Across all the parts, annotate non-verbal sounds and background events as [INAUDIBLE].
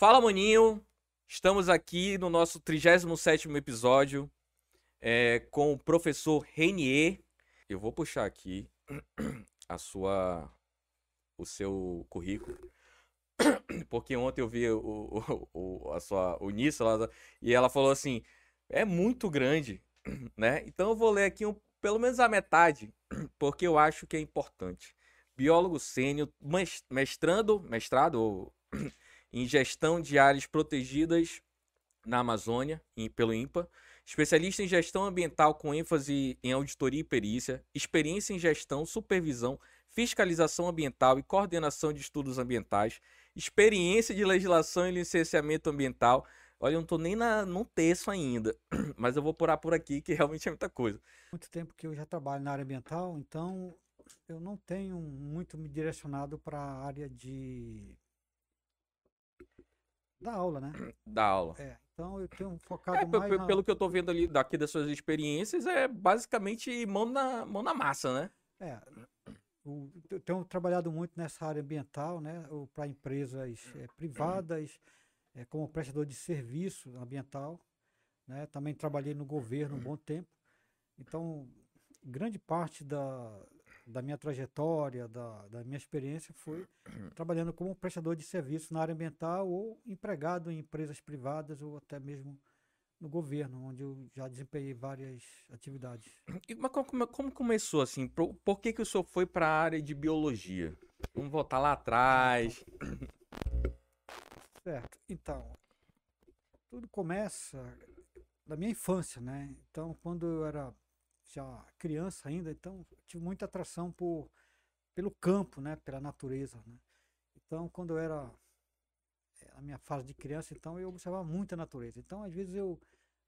Fala, maninho! Estamos aqui no nosso 37º episódio é, com o professor Renier. Eu vou puxar aqui a sua, o seu currículo, porque ontem eu vi o, o, o, a sua, o lá, e ela falou assim, é muito grande, né? Então eu vou ler aqui um, pelo menos a metade, porque eu acho que é importante. Biólogo sênior, mestrando, mestrado em gestão de áreas protegidas na Amazônia, pelo INPA, especialista em gestão ambiental com ênfase em auditoria e perícia, experiência em gestão, supervisão, fiscalização ambiental e coordenação de estudos ambientais, experiência de legislação e licenciamento ambiental. Olha, eu não estou nem na, num terço ainda, [CLEARS THROAT] mas eu vou purar por aqui, que realmente é muita coisa. Muito tempo que eu já trabalho na área ambiental, então eu não tenho muito me direcionado para a área de da aula, né? [CLEARS THROAT] Da aula. É, então eu tenho focado é, mais na... Pelo que eu estou vendo ali daqui das suas experiências, é basicamente mão na, mão na massa, né? É, o, eu tenho trabalhado muito nessa área ambiental, né? Para empresas é, privadas, é, como prestador de serviço ambiental, né? Também trabalhei no governo um bom tempo. Então, grande parte da, da minha trajetória, da, da minha experiência, foi [CLEARS THROAT] trabalhando como prestador de serviço na área ambiental ou empregado em empresas privadas ou até mesmo no governo, onde eu já desempenhei várias atividades. [CLEARS THROAT] Mas como, como, começou assim? Por, por, que, que o senhor foi para a área de biologia? Vamos voltar lá atrás. [CLEARS THROAT] Certo. Então, tudo começa da minha infância, né? Então, quando eu era já criança ainda, então tive muita atração por, pelo campo, né, pela natureza, né? Então, quando eu era eh, a minha fase de criança, então eu observava muito a natureza. Então, às vezes eu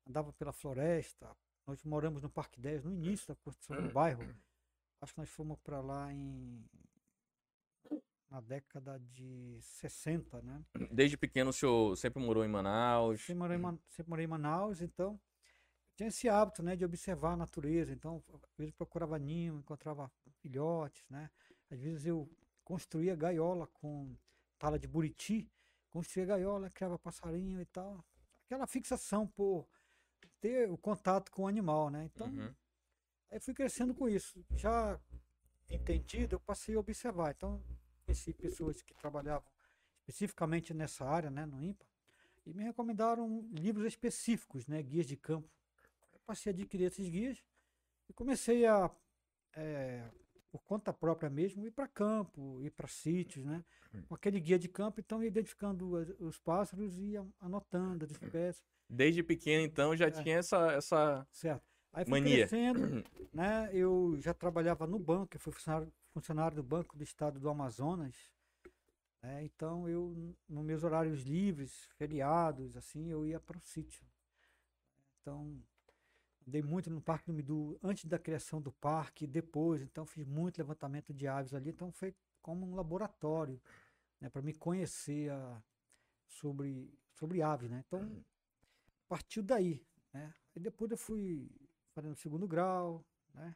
andava pela floresta. Nós moramos no Parque 10, no início da construção do bairro. Acho que nós fomos para lá em na década de 60, né? Desde pequeno o senhor sempre morou em Manaus? Sempre morei em, sempre morei em Manaus, então tinha esse hábito, né, de observar a natureza. Então, às vezes procurava ninho, encontrava filhotes, né? Às vezes eu construía gaiola com tala de buriti, construía gaiola, criava passarinho e tal. Aquela fixação por ter o contato com o animal, né? Então, uhum. aí fui crescendo com isso. Já entendido, eu passei a observar. Então, conheci pessoas que trabalhavam especificamente nessa área, né, no IMPA, e me recomendaram livros específicos, né, guias de campo passei a adquirir esses guias e comecei a, é, por conta própria mesmo, ir para campo, ir para sítios, né? Hum. Com aquele guia de campo, então identificando os pássaros e anotando as espécies. Desde pequeno, então, já é. tinha essa, essa certo. Aí fui mania. crescendo, [CLEARS THROAT] né? Eu já trabalhava no banco, eu fui funcionário, funcionário do Banco do Estado do Amazonas. Né? Então, eu, nos meus horários livres, feriados, assim, eu ia para o sítio. Então, Andei muito no Parque do Midu antes da criação do parque, depois, então fiz muito levantamento de aves ali, então foi como um laboratório, né, para me conhecer a, sobre, sobre aves, né? Então, partiu daí, né? E depois eu fui fazendo segundo grau, né?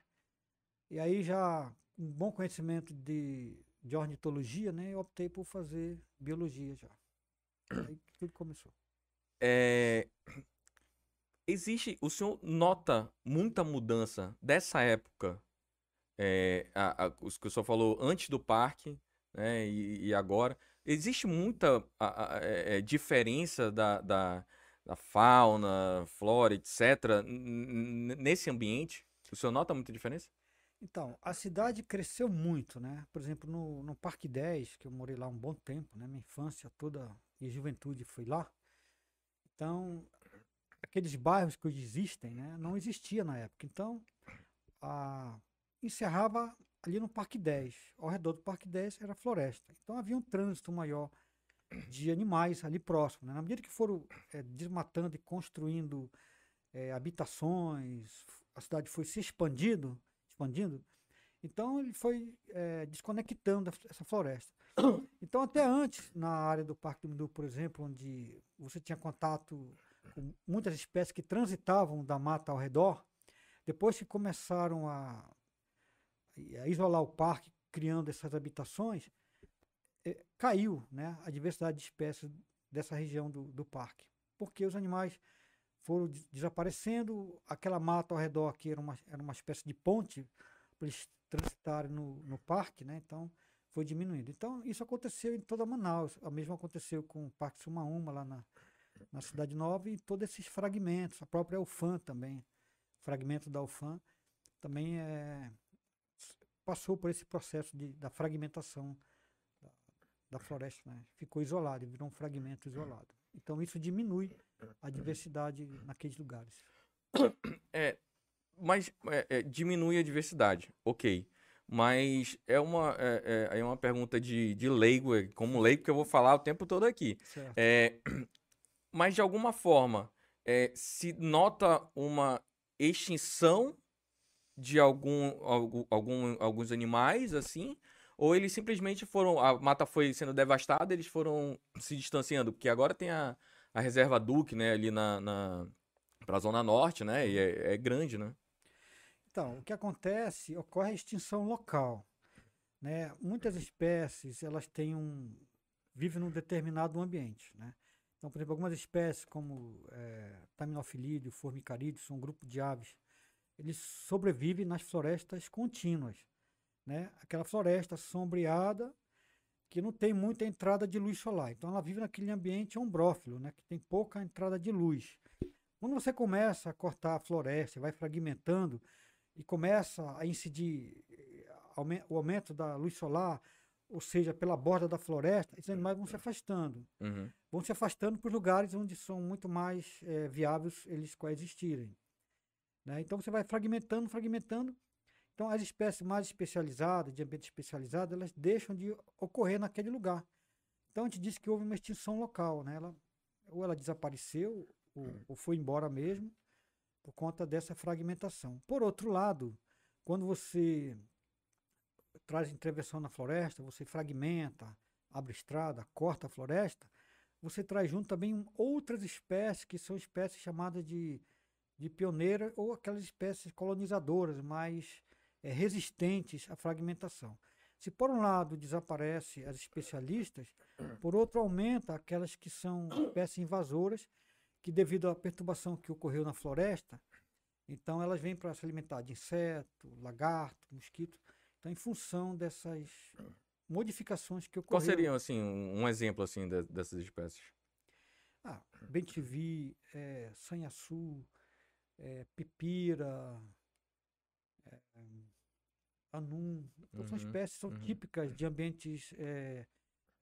E aí já um bom conhecimento de, de ornitologia, né? Eu optei por fazer biologia já. Aí tudo começou. É, existe, o senhor nota muita mudança dessa época, é, a, a, os que o senhor falou antes do parque, né, e, e agora, existe muita a, é, é, diferença da, da, da, fauna, flora, etc., nesse ambiente? O senhor nota muita diferença? Então, a cidade cresceu muito, né? Por exemplo, no, no Parque 10, que eu morei lá um bom tempo, né? Minha infância toda e juventude foi lá. Então, aqueles bairros que hoje existem, né, não existia na época. Então, a, encerrava ali no Parque 10. Ao redor do Parque 10 era floresta. Então havia um trânsito maior de animais ali próximo. Né? Na medida que foram é, desmatando e construindo é, habitações, a cidade foi se expandindo, expandindo, então ele foi é, desconectando essa floresta. Então até antes, na área do Parque do Mindu, por exemplo, onde você tinha contato muitas espécies que transitavam da mata ao redor, depois que começaram a, a isolar o parque, criando essas habitações, é, caiu né, a diversidade de espécies dessa região do, do parque. Porque os animais foram desaparecendo, aquela mata ao redor aqui era uma, era uma espécie de ponte para eles transitarem no, no parque, né? Então foi diminuindo. Então isso aconteceu em toda Manaus. O mesmo aconteceu com o Parque Sumaúma lá na, na Cidade Nova e todos esses fragmentos, a própria UFAM também, fragmento da UFAM também é, passou por esse processo de, da fragmentação da, da floresta, né? ficou isolado, virou um fragmento isolado. Então isso diminui a diversidade naqueles lugares. É, mas é, é, diminui a diversidade, ok. Mas é uma, é, é, é uma pergunta de, de leigo, é como leigo que eu vou falar o tempo todo aqui. Mas de alguma forma, é, se nota uma extinção de algum, algum, alguns animais, assim, ou eles simplesmente foram. A mata foi sendo devastada, eles foram se distanciando, porque agora tem a, a reserva Duque, né, ali na, na pra Zona Norte, né, e é, é grande, né? Então, o que acontece, ocorre a extinção local. Né? Muitas espécies, elas têm um... vivem num determinado ambiente, né? Então, por exemplo, algumas espécies como é, Taminofilídeo, Formicarídeo, são um grupo de aves, eles sobrevivem nas florestas contínuas, né? Aquela floresta sombreada que não tem muita entrada de luz solar. Então, ela vive naquele ambiente ombrófilo, né? Que tem pouca entrada de luz. Quando você começa a cortar a floresta, vai fragmentando, e começa a incidir eh, o aumento da luz solar, ou seja, pela borda da floresta, esses animais vão se afastando. Uhum. Vão se afastando para os lugares onde são muito mais é, viáveis eles coexistirem. Né? Então você vai fragmentando, fragmentando. Então as espécies mais especializadas, de ambiente especializado, elas deixam de ocorrer naquele lugar. Então a gente disse que houve uma extinção local. Né? Ela, ou ela desapareceu, ou, ou foi embora mesmo, por conta dessa fragmentação. Por outro lado, quando você traz intervenção na floresta, você fragmenta, abre estrada, corta a floresta, você traz junto também outras espécies que são espécies chamadas de, de pioneira ou aquelas espécies colonizadoras mais é, resistentes à fragmentação. Se por um lado desaparece as especialistas, por outro aumenta aquelas que são espécies invasoras que devido à perturbação que ocorreu na floresta, então elas vêm para se alimentar de inseto, lagarto, mosquito. Então, em função dessas modificações que ocorreram. Qual seriam, assim, um exemplo, assim, de, dessas espécies? Ah, bentivi, é, sanhaçu, é, pipira, é, anum. Então, uhum, são espécies são uhum. típicas de ambientes é,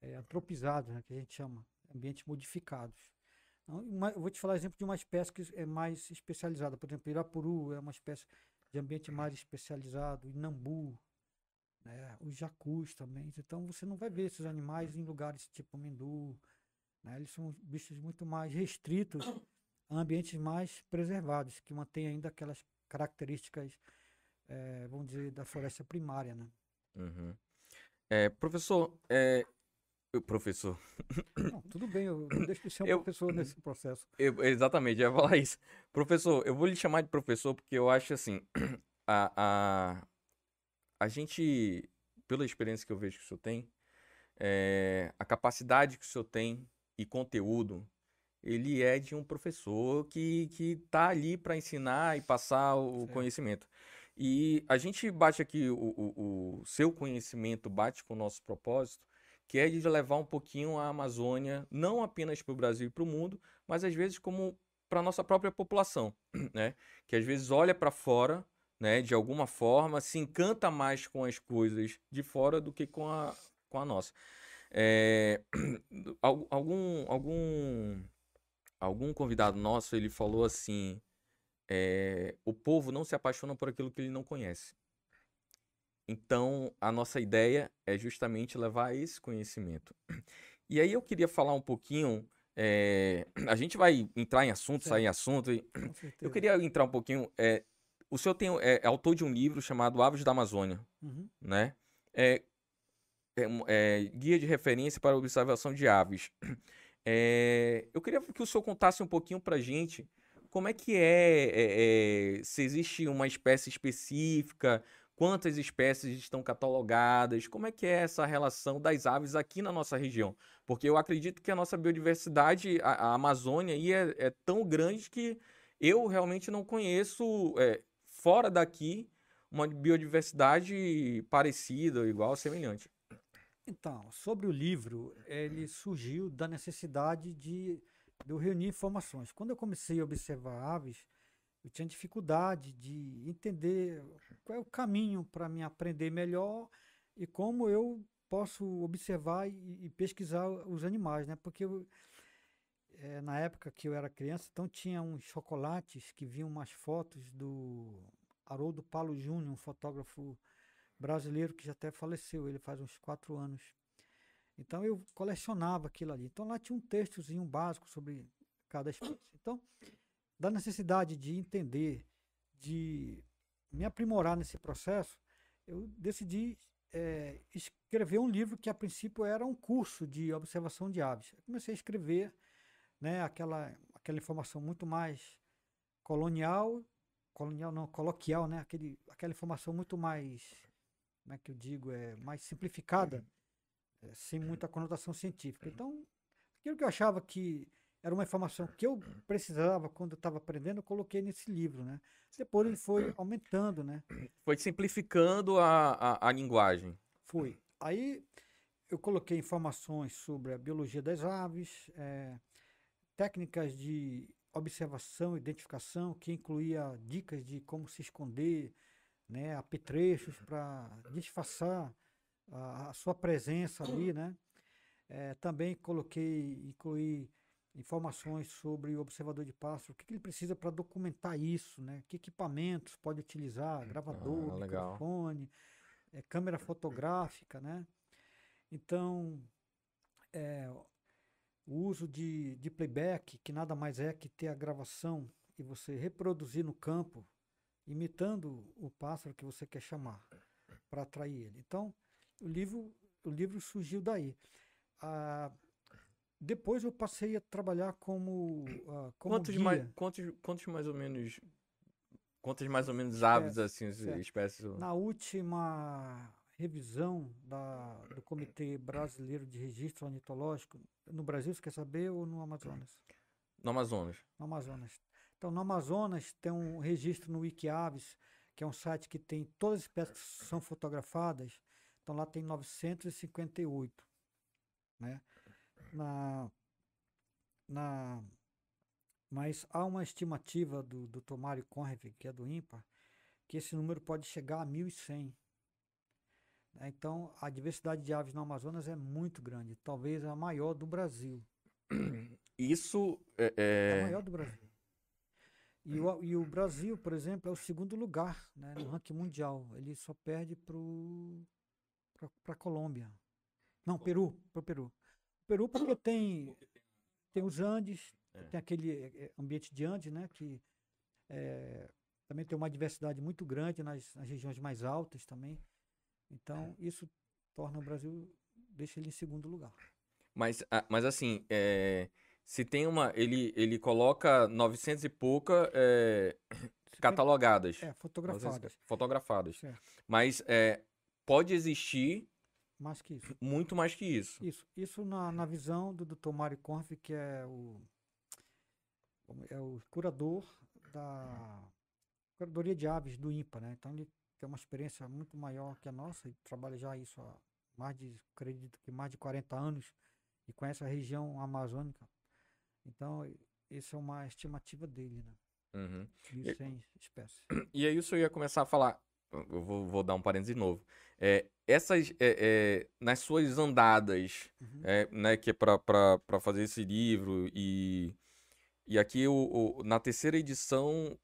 é, antropizados, né, que a gente chama, ambientes modificados. Uma, eu vou te falar exemplo de uma espécie que é mais especializada. Por exemplo, Irapuru é uma espécie de ambiente mais especializado, Inambu, né? os jacus também. Então você não vai ver esses animais em lugares tipo Mindu. Né? Eles são bichos muito mais restritos a ambientes mais preservados, que mantêm ainda aquelas características, é, vamos dizer, da floresta primária. Né? Uhum. É, professor, é, Professor. Não, tudo bem, eu deixo de ser um eu, professor nesse processo. Eu, exatamente, eu ia falar isso. Professor, eu vou lhe chamar de professor porque eu acho assim, [CLEARS THROAT] a, a, a gente, pela experiência que eu vejo que o senhor tem, é, a capacidade que o senhor tem e conteúdo, ele é de um professor que, que tá ali para ensinar e passar o certo. conhecimento. E a gente bate aqui, o, o, o seu conhecimento bate com o nosso propósito, que é de levar um pouquinho a Amazônia, não apenas para o Brasil e para o mundo, mas às vezes como para a nossa própria população, né? Que às vezes olha para fora, né? De alguma forma, se encanta mais com as coisas de fora do que com a, com a nossa. [CLEARS THROAT] É, algum, algum, algum convidado nosso, ele falou assim, é, o povo não se apaixona por aquilo que ele não conhece. Então, a nossa ideia é justamente levar esse conhecimento. [CLEARS THROAT] E aí eu queria falar um pouquinho. É, [CLEARS THROAT] a gente vai entrar em assunto, sair em assunto. E, eu queria entrar um pouquinho. É, o senhor tem, é, é, autor de um livro chamado Aves da Amazônia, uhum. né? É, é, guia de referência para observação de aves. [CLEARS THROAT] eu queria que o senhor contasse um pouquinho para gente como é que é, se existe uma espécie específica, quantas espécies estão catalogadas, como é que é essa relação das aves aqui na nossa região? Porque eu acredito que a nossa biodiversidade, a, a Amazônia aí é, é, tão grande que eu realmente não conheço é, fora daqui uma biodiversidade parecida, igual, semelhante. Então, sobre o livro, ele surgiu da necessidade de, de eu reunir informações. Quando eu comecei a observar aves, eu tinha dificuldade de entender qual é o caminho para me aprender melhor e como eu posso observar e, e pesquisar os animais, né? Porque eu, é, na época que eu era criança, então tinha uns chocolates que vinham umas fotos do Haroldo Paulo Júnior, um fotógrafo brasileiro que já até faleceu, ele faz uns quatro anos. Então eu colecionava aquilo ali. Então lá tinha um textozinho básico sobre cada espécie. Então, da necessidade de entender, de me aprimorar nesse processo, eu decidi é, escrever um livro que a princípio era um curso de observação de aves. Eu comecei a escrever né, aquela, aquela informação muito mais colonial, colonial não, coloquial, né, aquele, aquela informação muito mais, como é que eu digo, é mais simplificada, é, sem muita conotação científica. Então, aquilo que eu achava que era uma informação que eu precisava quando eu estava aprendendo, eu coloquei nesse livro, né? Depois ele foi aumentando, né? Foi simplificando a, a, a linguagem. Foi. Aí eu coloquei informações sobre a biologia das aves, é, técnicas de observação identificação, que incluía dicas de como se esconder, né, apetrechos para disfarçar a, a, sua presença ali, né? É, também coloquei, incluí informações sobre o observador de pássaro, o que, que ele precisa para documentar isso, né? Que equipamentos pode utilizar, gravador, ah, microfone, é, câmera fotográfica, né? Então, é, o uso de, de playback, que nada mais é que ter a gravação e você reproduzir no campo, imitando o pássaro que você quer chamar, para atrair ele. Então, o livro, o livro surgiu daí. Ah, depois eu passei a trabalhar como, uh, como quantos, guia. Mais, quantos, quantos mais ou menos quantas mais ou menos aves assim espécies na última revisão da, do Comitê Brasileiro de Registro Ornitológico no Brasil você quer saber ou no Amazonas? No Amazonas. No Amazonas. Então no Amazonas tem um registro no Wikiaves que é um site que tem todas as espécies que são fotografadas então lá tem 958 né? Na, na, mas há uma estimativa do, do Tomário Conreve, que é do IMPA, que esse número pode chegar a 1.100. Né? Então, a diversidade de aves no Amazonas é muito grande, talvez a maior do Brasil. [CLEARS THROAT] Isso é, é... é a maior do Brasil. E o, e o Brasil, por exemplo, é o segundo lugar né, no ranking mundial. Ele só perde para a Colômbia. Não, Peru, para o Peru. Peru porque tem, tem os Andes, é. tem aquele é, é, ambiente de Andes, né? Que é, também tem uma diversidade muito grande nas, nas regiões mais altas também. Então, isso torna o Brasil, deixa ele em segundo lugar. Mas, mas assim, é, se tem uma. Ele, ele coloca 900 e pouca é, catalogadas. É, fotografadas. Fotografadas. Certo. Mas é, pode existir mais que isso. Muito mais que isso. Isso, isso na, na visão do Dr. Mário Conf, que é o, é o curador da curadoria de aves do INPA, né? Então ele tem uma experiência muito maior que a nossa e trabalha já isso há mais de, acredito que mais de 40 anos e conhece a região amazônica. Então, isso é uma estimativa dele, né? Uhum. 1.100 espécies. [CLEARS THROAT] E aí isso eu ia começar a falar, eu vou, vou dar um parênteses de novo. É, essas, é, é, nas suas andadas, uhum. é, né, que é para fazer esse livro, e, e aqui o, o, na terceira edição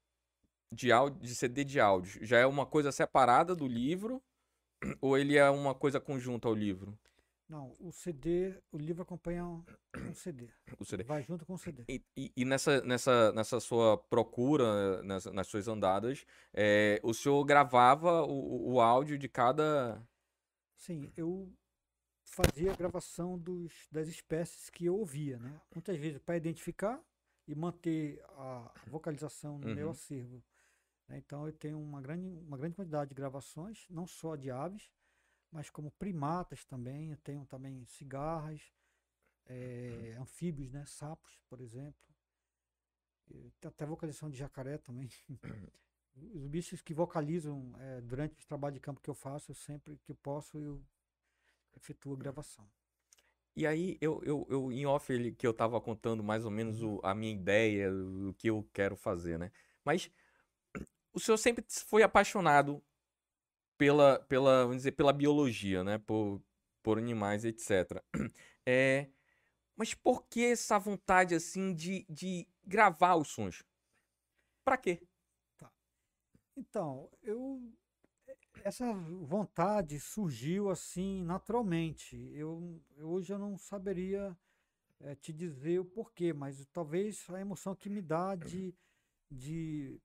de, áudio, de CD de áudio, já é uma coisa separada do livro, [CLEARS THROAT] ou ele é uma coisa conjunta ao livro? Não, o CD, o livro acompanha um, CD. [CLEARS THROAT] O CD. Vai junto com o CD. E, e, e nessa, nessa, nessa sua procura, nessa, nas suas andadas, é, o senhor gravava o, o áudio de cada. Sim, eu fazia a gravação dos, das espécies que eu ouvia, né? Muitas vezes para identificar e manter a vocalização no uhum. meu acervo? Então eu tenho uma grande, uma grande quantidade de gravações, não só de aves, mas como primatas também. Eu tenho também cigarras, é, anfíbios, né? Sapos, por exemplo. Tem até vocalização de jacaré também. [COUGHS] Os bichos que vocalizam é, durante o trabalho de campo que eu faço, eu sempre que posso, eu efetuo a gravação. E aí, eu, eu, eu em off ele, que eu tava contando mais ou menos o, a minha ideia, o que eu quero fazer, né? Mas o senhor sempre foi apaixonado pela, pela, vamos dizer, pela biologia, né? Por, por animais, etc. [CLEARS THROAT] É, mas por que essa vontade, assim, de, de gravar os sons? Pra quê? Tá. Então, eu essa vontade surgiu assim naturalmente. Eu, hoje eu não saberia é, te dizer o porquê, mas talvez a emoção que me dá de, de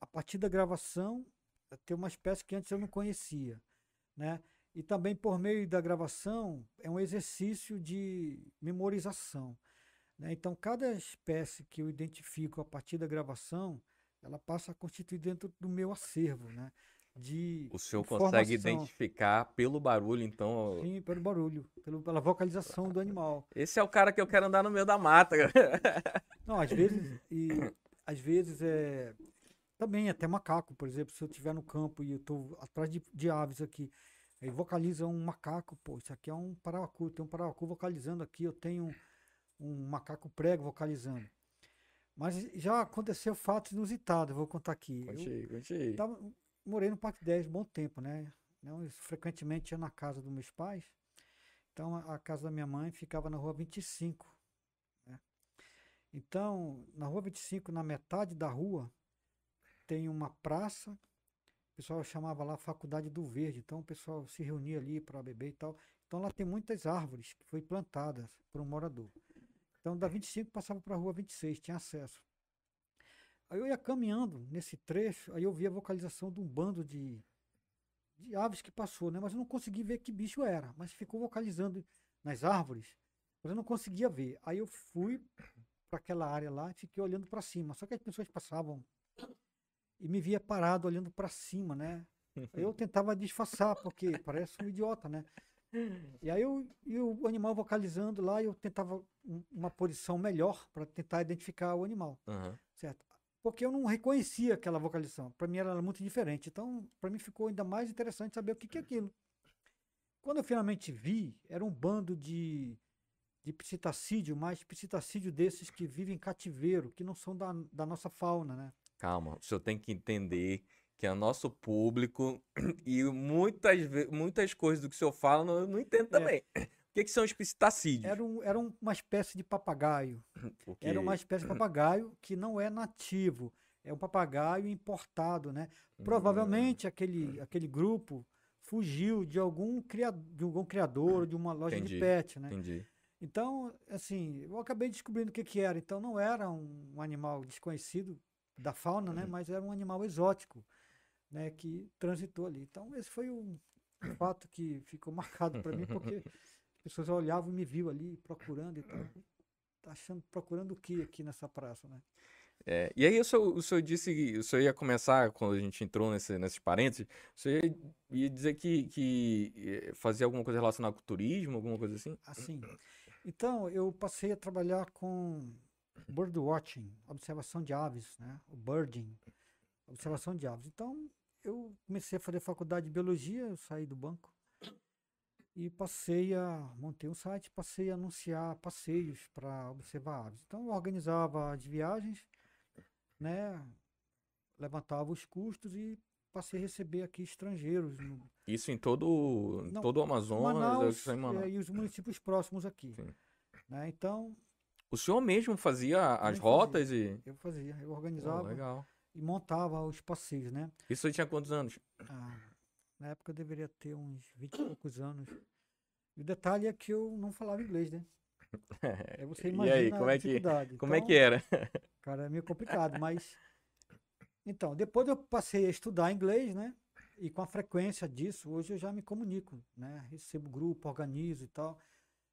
a partir da gravação ter uma espécie que antes eu não conhecia, né? E também por meio da gravação é um exercício de memorização. Né? Então cada espécie que eu identifico a partir da gravação, ela passa a constituir dentro do meu acervo, né? de O senhor consegue identificar pelo barulho, então. Sim, pelo barulho, pelo, pela vocalização do animal. Esse é o cara que eu quero andar no meio da mata. Não, às vezes, e às vezes é. Também até macaco, por exemplo, se eu estiver no campo e eu estou atrás de, de aves aqui, aí vocaliza um macaco, pô, isso aqui é um paravacu, tem um paravacu vocalizando aqui, eu tenho um, um macaco prego vocalizando. Mas já aconteceu fato inusitado, vou contar aqui. Conte aí, conte aí. Tava, morei no Parque 10 um bom tempo, né? Não, frequentemente ia na casa dos meus pais. Então a, a casa da minha mãe ficava na rua 25. Né? Então, na rua 25, na metade da rua, tem uma praça. O pessoal chamava lá Faculdade do Verde. Então o pessoal se reunia ali para beber e tal. Então lá tem muitas árvores que foi plantadas por um morador. Então da 25 passava para a rua 26, tinha acesso. Aí eu ia caminhando nesse trecho, aí eu via a vocalização de um bando de, de aves que passou, né? Mas eu não consegui ver que bicho era. Mas ficou vocalizando nas árvores, mas eu não conseguia ver. Aí eu fui para aquela área lá e fiquei olhando para cima. Só que as pessoas passavam e me via parado olhando para cima, né? Eu tentava disfarçar, porque parece um idiota, né? E aí eu, e o animal vocalizando lá, eu tentava uma posição melhor para tentar identificar o animal, uhum. certo? porque eu não reconhecia aquela vocalização. Para mim era muito diferente. Então, para mim ficou ainda mais interessante saber o que, que é aquilo. Quando eu finalmente vi, era um bando de, de psitacídeo, mas psitacídeo desses que vivem em cativeiro, que não são da, da nossa fauna, né? Calma, o senhor tem que entender que é nosso público [CLEARS THROAT] e muitas, muitas coisas do que o senhor fala não, não entendo é. também. É, [CLEARS THROAT] o que, que são os pistacídeos? Era, um, era uma espécie de papagaio. [CLEARS THROAT] Era uma espécie de papagaio que não é nativo. É um papagaio importado, né? Provavelmente hum. aquele, aquele grupo fugiu de algum, criador, de algum criador, de uma loja entendi, de pet, né? Entendi. Então, assim, eu acabei descobrindo o que, que era. Então, não era um animal desconhecido da fauna, né? Uhum. Mas era um animal exótico, né? Que transitou ali. Então, esse foi um fato que ficou [LAUGHS] marcado para mim, porque pessoas olhavam e me viam ali procurando e tal. Tá achando, procurando o que aqui nessa praça, né? É, e aí o senhor, o senhor disse que o senhor ia começar, quando a gente entrou nesse, nesses parênteses, o senhor ia, ia dizer que, que eh, fazia alguma coisa relacionada com turismo, alguma coisa assim? Assim. Então, eu passei a trabalhar com birdwatching, observação de aves, né? O birding, observação de aves. Então, eu comecei a fazer faculdade de biologia, eu saí do banco e passei a montei um site, passei a anunciar passeios para observar aves. Então eu organizava as viagens, né, levantava os custos e passei a receber aqui estrangeiros. No... Isso em todo, Não, todo o Amazonas, Manaus, é, e os municípios próximos aqui. Né? Então o senhor mesmo fazia as rotas fazia. e eu fazia, eu organizava oh, e montava os passeios, né? Isso aí tinha quantos anos? Ah, na época eu deveria ter uns 20 e poucos anos. E o detalhe é que eu não falava inglês, né? [LAUGHS] Aí você imagina e aí, como é que, como então, é que era? [LAUGHS] Cara, é meio complicado, mas... Então, depois eu passei a estudar inglês, né? E com a frequência disso, hoje eu já me comunico, né? Recebo grupo, organizo e tal.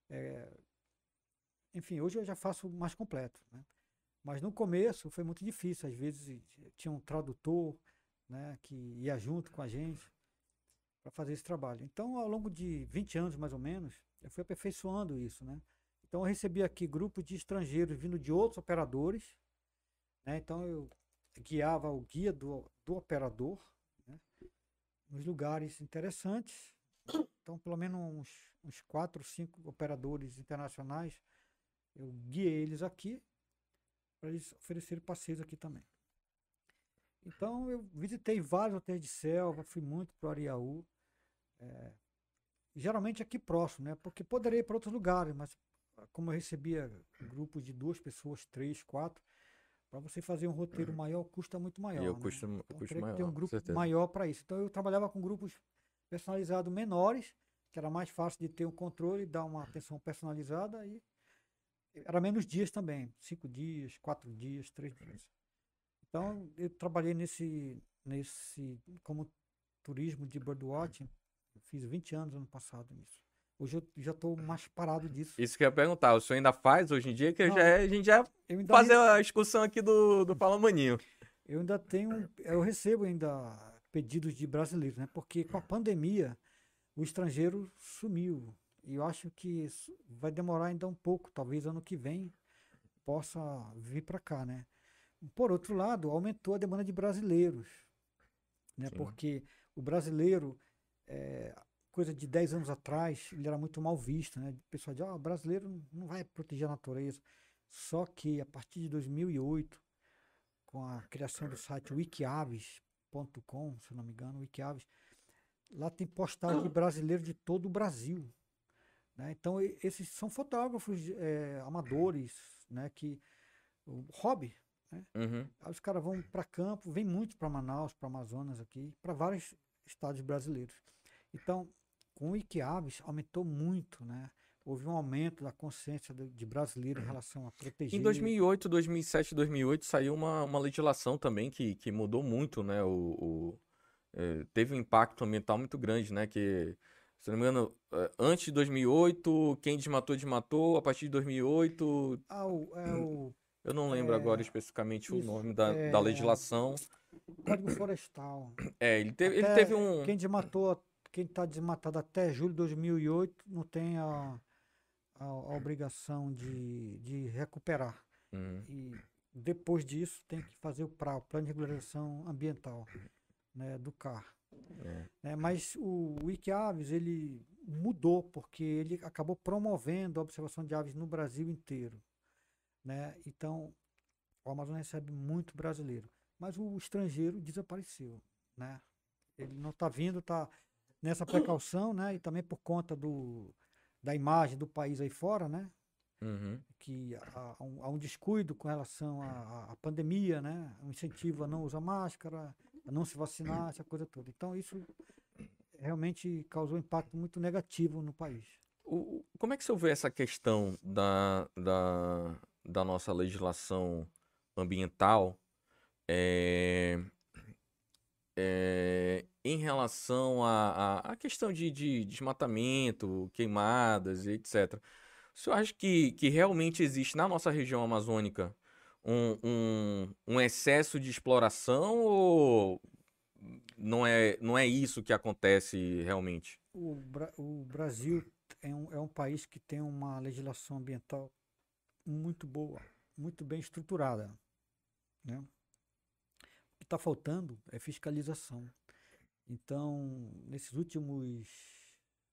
É... Enfim, hoje eu já faço mais completo, né? Mas no começo foi muito difícil. Às vezes tinha um tradutor, né, que ia junto com a gente para fazer esse trabalho. Então, ao longo de 20 anos mais ou menos, eu fui aperfeiçoando isso, né? Então, eu recebi aqui grupos de estrangeiros vindo de outros operadores, né? Então, eu guiava o guia do, do operador, né? nos lugares interessantes. Então, pelo menos uns, uns quatro, cinco operadores internacionais, eu guiei eles aqui para eles oferecerem passeios aqui também. Então eu visitei vários hotéis de selva, fui muito para o Ariaú. É, geralmente aqui próximo, né? Porque poderia ir para outros lugares, mas como eu recebia grupos de duas pessoas, três, quatro, para você fazer um roteiro maior custa muito maior. E o né? custo, Então, custo maior. ter um grupo maior para isso. Então eu trabalhava com grupos personalizados menores, que era mais fácil de ter um controle, dar uma atenção personalizada e era menos dias também, cinco dias, quatro dias, três dias. Então eu trabalhei nesse, nesse como turismo de birdwatching, fiz 20 anos ano passado nisso. Hoje eu já estou mais parado disso. Isso que eu ia perguntar, o senhor ainda faz hoje em dia? Que Não, já, é, a gente já Eu ainda fazer a excursão aqui do, do Fala Maninho. Eu ainda tenho, eu recebo ainda pedidos de brasileiros, né? Porque com a pandemia o estrangeiro sumiu. E eu acho que isso vai demorar ainda um pouco, talvez ano que vem possa vir para cá, né? Por outro lado, aumentou a demanda de brasileiros, né? Sim. Porque o brasileiro, é, coisa de 10 anos atrás, ele era muito mal visto, né? O pessoal dizia, ah, o brasileiro não vai proteger a natureza. Só que a partir de 2008, com a criação do site wikiaves.com, se não me engano, Wikiaves, lá tem postagem de brasileiros de todo o Brasil. Né? Então, esses são fotógrafos eh, amadores, né? Que, o hobby. Uhum. Aí os caras vão para campo, vem muito para Manaus, para Amazonas aqui, para vários estados brasileiros. Então, com o Wikiaves aumentou muito, né? Houve um aumento da consciência de brasileiro em relação a proteger. Em 2008, 2007, 2008 saiu uma, uma legislação também que, que mudou muito, né? O, o- eh, teve um impacto ambiental muito grande, né? Que, se não me engano, eh, antes de 2008, quem desmatou, desmatou. A partir de 2008, Ah, o, é o eu não lembro agora É, especificamente o isso, nome da, é, da legislação. Código Florestal. É, ele teve, ele Até teve um. Quem desmatou, quem está desmatado até julho de 2008 não tem a, a, a obrigação de, de recuperar. Uhum. E depois disso tem que fazer o PRA, o Plano de Regularização Ambiental, né, do CAR. É. né? Mas o Wikiaves, ele mudou, porque ele acabou promovendo a observação de aves no Brasil inteiro. Né? Então, o Amazonas recebe muito brasileiro. Mas o estrangeiro desapareceu. Né? Ele não está vindo, está nessa precaução, né? e também por conta do, da imagem do país aí fora, né? Uhum. que há, há um, há um descuido com relação à, à- à pandemia, né? Um incentivo a não usar máscara, não se vacinar, essa coisa toda. Então isso realmente causou um impacto muito negativo no país. O- o- como é que você vê essa questão da, da, da nossa legislação ambiental é, é, em relação à questão de, de desmatamento, queimadas e etc. O senhor acha que, que realmente existe na nossa região amazônica um, um, um excesso de exploração ou não é, não é isso que acontece realmente? O, Bra- o Brasil é um, é um país que tem uma legislação ambiental muito boa, muito bem estruturada. Né? O que está faltando é fiscalização. Então, nesses últimos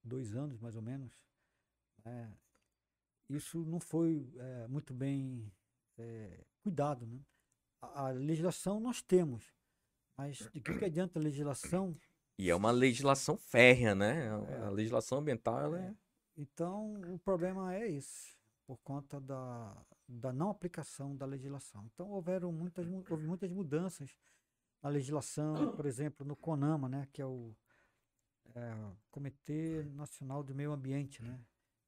dois anos, mais ou menos, né, isso não foi eh, muito bem eh, cuidado. Né? A, a legislação nós temos, mas de que, que adianta a legislação E é uma legislação férrea, né? A legislação ambiental, ela é... Então, o problema é esse, por conta da, da não aplicação da legislação. Então, houveram muitas, mu- houve muitas mudanças na legislação, por exemplo, no CONAMA, né, que é o é, Comitê Nacional do Meio Ambiente, né?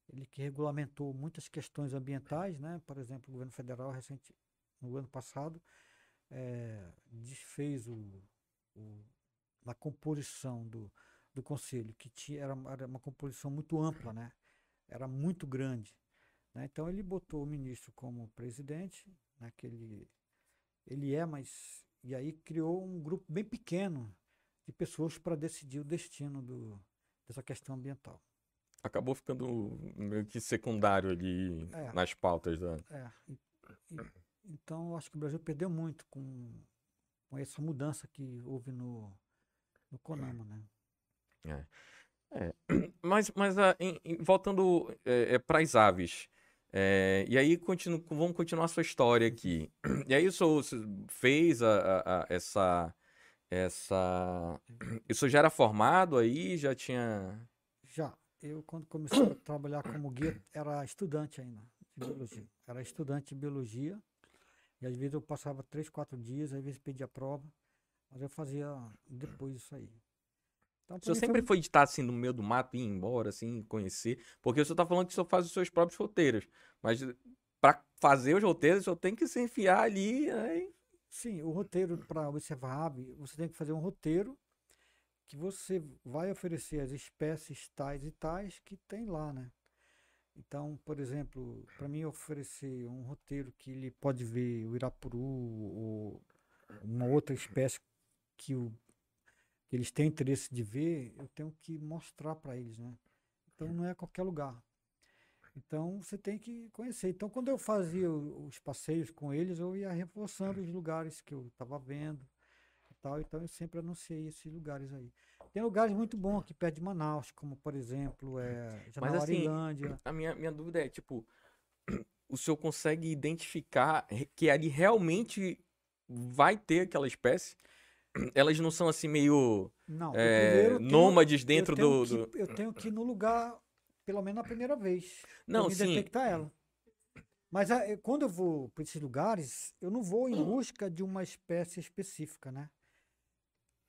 Ele que regulamentou muitas questões ambientais, né? Por exemplo, o governo federal recente, no ano passado, eh, desfez o, o, a composição do, do conselho, que tinha, era, uma- era uma composição muito ampla, né? Era muito grande. né? Então ele botou o ministro como presidente, né? que ele, ele é, mas E aí criou um grupo bem pequeno de pessoas para decidir o destino do, dessa questão ambiental. Acabou ficando meio que secundário ali É. nas pautas da. É, e- e- então eu acho que o Brasil perdeu muito com, com essa mudança que houve no, no CONAMA, né? [CLEARS THROAT] Mas, mas ah, em- em- voltando para as aves. é, e aí continu, vamos continuar a sua história aqui. [CLEARS THROAT] E aí o senhor se- fez a, a- a- essa. essa. [CLEARS THROAT] O senhor já era formado aí? Já tinha. Já, eu quando comecei a trabalhar como guia, era estudante ainda de biologia. Era estudante de biologia, e às vezes eu passava três, quatro dias, às vezes pedia prova, mas eu fazia depois isso aí. Então, O senhor sempre foi de estar assim no meio do mato e ir embora, assim, conhecer? Porque o senhor tá falando que o senhor faz os seus próprios roteiros. Mas para fazer os roteiros, o senhor tem que se enfiar ali. Aí... Sim, o roteiro para observar ave, você tem que fazer um roteiro que você vai oferecer as espécies tais e tais que tem lá, né? Então, por exemplo, para mim oferecer um roteiro que ele pode ver o irapuru ou uma outra espécie que, o, que eles têm interesse de ver, eu tenho que mostrar para eles, né? Então não é qualquer lugar. Então você tem que conhecer. Então quando eu fazia os passeios com eles, eu ia reforçando os lugares que eu estava vendo tal. Então eu sempre anunciei esses lugares aí. Tem lugares muito bons aqui perto de Manaus, como por exemplo, é, Mas assim. A minha, minha dúvida é, tipo, [CLEARS THROAT] o senhor consegue identificar que ali realmente vai ter aquela espécie? [CLEARS THROAT] Elas não são assim meio Não, eu é, tenho- nômades eu dentro tenho do, que- do- Eu tenho que ir no lugar, pelo menos a primeira vez. Não, me sim. detectar ela. Mas eu- quando eu vou para esses lugares, eu não vou em [CLEARS THROAT] busca de uma espécie específica, né?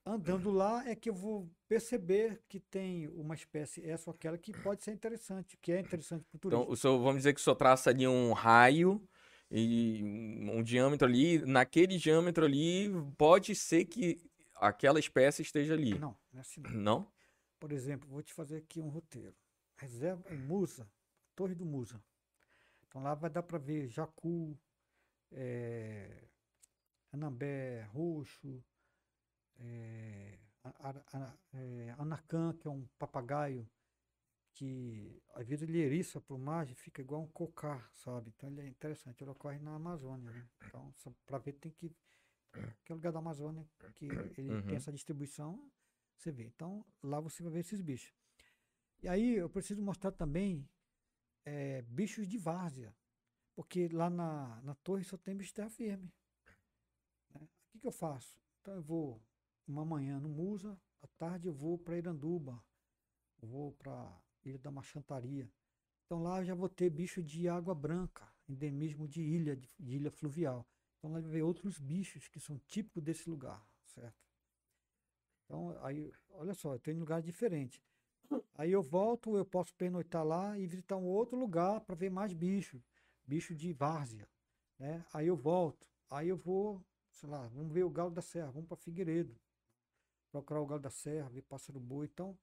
Andando lá é que eu vou perceber que tem uma espécie, essa ou aquela, que pode ser interessante, que é interessante para o turista. Então, o senhor, vamos dizer que o senhor traça ali um raio e um, diâmetro ali. Naquele diâmetro ali, pode ser que aquela espécie esteja ali. Não, não é assim não. Não? Por exemplo, vou te fazer aqui um roteiro. Reserva em Musa, Torre do Musa. Então lá vai dar para ver jacu, eh, anambé roxo, a- eh, anacan, que é um papagaio que às vezes ele eriça a plumagem, fica igual um cocar, sabe? Então ele é interessante, ele ocorre na Amazônia, né? Então, para ver tem que que é o lugar da Amazônia que ele Uhum. tem essa distribuição, você vê. Então, lá você vai ver esses bichos. E aí eu preciso mostrar também eh, bichos de várzea, porque lá na, na torre só tem bicho de terra firme. né? O que, que eu faço? Então eu vou uma manhã no Musa, à tarde eu vou para Iranduba, vou para Ilha da Machantaria. Então lá eu já vou ter bicho de água branca, endemismo de ilha, de, de ilha fluvial. Então lá vai ver outros bichos que são típicos desse lugar, certo? Então aí, olha só, eu tenho lugares diferentes. Aí eu volto, eu posso pernoitar lá e visitar um outro lugar para ver mais bicho, bicho de várzea, né? Aí eu volto, aí eu vou, sei lá, vamos ver o galo da serra, vamos para Figueiredo, procurar o galo da serra, ver pássaro boi. Então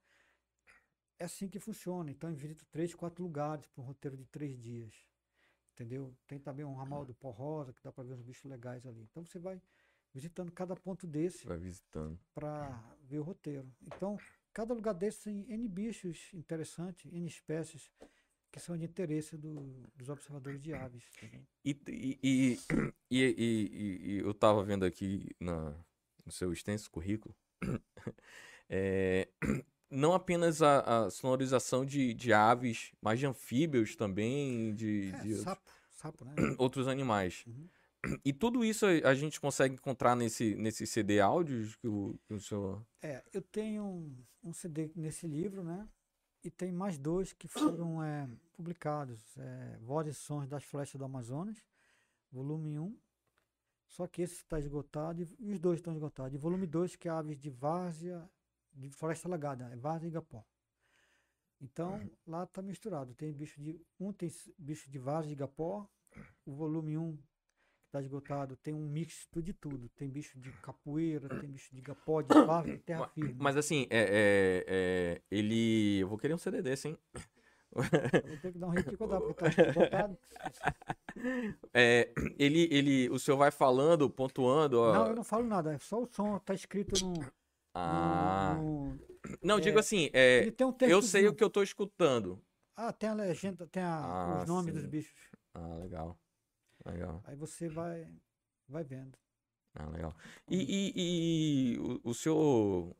é assim que funciona. Então eu visito três, quatro lugares para um roteiro de três dias, entendeu? Tem também um ramal do pó rosa que dá para ver uns bichos legais ali. Então você vai visitando cada ponto desse Vai visitando. para ver o roteiro. Então, cada lugar desse tem N bichos interessantes, N espécies que são de interesse do- dos observadores de aves. E, e, e, [CLEARS THROAT] e, eu tava vendo aqui na, no seu extenso currículo, [LAUGHS] é, [CLEARS THROAT] não apenas a, a sonorização de, de aves, mas de anfíbios também, de, É, de outros- sapo, sapo, né? [CLEARS THROAT] outros animais. Uhum. [CLEARS THROAT] E tudo isso a a gente consegue encontrar nesse, nesse CD áudios que o, que o senhor... É, eu tenho um, um CD nesse livro, né? E tem mais dois que foram é, publicados. É, Vozes e Sons das Flechas do Amazonas, volume 1. Só que esse está esgotado e e os dois estão esgotados. E volume 2, que é Aves de Várzea, de Floresta Alagada, é Várzea e Igapó. Então, lá está misturado. Tem bicho de. Um tem bicho de Várzea e Igapó. O volume 1, que está esgotado, tem um misto de tudo. Tem bicho de capoeira, tem bicho de Igapó, de Várzea, de terra firme. Mas assim, é, é- é, ele... Eu vou querer um CD desse, hein? Ter que dar um repique porque tá [LAUGHS] botado. É, ele, ele, o senhor vai falando, pontuando. Ó... Não, eu não falo nada, é só o som, tá escrito no. Ah. no- no- Não, é, digo assim, é, tem um eu sei o que eu tô escutando. Ah, tem a legenda, tem a- Ah, os nomes dos sim. bichos. Ah, legal. Legal. Aí você vai, vai vendo. Ah, legal. E, e- e o, o senhor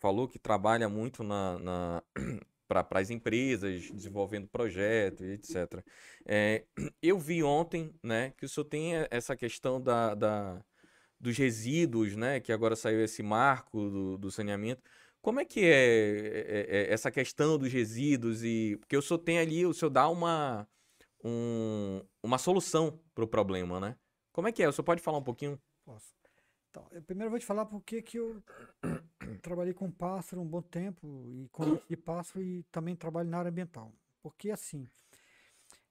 falou que trabalha muito na, na, para as empresas, desenvolvendo projetos etc. É, eu vi ontem, né, que o senhor tem essa questão da, da- dos resíduos, né, que agora saiu esse marco do, do saneamento. Como é que é, é- é essa questão dos resíduos e porque o senhor tem ali, o senhor dá uma um- uma solução para o problema, né? Como é que é? O senhor pode falar um pouquinho? Posso. Então, eu primeiro vou te falar porque que eu trabalhei com pássaro um bom tempo e de [COUGHS] pássaro e também trabalho na área ambiental. Porque assim,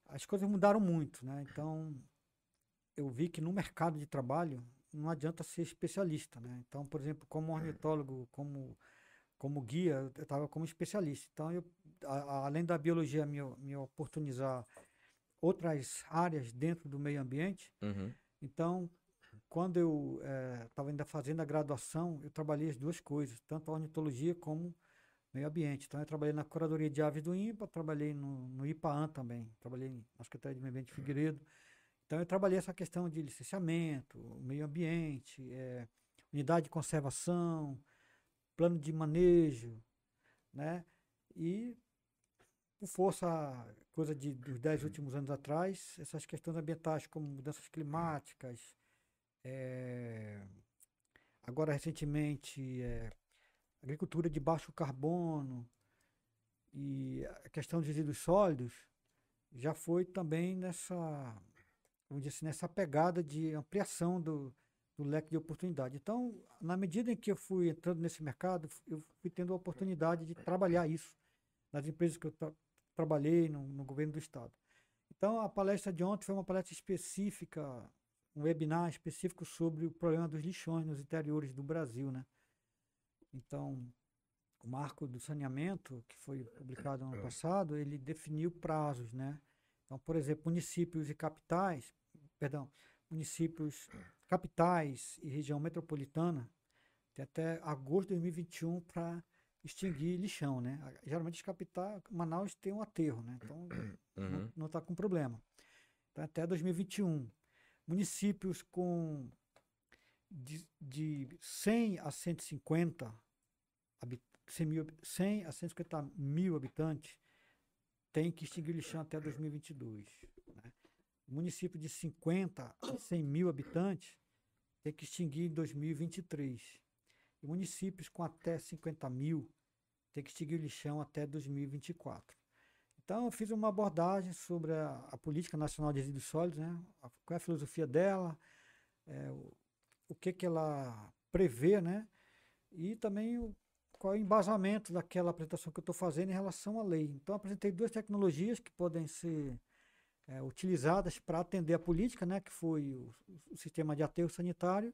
as coisas mudaram muito, né? Então, eu vi que no mercado de trabalho não adianta ser especialista, né? Então, por exemplo, como ornitólogo, como como guia, eu estava como especialista. Então, eu, a- a- além da biologia me, me oportunizar outras áreas dentro do meio ambiente, Uhum. então, quando eu estava ainda fazendo a graduação, eu trabalhei as duas coisas, tanto a ornitologia como meio ambiente. Então, eu trabalhei na curadoria de aves do INPA, trabalhei no, no IPAAN também, trabalhei na Secretaria de Meio Ambiente de Figueiredo. Então, eu trabalhei essa questão de licenciamento, meio ambiente, eh, unidade de conservação, plano de manejo, né? E por força, coisa de, dos dez últimos anos atrás, essas questões ambientais como mudanças climáticas, eh, agora recentemente eh, agricultura de baixo carbono e a questão de resíduos sólidos já foi também nessa, vamos dizer assim, nessa pegada de ampliação do, do leque de oportunidade. Então, na medida em que eu fui entrando nesse mercado, eu fui tendo a oportunidade de trabalhar isso nas empresas que eu tra- trabalhei no, no governo do estado. Então, a palestra de ontem foi uma palestra específica, um webinar específico sobre o problema dos lixões nos interiores do Brasil, né? Então, o marco do saneamento, que foi publicado no ano passado, ele definiu prazos, né? Então, por exemplo, municípios e capitais, perdão, municípios, capitais e região metropolitana tem até agosto de 2021 para extinguir lixão, né? Geralmente as capitais, Manaus tem um aterro, né? Então [COUGHS] Uhum. não está com problema. Então, até 2021. Municípios com de, de 100 a 150 habi- 100, mil, habi- 100 a 150 mil habitantes tem que extinguir o lixão até 2022. Né? Município de 50 a 100 mil habitantes tem que extinguir em 2023. E municípios com até 50 mil tem que extinguir o lixão até 2024. Então, eu fiz uma abordagem sobre a, a Política Nacional de Resíduos Sólidos, né? A- qual é a filosofia dela, é, o, o que, que ela prevê, né? e também o, qual é o embasamento daquela apresentação que eu estou fazendo em relação à lei. Então, apresentei duas tecnologias que podem ser é, utilizadas para atender a política, né? que foi o, o sistema de aterro sanitário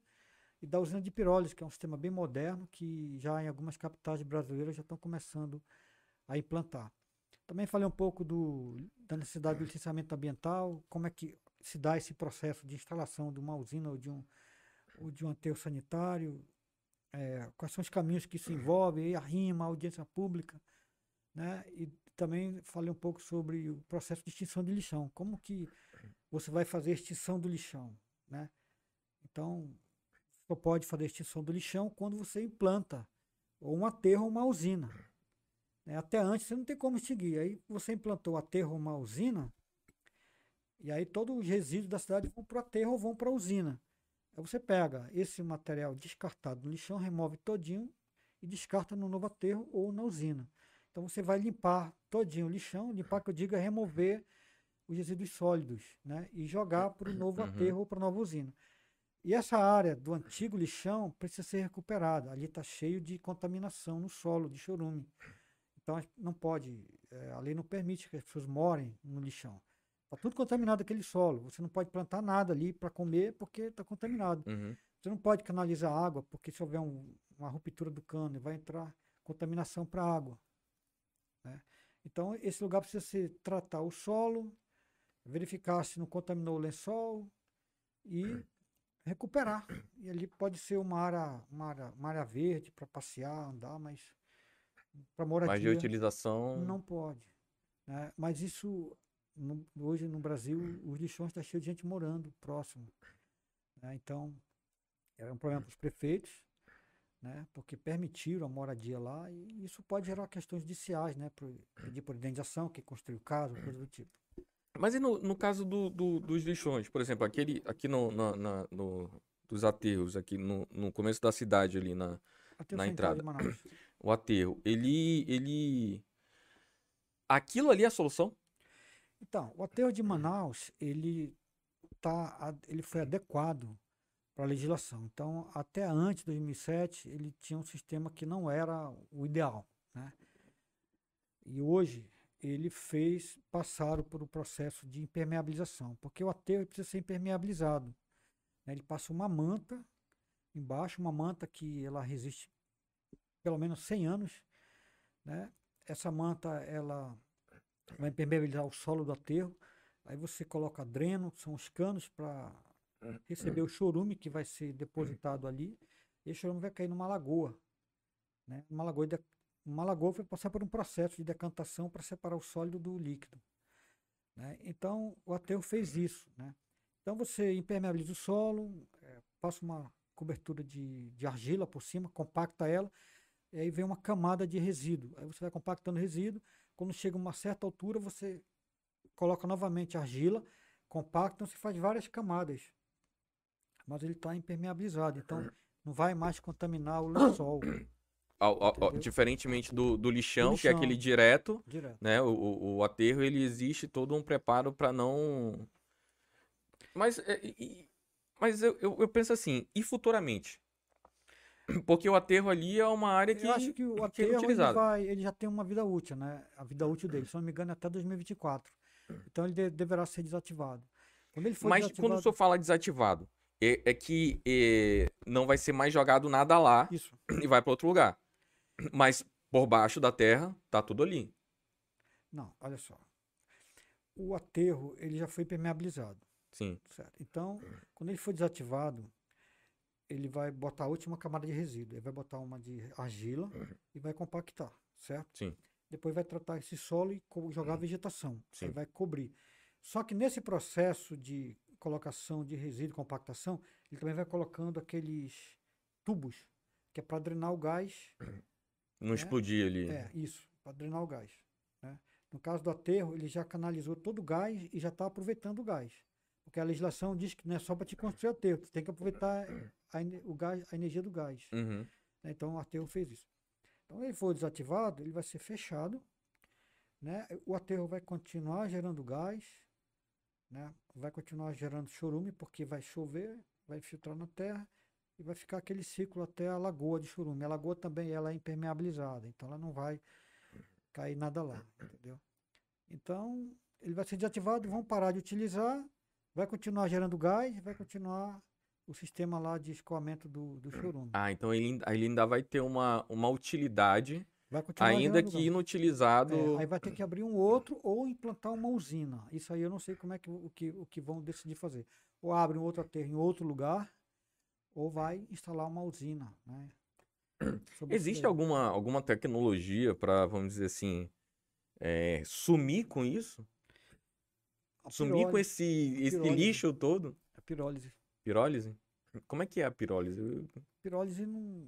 e da usina de pirólise, que é um sistema bem moderno, que já em algumas capitais brasileiras já estão começando a implantar. Também falei um pouco do, da necessidade do licenciamento ambiental, como é que se dá esse processo de instalação de uma usina ou de um, ou de um aterro sanitário, eh, quais são os caminhos que isso envolve, aí a rima, a audiência pública, né? E também falei um pouco sobre o processo de extinção de lixão, como que você vai fazer a extinção do lixão, né? Então, só pode fazer a extinção do lixão quando você implanta ou um aterro ou uma usina. Né? Até antes você não tem como extinguir. Aí você implantou aterro uma usina, e aí todos os resíduos da cidade vão para o aterro ou vão para a usina. Aí você pega esse material descartado no lixão, remove todinho e descarta no novo aterro ou na usina. Então você vai limpar todinho o lixão, limpar que eu digo é remover os resíduos sólidos, né? E jogar para o novo Uhum. aterro ou para a nova usina. E essa área do antigo lixão precisa ser recuperada. Ali está cheio de contaminação no solo, de chorume. Então não pode, eh, a lei não permite que as pessoas morem no lixão. Está tudo contaminado aquele solo. Você não pode plantar nada ali para comer porque está contaminado. Uhum. Você não pode canalizar água porque se houver um- uma ruptura do cano vai entrar contaminação para a água. né? Então, esse lugar precisa se tratar o solo, verificar se não contaminou o lençol e [CLEARS THROAT] recuperar. E ali pode ser uma área, uma área, uma área verde para passear, andar, mas para moradia. Mas de utilização. Não pode. Né? Mas isso, no- hoje no Brasil, os lixões estão cheios de gente morando próximo. né? Então, é um problema para os prefeitos, né? porque permitiram a moradia lá e isso pode gerar questões judiciais, né? Por, pedir por indenização, quem construiu casa, coisa do tipo. Mas e no, no caso do, do- dos lixões, por exemplo, aquele aqui no, na- na- no- dos aterros, aqui no, no começo da cidade ali, na, Na entrada. O aterro, ele, ele... Aquilo ali é a solução? Então, o aterro de Manaus, ele, tá, ele foi adequado para a legislação. Então, até antes de 2007, ele tinha um sistema que não era o ideal. Né? E hoje, ele fez, passaram por um processo de impermeabilização, porque o aterro precisa ser impermeabilizado. né? Ele passa uma manta embaixo, uma manta que ela resiste pelo menos 100 anos. Né? Essa manta, ela vai impermeabilizar o solo do aterro. Aí você coloca dreno, são os canos para receber o chorume que vai ser depositado ali. E esse chorume vai cair numa lagoa. Né? Uma, lagoa de, uma lagoa vai passar por um processo de decantação para separar o sólido do líquido. Né? Então, o aterro fez isso. Né? Então, você impermeabiliza o solo, eh, passa uma cobertura de, de argila por cima, compacta ela, e aí vem uma camada de resíduo. Aí você vai compactando resíduo. Quando chega a uma certa altura, você coloca novamente argila, compacta, você faz várias camadas. Mas ele está impermeabilizado, então não vai mais contaminar o lençol [COUGHS] Ao- ao- ao- Entendeu? diferentemente do, do lixão, que é lixão. aquele direto, direto. né? O, o, aterro, ele existe todo um preparo para não... Mas, é, mas eu, eu, eu penso assim, e futuramente? [CLEARS THROAT] Porque o aterro ali é uma área que, Eu acho que o que é aterro ele, utilizado. vai, ele já tem uma vida útil, né? A vida útil dele, se não me engano, é até 2024. Então ele de- deverá ser desativado. Quando ele Mas quando o desativado, senhor fala desativado, é, é que é, não vai ser mais jogado nada lá isso. [CLEARS THROAT] e vai para outro lugar. [CLEARS THROAT] Mas por baixo da terra, tá tudo ali. Não, olha só. O aterro ele já foi permeabilizado. Sim. Certo. Então, quando ele for desativado, ele vai botar a última camada de resíduo. Ele vai botar uma de argila e vai compactar, certo? Sim. Depois vai tratar esse solo e jogar vegetação. Sim. Aí vai cobrir. Só que nesse processo de colocação de resíduo compactação, ele também vai colocando aqueles tubos, que é para drenar o gás. Não É, explodir ali. É, isso, para drenar o gás. né? No caso do aterro, ele já canalizou todo o gás e já está aproveitando o gás. Porque a legislação diz que não é só para te construir aterro, tu tem que aproveitar a, o gás, a energia do gás. Uhum. né? Então o aterro fez isso. Então, ele for desativado, ele vai ser fechado, né? O aterro vai continuar gerando gás, né? Vai continuar gerando chorume porque vai chover, vai filtrar na terra e vai ficar aquele ciclo até a lagoa de chorume. A lagoa também ela é impermeabilizada, então ela não vai cair nada lá, entendeu? Então, ele vai ser desativado, vão parar de utilizar, vai continuar gerando gás, vai continuar o sistema lá de escoamento do, do chorume. Ah, então ele, ainda- ele ainda vai ter uma, uma utilidade, ainda que gás. inutilizado. É, aí vai ter que abrir um outro ou implantar uma usina. Isso aí eu não sei como é que o que, o que vão decidir fazer. Ou abre um outro aterro em outro lugar, ou vai instalar uma usina. Né? [CLEARS THROAT] Sobre Existe alguma, alguma tecnologia para, vamos dizer assim, é, sumir com isso? Sumir com esse, esse pirólise. lixo todo? A pirólise. Pirólise? Como é que é a pirólise? Pirólise não.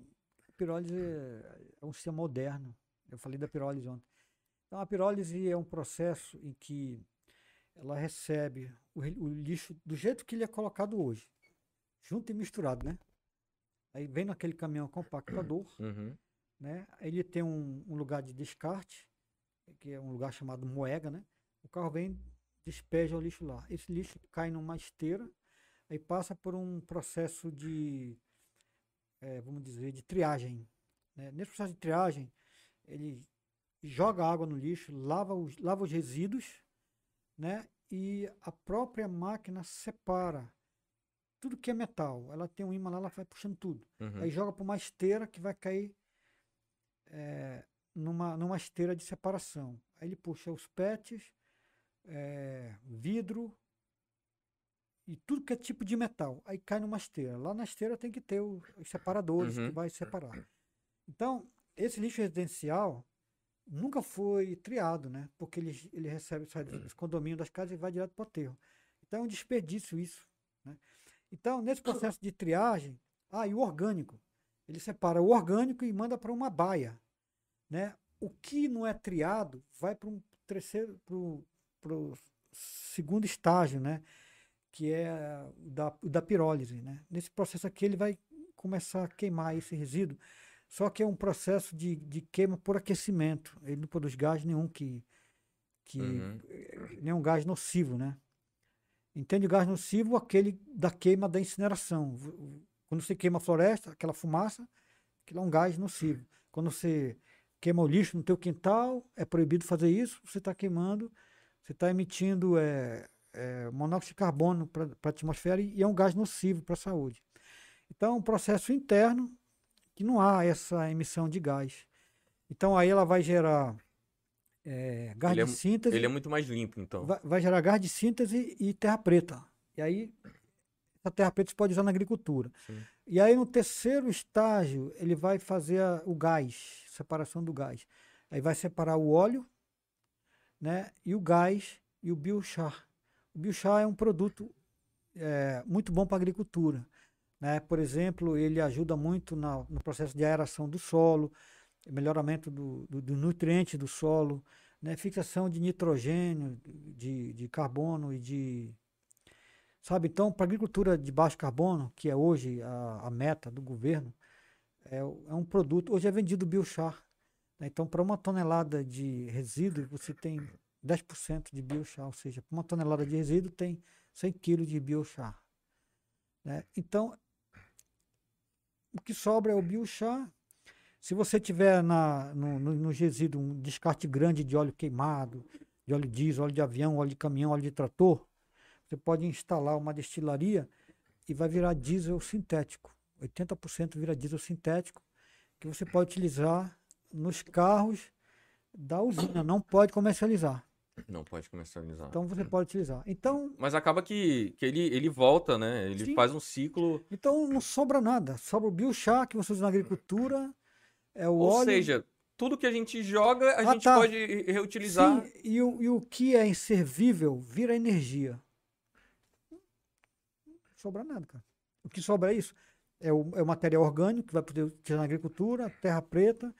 Pirólise é é um sistema moderno. Eu falei da pirólise ontem. Então, a pirólise é um processo em que ela recebe o, o lixo do jeito que ele é colocado hoje, junto e misturado, né? Aí vem naquele caminhão compactador, [CLEARS THROAT] Uhum. né? Aí Ele tem um, um lugar de descarte, que é um lugar chamado moega, né? O carro vem, despeja o lixo lá. Esse lixo cai numa esteira, aí passa por um processo de, eh, vamos dizer, de triagem. né? Nesse processo de triagem, ele joga água no lixo, lava os, lava os resíduos, né? E a própria máquina separa tudo que é metal. Ela tem um imã lá, ela vai puxando tudo. Uhum. Aí joga para uma esteira que vai cair eh, numa, numa esteira de separação. Aí ele puxa os PETs, é, vidro e tudo que é tipo de metal. Aí cai numa esteira. Lá na esteira tem que ter os separadores Uhum. que vai separar. Então, esse lixo residencial nunca foi triado, né? Porque ele, ele recebe, sai dos condomínios das casas e vai direto para o aterro. Então é um desperdício isso. Né? Então, nesse processo de triagem, ah, e o orgânico. Ele separa o orgânico e manda para uma baia. Né? O que não é triado vai para um terceiro, para o segundo estágio, né? que é da, da pirólise. Né? Nesse processo aqui, ele vai começar a queimar esse resíduo, só que é um processo de, de queima por aquecimento. Ele não produz gás nenhum que, que Uhum. nenhum gás nocivo, né? Entende o gás nocivo aquele da queima da incineração. Quando você queima a floresta, aquela fumaça, aquilo é um gás nocivo. Quando você queima o lixo no teu quintal, é proibido fazer isso, você está queimando, você está emitindo é, é, monóxido de carbono para a atmosfera e, e é um gás nocivo para a saúde. Então, é um processo interno que não há essa emissão de gás. Então, aí ela vai gerar é, gás Ele é de mu- síntese Ele é muito mais limpo, então. vai, vai gerar gás de síntese e terra preta. E aí, essa terra preta você pode usar na agricultura. Sim. E aí, no terceiro estágio, ele vai fazer a- o gás, separação do gás. Aí vai separar o óleo, né, e o gás e o biochar. O biochar é um produto é, muito bom para a agricultura. Né? Por exemplo, ele ajuda muito na- no processo de aeração do solo, melhoramento do, do, do nutriente do solo, né? fixação de nitrogênio, de, de carbono e de. Sabe, então, para a agricultura de baixo carbono, que é hoje a, a meta do governo, é, é um produto. Hoje é vendido biochar. Né? Então, para uma tonelada de resíduo, você tem 10% de biochar, ou seja, para uma tonelada de resíduo tem 100 kg de biochar. Né? Então, o que sobra é o biochar. Se você tiver na, no, no, no resíduo um descarte grande de óleo queimado, de óleo diesel, óleo de avião, óleo de caminhão, óleo de trator, você pode instalar uma destilaria e vai virar diesel sintético. 80% vira diesel sintético, que você pode utilizar nos carros da usina, não pode comercializar. Não pode comercializar. Então você pode utilizar. Então, Mas acaba que, que ele, ele volta, né? Ele Sim. faz um ciclo. então não sobra nada. Sobra o biochar que você usa na agricultura, é o Ou óleo. seja, tudo que a gente joga, a Ah, gente tá. pode reutilizar. Sim, e o, e o que é inservível vira energia. Não sobra nada, cara. O que sobra é isso. É o, é o material orgânico que vai poder utilizar na agricultura, terra preta,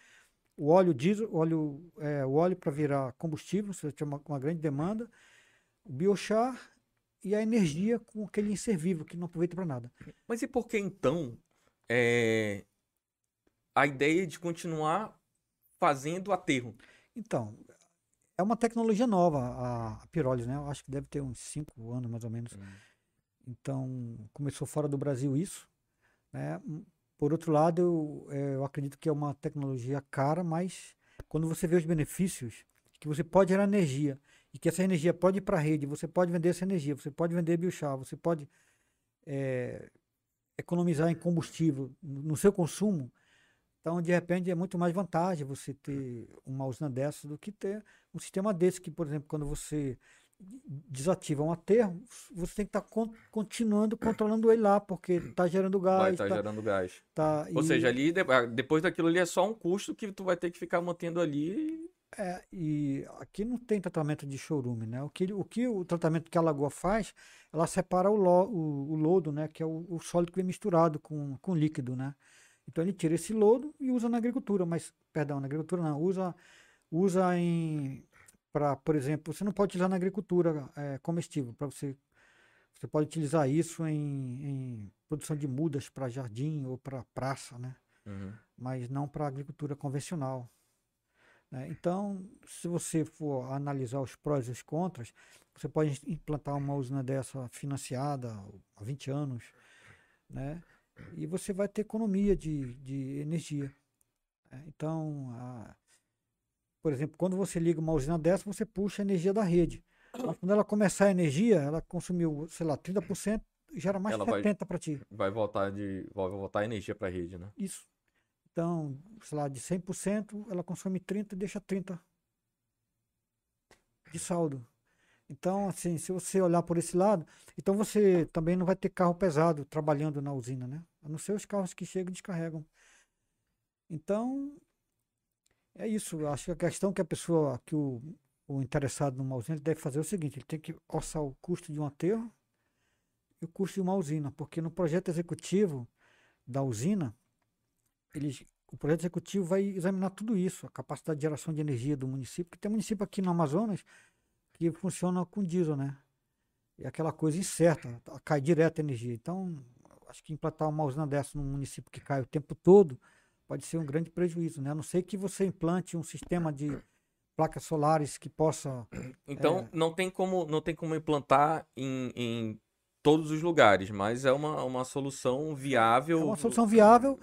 o óleo diesel, o óleo, é, o óleo para virar combustível, você tem uma, uma grande demanda, o biochar e a energia com aquele inservível que não aproveita para nada. Mas e por que então é, a ideia de continuar fazendo aterro? Então, é uma tecnologia nova a, a pirólise, né? Eu acho que deve ter uns cinco anos mais ou menos. Então, começou fora do Brasil isso. Né? Por outro lado, eu, eh, eu acredito que é uma tecnologia cara, mas quando você vê os benefícios, que você pode gerar energia, e que essa energia pode ir para a rede, você pode vender essa energia, você pode vender biochar, você pode eh, economizar em combustível no no seu consumo, então, de repente, é muito mais vantagem você ter uma usina dessa do que ter um sistema desse, que, por exemplo, quando você desativa um aterro, você tem que estar continuando controlando ele lá, porque está gerando Vai gás. estar tá- gerando gás. tá- Ou e- seja, ali ah, depois daquilo ali é só um custo que tu vai ter que ficar mantendo ali. É, e aqui não tem tratamento de chorume, né? O que, o que o tratamento que a lagoa faz, ela separa o, lo- o, o lodo, né? Que é o, o sólido que vem misturado com, com líquido, né? Então ele tira esse lodo e usa na agricultura, mas, perdão, na agricultura não, usa, usa em, para, por exemplo, você não pode utilizar na agricultura é, comestível, para você, você pode utilizar isso em, em produção de mudas para jardim ou para praça, né? Uhum. mas não para a agricultura convencional. né? Então, se você for analisar os prós e os contras, você pode implantar uma usina dessa financiada há 20 anos, né? e você vai ter economia de, de energia. né? Então, a- por exemplo, quando você liga uma usina dessa, você puxa a energia da rede. Mas quando ela começar a energia, ela consumiu, sei lá, 30%, gera mais Ela vai- 70% para ti. Vai voltar de. Vai voltar a energia para a rede, né? Isso. Então, sei lá, de 100%, ela consome 30 e deixa 30 de saldo. Então, assim, se você olhar por esse lado, então você também não vai ter carro pesado trabalhando na usina, né? A não ser os carros que chegam e descarregam. Então, é isso. Eu acho que a questão que a pessoa, que o, o interessado numa usina, deve fazer é o seguinte: ele tem que orçar o custo de um aterro e o custo de uma usina, porque no projeto executivo da usina, o projeto executivo vai examinar tudo isso, a capacidade de geração de energia do município, que tem município aqui no Amazonas que funciona com diesel, né? E aquela coisa incerta, cai direto a energia. Então, acho que implantar uma usina dessa num município que cai o tempo todo pode ser um grande prejuízo, né? A não ser que você implante um sistema de placas solares que possa. [CLEARS THROAT] Então, é... não, tem como, não tem como implantar em, em todos os lugares, mas é uma, uma solução viável. É uma solução viável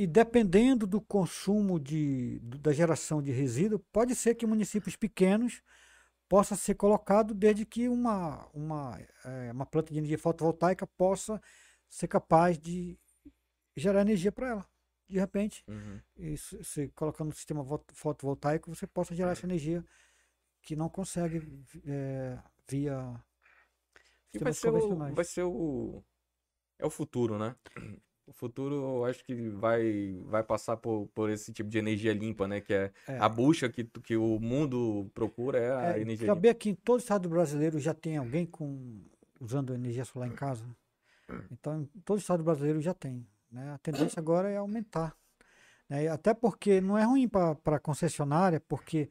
e dependendo do consumo de, da geração de resíduo, pode ser que municípios pequenos possa ser colocado desde que uma, uma, é, uma planta de energia fotovoltaica possa ser capaz de gerar energia para ela. De repente, uhum. e se, colocando no sistema fotovoltaico, você possa gerar essa energia que não consegue é, via e vai ser, o, vai ser o. É o futuro, né? O futuro, eu acho que vai, vai passar por, por esse tipo de energia limpa, né? Que é, é. a bucha que, que o mundo procura é a é, energia saber que em todo o estado brasileiro já tem alguém com, usando energia solar em casa. Então, em todo o estado brasileiro já tem. Né? A tendência agora é aumentar. Né? Até porque não é ruim para a concessionária, porque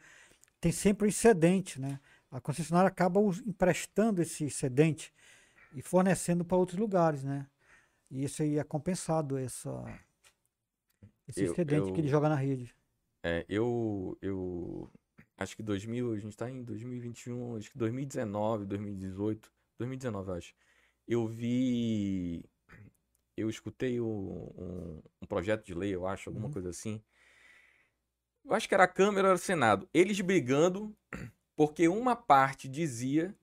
tem sempre o excedente, né? a concessionária acaba emprestando esse excedente e fornecendo para outros lugares, né? E isso aí é compensado, essa, esse eu, excedente eu, que ele joga na rede. É, eu, eu acho que 2000, a gente está em 2021, acho que 2019, 2018, 2019 eu acho. Eu vi, eu escutei um, um, um projeto de lei, eu acho, alguma uhum. coisa assim. Eu acho que era a Câmara ou era o Senado. Eles brigando porque uma parte dizia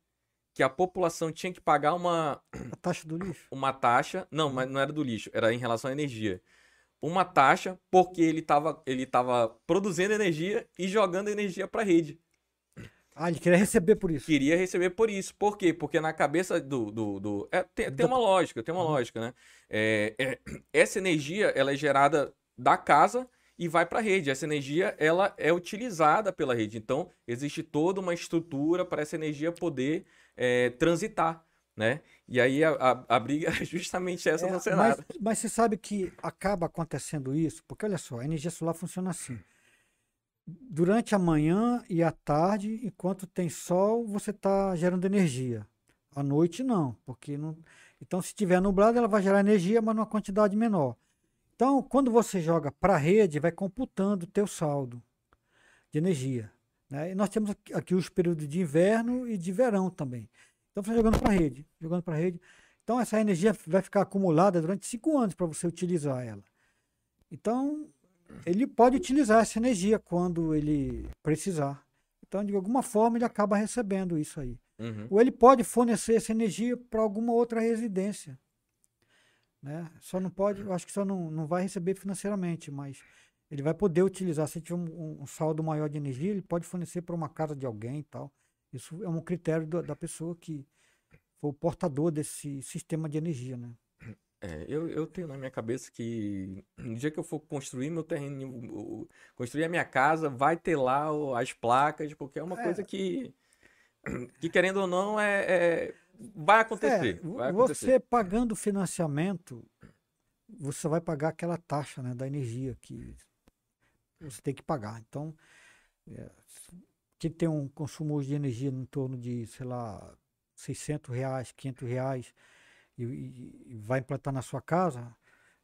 que a população tinha que pagar uma. A taxa do lixo? Uma taxa. Não, mas não era do lixo, era em relação à energia. Uma taxa porque ele estava ele tava produzindo energia e jogando energia para a rede. Ah, ele queria receber por isso. Queria receber por isso. Por quê? Porque na cabeça do. do, do é, tem, tem uma lógica, tem uma lógica, né? É, é, essa energia ela é gerada da casa e vai para a rede. Essa energia ela é utilizada pela rede. Então, existe toda uma estrutura para essa energia poder é, transitar. Né? E aí a, a, a briga [LAUGHS] é justamente essa é, no cenário. Mas, mas você sabe que acaba acontecendo isso, porque olha só, a energia solar funciona assim. Durante a manhã e a tarde, enquanto tem sol, você está gerando energia. À noite não, porque não. Então, se estiver nublado, ela vai gerar energia, mas numa quantidade menor. Então, quando você joga para a rede, vai computando o teu saldo de energia. Né? E nós temos aqui os períodos de inverno e de verão também. Então, você jogando para a rede, jogando para a rede. Então, essa energia vai ficar acumulada durante cinco anos para você utilizar ela. Então, ele pode utilizar essa energia quando ele precisar. Então, de alguma forma, ele acaba recebendo isso aí. Uhum. Ou ele pode fornecer essa energia para alguma outra residência. Né? Só não pode, eu acho que só não, não vai receber financeiramente, mas ele vai poder utilizar. Se tiver um, um saldo maior de energia, ele pode fornecer para uma casa de alguém e tal. Isso é um critério do, da pessoa que for o portador desse sistema de energia, né? É, eu, eu tenho na minha cabeça que no dia que eu for construir meu terreno, construir a minha casa, vai ter lá as placas, porque é uma é. coisa que, que querendo ou não, é, é Vai acontecer, é, vai acontecer. Você pagando financiamento, você vai pagar aquela taxa né, da energia que você tem que pagar. Então, é, quem tem um consumo de energia em torno de, sei lá, 600 reais, 500 reais e, e vai implantar na sua casa,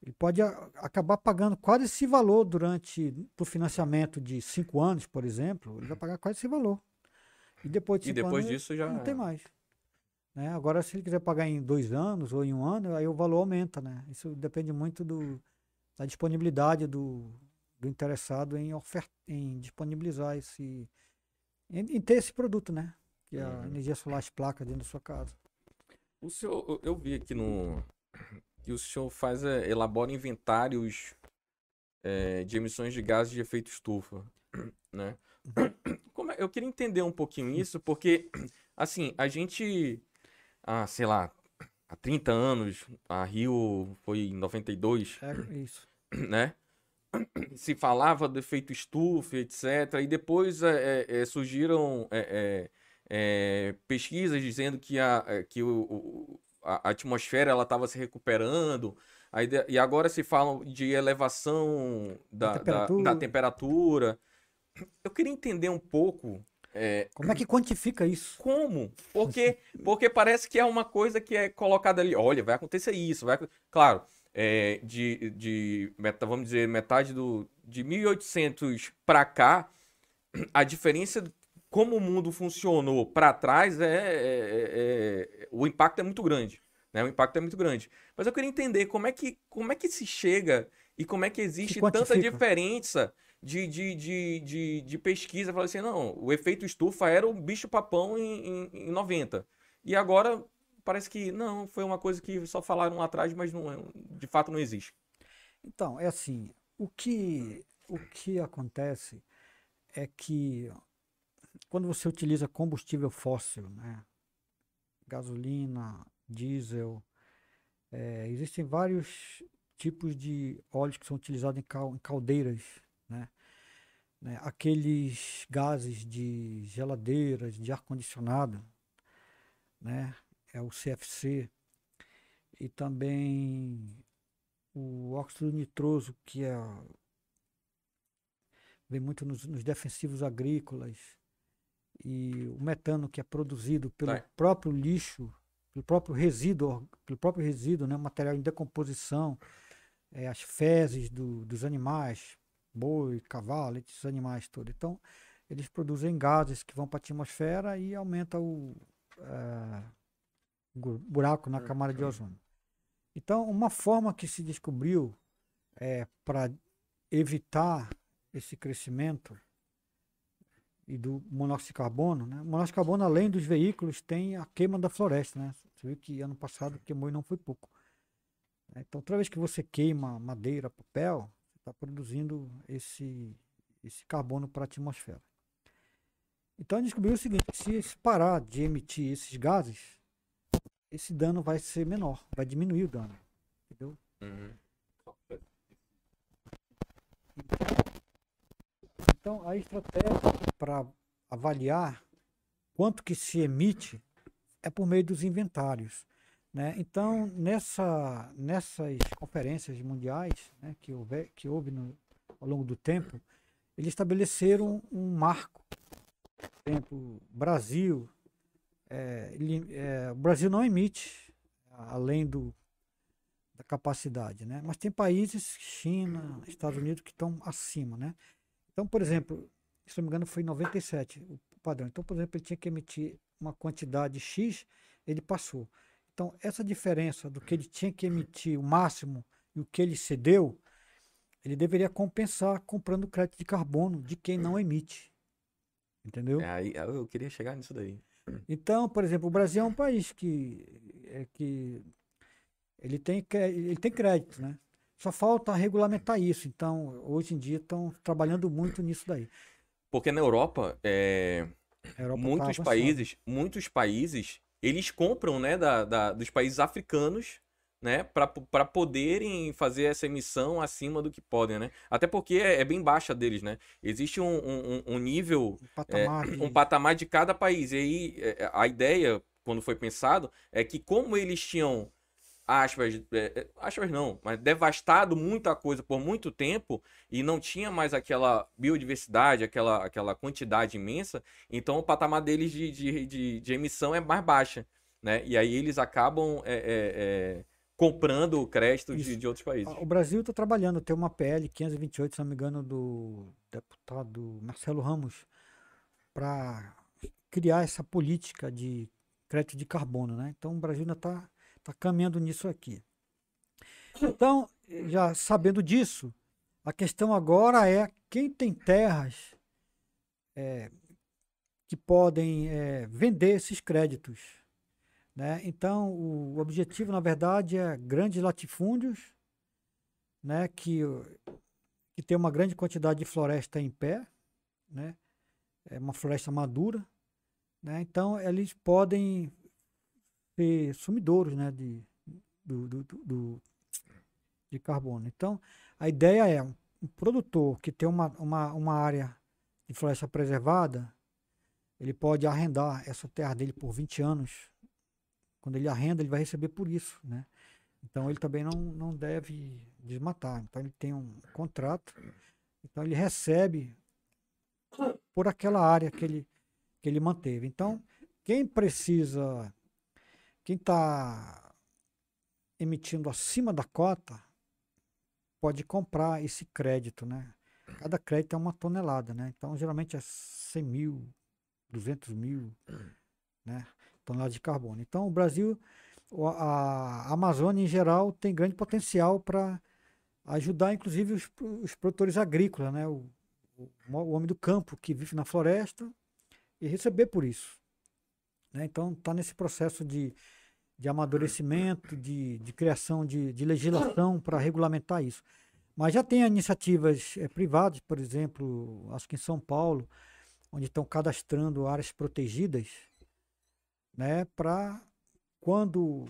ele pode a, acabar pagando quase esse valor durante o financiamento de cinco anos, por exemplo, ele vai pagar quase esse valor. E depois, de e depois anos, disso já não tem mais. Né? Agora, se ele quiser pagar em dois anos ou em um ano, aí o valor aumenta. Né? Isso depende muito do, da disponibilidade do, do interessado em, ofert, em disponibilizar esse. Em, em, ter esse produto, né? Que é a uhum. energia solar as placas dentro da sua casa. O senhor, eu vi aqui no. que o senhor faz, é, elabora inventários é, de emissões de gases de efeito estufa, [CLEARS THROAT] né? Uhum. Como é, eu queria entender um pouquinho isso, porque, assim, a gente, ah, sei lá, há 30 anos, a Rio foi em 92, É isso. [CLEARS THROAT] né? Se falava do efeito estufa, etc. E depois é, é, surgiram é, pesquisas dizendo que a, é, que o, o- a atmosfera ela estava se recuperando. Aí e agora se fala de elevação da, da- da temperatura. temperatura. Eu queria entender um pouco é, Como é que quantifica isso? como? Porque, [LAUGHS] porque parece que é uma coisa que é colocada ali. Olha, vai acontecer isso. Vai... Claro, é, de, de meta- vamos dizer, metade do, de 1800 para cá, a diferença, como o mundo funcionou para trás, é, é- é- o impacto é muito grande. Né? O impacto é muito grande. Mas eu queria entender como é que, como é que se chega e como é que existe tanta diferença de, de, de, de, de pesquisa. Fala assim, não, o efeito estufa era o bicho-papão em, em, em 90. E agora parece que não, foi uma coisa que só falaram lá atrás, mas não, é- de fato não existe. Então, é assim, o que, o que acontece é que quando você utiliza combustível fóssil, né, gasolina, diesel, eh, existem vários tipos de óleos que são utilizados em caldeiras, né, né, aqueles gases de geladeiras, de ar-condicionado, né, é o CFC, e também o óxido nitroso, que é vem muito nos, nos defensivos agrícolas, e o metano que é produzido pelo Tá. próprio lixo, pelo próprio resíduo, pelo próprio resíduo, né, material em decomposição, eh, as fezes do- dos animais, boi, cavalo, esses animais todos. Então, eles produzem gases que vão para a atmosfera e aumenta o gu- buraco na camada de ozônio. Então, uma forma que se descobriu para evitar esse crescimento e do monóxido de carbono, né? O monóxido de carbono, além dos veículos, tem a queima da floresta, né? Você viu que ano passado queimou e não foi pouco. né? Então, toda vez que você queima madeira, papel, você está produzindo esse, esse carbono para a atmosfera. Então, descobriu o seguinte, se parar de emitir esses gases, esse dano vai ser menor, vai diminuir o dano, entendeu? Então, a estratégia para avaliar quanto que se emite é por meio dos inventários. Né? Então, nessa, nessas conferências mundiais né, que, houve, que houve no, ao longo do tempo, eles estabeleceram um marco. Por exemplo, Brasil, é, é, o Brasil não emite além do, da capacidade, né? mas tem países, China, Estados Unidos, que estão acima. Né? Então, por exemplo, se não me engano, foi em 97 o padrão. Então, por exemplo, ele tinha que emitir uma quantidade X, ele passou. Então, essa diferença do que ele tinha que emitir o máximo e o que ele cedeu, ele deveria compensar comprando crédito de carbono de quem não emite. Entendeu? É, aí, eu queria chegar nisso daí. Então, por exemplo, o Brasil é um país que, é que ele, tem, ele tem crédito, né? Só falta regulamentar isso. Então, hoje em dia estão trabalhando muito nisso daí. Porque na Europa, é, Europa tá muitos avançando. países, muitos países, eles compram, né, da, da- dos países africanos, né, para poderem fazer essa emissão acima do que podem, né? Até porque é, é bem baixa deles, né? Existe um, um- um- um nível, Um patamar um de- patamar de cada país. E aí é, a ideia, quando foi pensado, é que como eles tinham aspas, é, é, aspas não, mas devastado muita coisa por muito tempo e não tinha mais aquela biodiversidade, aquela, aquela quantidade imensa, então o patamar deles de, de, de, de emissão é mais baixa, né? E aí eles acabam é, é, é, comprando créditos de, Isso. de outros países. Ah, O Brasil está trabalhando, tem uma PL 528, se não me engano, do deputado Marcelo Ramos, para criar essa política de crédito de carbono, né? Então o Brasil ainda está tá caminhando nisso aqui. Então, já sabendo disso, a questão agora é quem tem terras é, que podem é, vender esses créditos. Né? Então, o objetivo, na verdade, é grandes latifúndios, né? que, que tem uma grande quantidade de floresta em pé, né? é uma floresta madura, né? Então eles podem ser sumidouros, né? De, do, do, do, de carbono. Então a ideia é um, produtor que tem uma, uma, uma área de floresta preservada, ele pode arrendar essa terra dele por 20 anos. Quando ele arrenda, ele vai receber por isso, né? Então ele também não, não deve desmatar. Então ele tem um contrato, então ele recebe por aquela área que ele, que ele manteve. Então, quem precisa, quem está emitindo acima da cota, pode comprar esse crédito, né? Cada crédito é uma tonelada, né? Então, geralmente é 100 mil, 200 mil, né? Toneladas de carbono. Então, o Brasil, a Amazônia em geral, tem grande potencial para ajudar, inclusive, os, os, produtores agrícolas, né? O, o, o, homem do campo que vive na floresta e receber por isso. Né? Então, está nesse processo de, de amadurecimento, de, de criação de, de legislação para regulamentar isso. Mas já tem iniciativas é, privadas, por exemplo, acho que em São Paulo, onde estão cadastrando áreas protegidas, né, para quando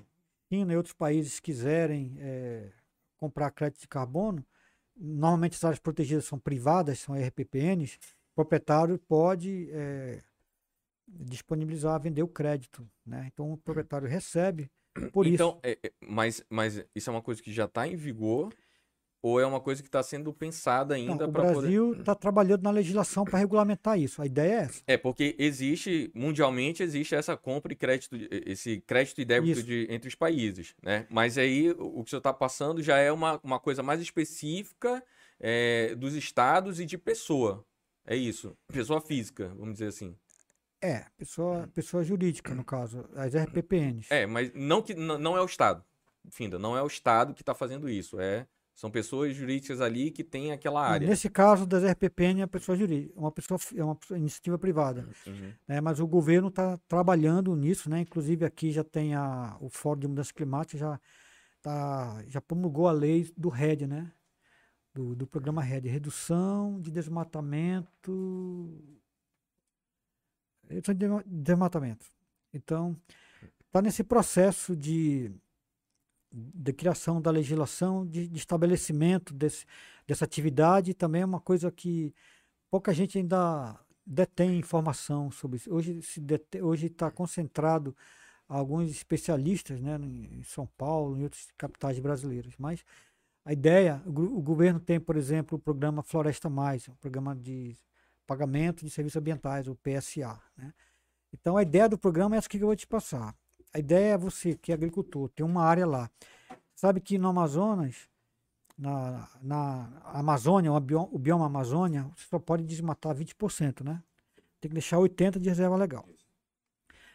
China e outros países quiserem é, comprar crédito de carbono, normalmente as áreas protegidas são privadas, são RPPNs, o proprietário pode é, disponibilizar, vender o crédito. Né? Então o proprietário recebe [CLEARS THROAT] por então, isso. É, mas, mas isso é uma coisa que já está em vigor ou é uma coisa que está sendo pensada ainda para poder... O Brasil está trabalhando na legislação para regulamentar isso. A ideia é essa. É, porque existe, mundialmente, existe essa compra e crédito, esse crédito e débito de, entre os países, né? Mas aí o que você está passando já é uma, uma coisa mais específica é, dos estados e de pessoa. É isso. Pessoa física, vamos dizer assim. É, pessoa, pessoa jurídica, no caso, as RPPNs. É, mas não, que, não é o Estado. Finda, não é o Estado que está fazendo isso. É são pessoas jurídicas ali que têm aquela área. Nesse caso das RPPN é pessoa jurídica, uma pessoa é uma iniciativa privada. Uhum. Né? Mas o governo está trabalhando nisso, né? Inclusive aqui já tem a, o Fórum de Mudança Climática já tá, já promulgou a lei do RED, né? Do, do programa RED, redução de desmatamento, redução de desmatamento. Então está nesse processo de de criação da legislação, de, de estabelecimento desse, dessa atividade, também é uma coisa que pouca gente ainda detém informação sobre isso. Hoje está concentrado alguns especialistas, né, em São Paulo, em outras capitais brasileiras. Mas a ideia, o, o governo tem, por exemplo, o programa Floresta Mais, o programa de pagamento de serviços ambientais, o PSA. Né? Então a ideia do programa é essa que eu vou te passar. A ideia é você, que é agricultor, ter uma área lá. Sabe que no Amazonas, na, na Amazônia, o bioma, o bioma Amazônia, você só pode desmatar 20%, né? Tem que deixar 80% de reserva legal.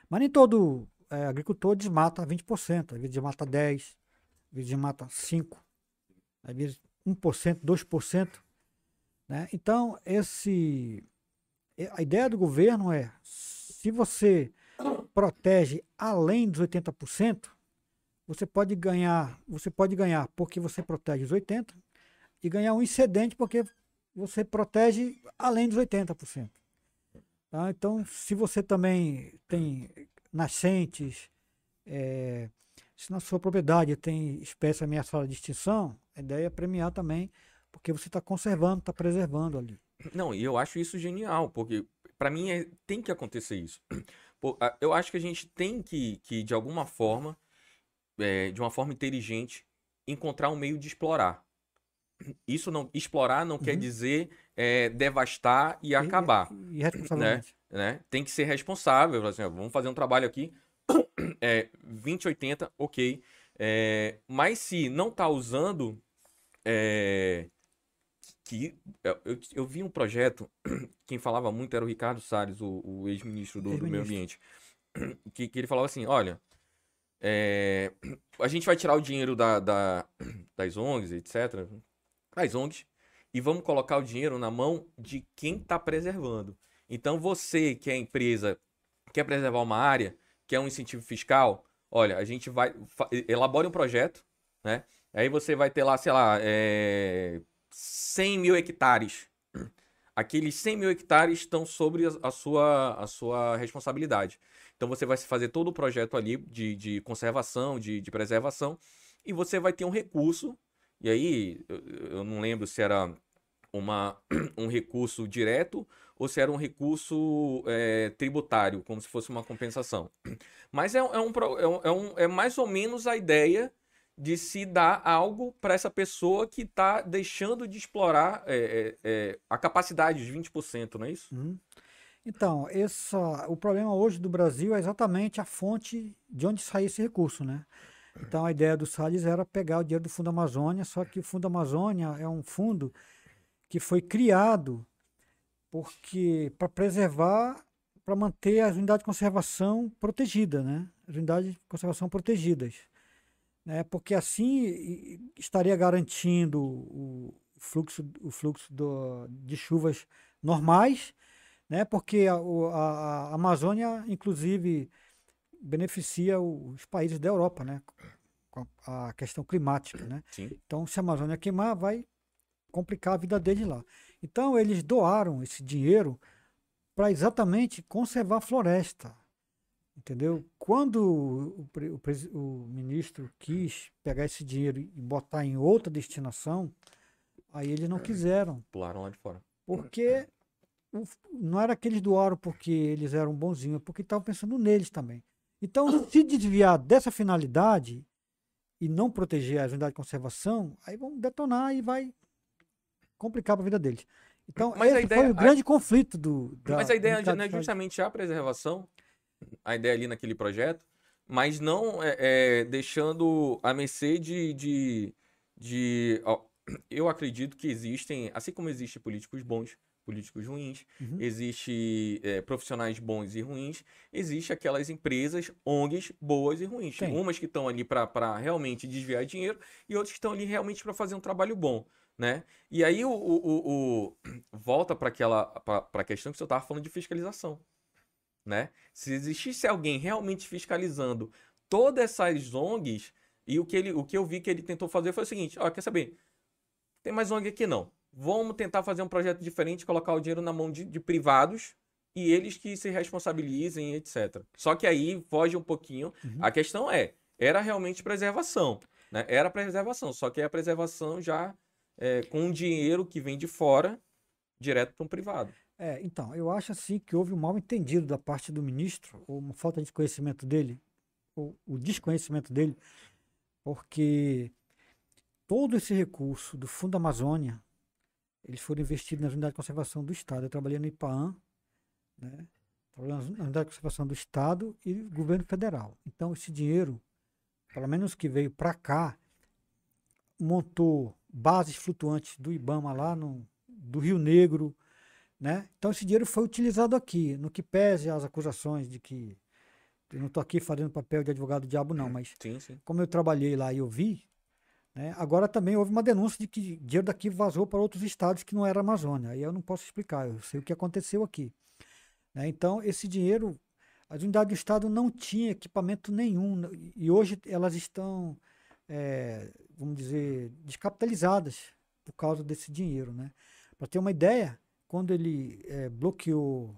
Mas nem todo é, agricultor desmata 20%. Às vezes desmata 10%, às vezes desmata 5%, às vezes 1%, 2%. Né? Então, esse, a ideia do governo é, se você protege além dos 80%, você pode ganhar, você pode ganhar porque você protege os 80 e ganhar um excedente porque você protege além dos 80%. Tá? Então, se você também tem nascentes, é, se na sua propriedade tem espécie ameaçada de extinção, a ideia é premiar também, porque você está conservando, está preservando ali. Não, e eu acho isso genial, porque para mim é, tem que acontecer isso. [CLEARS THROAT] Eu acho que a gente tem que, que de alguma forma, é, de uma forma inteligente, encontrar um meio de explorar. [CLEARS THROAT] Isso não explorar não uhum. quer dizer é, devastar e acabar. E, e né? né? Tem que ser responsável. Assim, ó, vamos fazer um trabalho aqui. [CLEARS THROAT] É, 2080, ok. É, mas se não está usando. É, que eu, eu, eu, vi um projeto, [CLEARS THROAT] quem falava muito era o Ricardo Salles, o, o ex-ministro do, ex do, Meio Ambiente, [CLEARS THROAT] que, que ele falava assim, olha, é, [CLEARS THROAT] a gente vai tirar o dinheiro da, da, das ONGs, etc., das ONGs, e vamos colocar o dinheiro na mão de quem está preservando. Então você, que é empresa, quer preservar uma área, quer um incentivo fiscal, olha, a gente vai, elabore um projeto, né? Aí você vai ter lá, sei lá, é, 100 mil hectares. aqueles 100 mil hectares estão sobre a, sua, a sua responsabilidade. Então você vai fazer todo o projeto ali de, de conservação, de, de preservação, e você vai ter um recurso. E aí, eu, eu não lembro se era uma, [CLEARS THROAT] um recurso direto ou se era um recurso é, tributário, como se fosse uma compensação. Mas é, é, um, é, um, é mais ou menos a ideia de se dar algo para essa pessoa que está deixando de explorar é, é, a capacidade de 20%, não é isso? Uhum. Então, essa, o problema hoje do Brasil é exatamente a fonte de onde sai esse recurso, né? Então, a ideia do Salles era pegar o dinheiro do Fundo Amazônia, só que o Fundo Amazônia é um fundo que foi criado porque para preservar, para manter as unidades de conservação protegidas, né? As unidades de conservação protegidas né? porque assim estaria garantindo o fluxo, o fluxo do, de chuvas normais, né? porque a, a, a Amazônia, inclusive, beneficia os países da Europa, né? com a, a questão climática. Né? Sim. Então, se a Amazônia queimar, vai complicar a vida deles lá. Então, eles doaram esse dinheiro para exatamente conservar a floresta. Entendeu? Quando o, o, o, ministro quis pegar esse dinheiro e botar em outra destinação, aí eles não quiseram. Pularam lá de fora. Porque o, não era que eles doaram porque eles eram bonzinhos, é porque estavam pensando neles também. Então, [COUGHS] se desviar dessa finalidade e não proteger as unidades de conservação, aí vão detonar e vai complicar para a vida deles. Então, Mas esse ideia, foi o grande a... conflito do. Da, Mas a ideia não é justamente a preservação a ideia ali naquele projeto, mas não é, é, deixando a mercê de. de, de ó, [CLEARS THROAT] eu acredito que existem, assim como existem políticos bons, políticos ruins, uhum. existe é, profissionais bons e ruins, existe aquelas empresas, ONGs boas e ruins. Tem. Umas que estão ali para realmente desviar dinheiro e outras que estão ali realmente para fazer um trabalho bom. Né? E aí o, o, o, o [CLEARS THROAT] volta para aquela para a questão que você estava falando de fiscalização né? Se existisse alguém realmente fiscalizando todas essas ONGs, e o que, ele, o que eu vi que ele tentou fazer foi o seguinte: ó, quer saber? Tem mais ONG aqui não. Vamos tentar fazer um projeto diferente, colocar o dinheiro na mão de, de privados e eles que se responsabilizem, etc. Só que aí foge um pouquinho. Uhum. A questão é: era realmente preservação. Né? Era preservação, só que é a preservação já é, com dinheiro que vem de fora direto para um privado. É, então, eu acho assim que houve um mal entendido da parte do ministro, ou uma falta de conhecimento dele, ou o desconhecimento dele, porque todo esse recurso do Fundo Amazônia, eles foram investidos na unidade de conservação do Estado. Eu trabalhei no IPAAN, né? Trabalhei na unidade de conservação do Estado e governo federal. Então, esse dinheiro, pelo menos que veio para cá, montou bases flutuantes do IBAMA lá no, do Rio Negro, né? Então esse dinheiro foi utilizado aqui, no que pese as acusações de que eu não estou aqui fazendo papel de advogado diabo não, mas sim, sim. como eu trabalhei lá e eu vi, né? agora também houve uma denúncia de que dinheiro daqui vazou para outros estados que não era Amazônia. Aí eu não posso explicar, eu sei o que aconteceu aqui. Né? Então esse dinheiro, as unidades do estado não tinham equipamento nenhum e hoje elas estão, é, vamos dizer, descapitalizadas por causa desse dinheiro, né? Para ter uma ideia, quando ele é, bloqueou,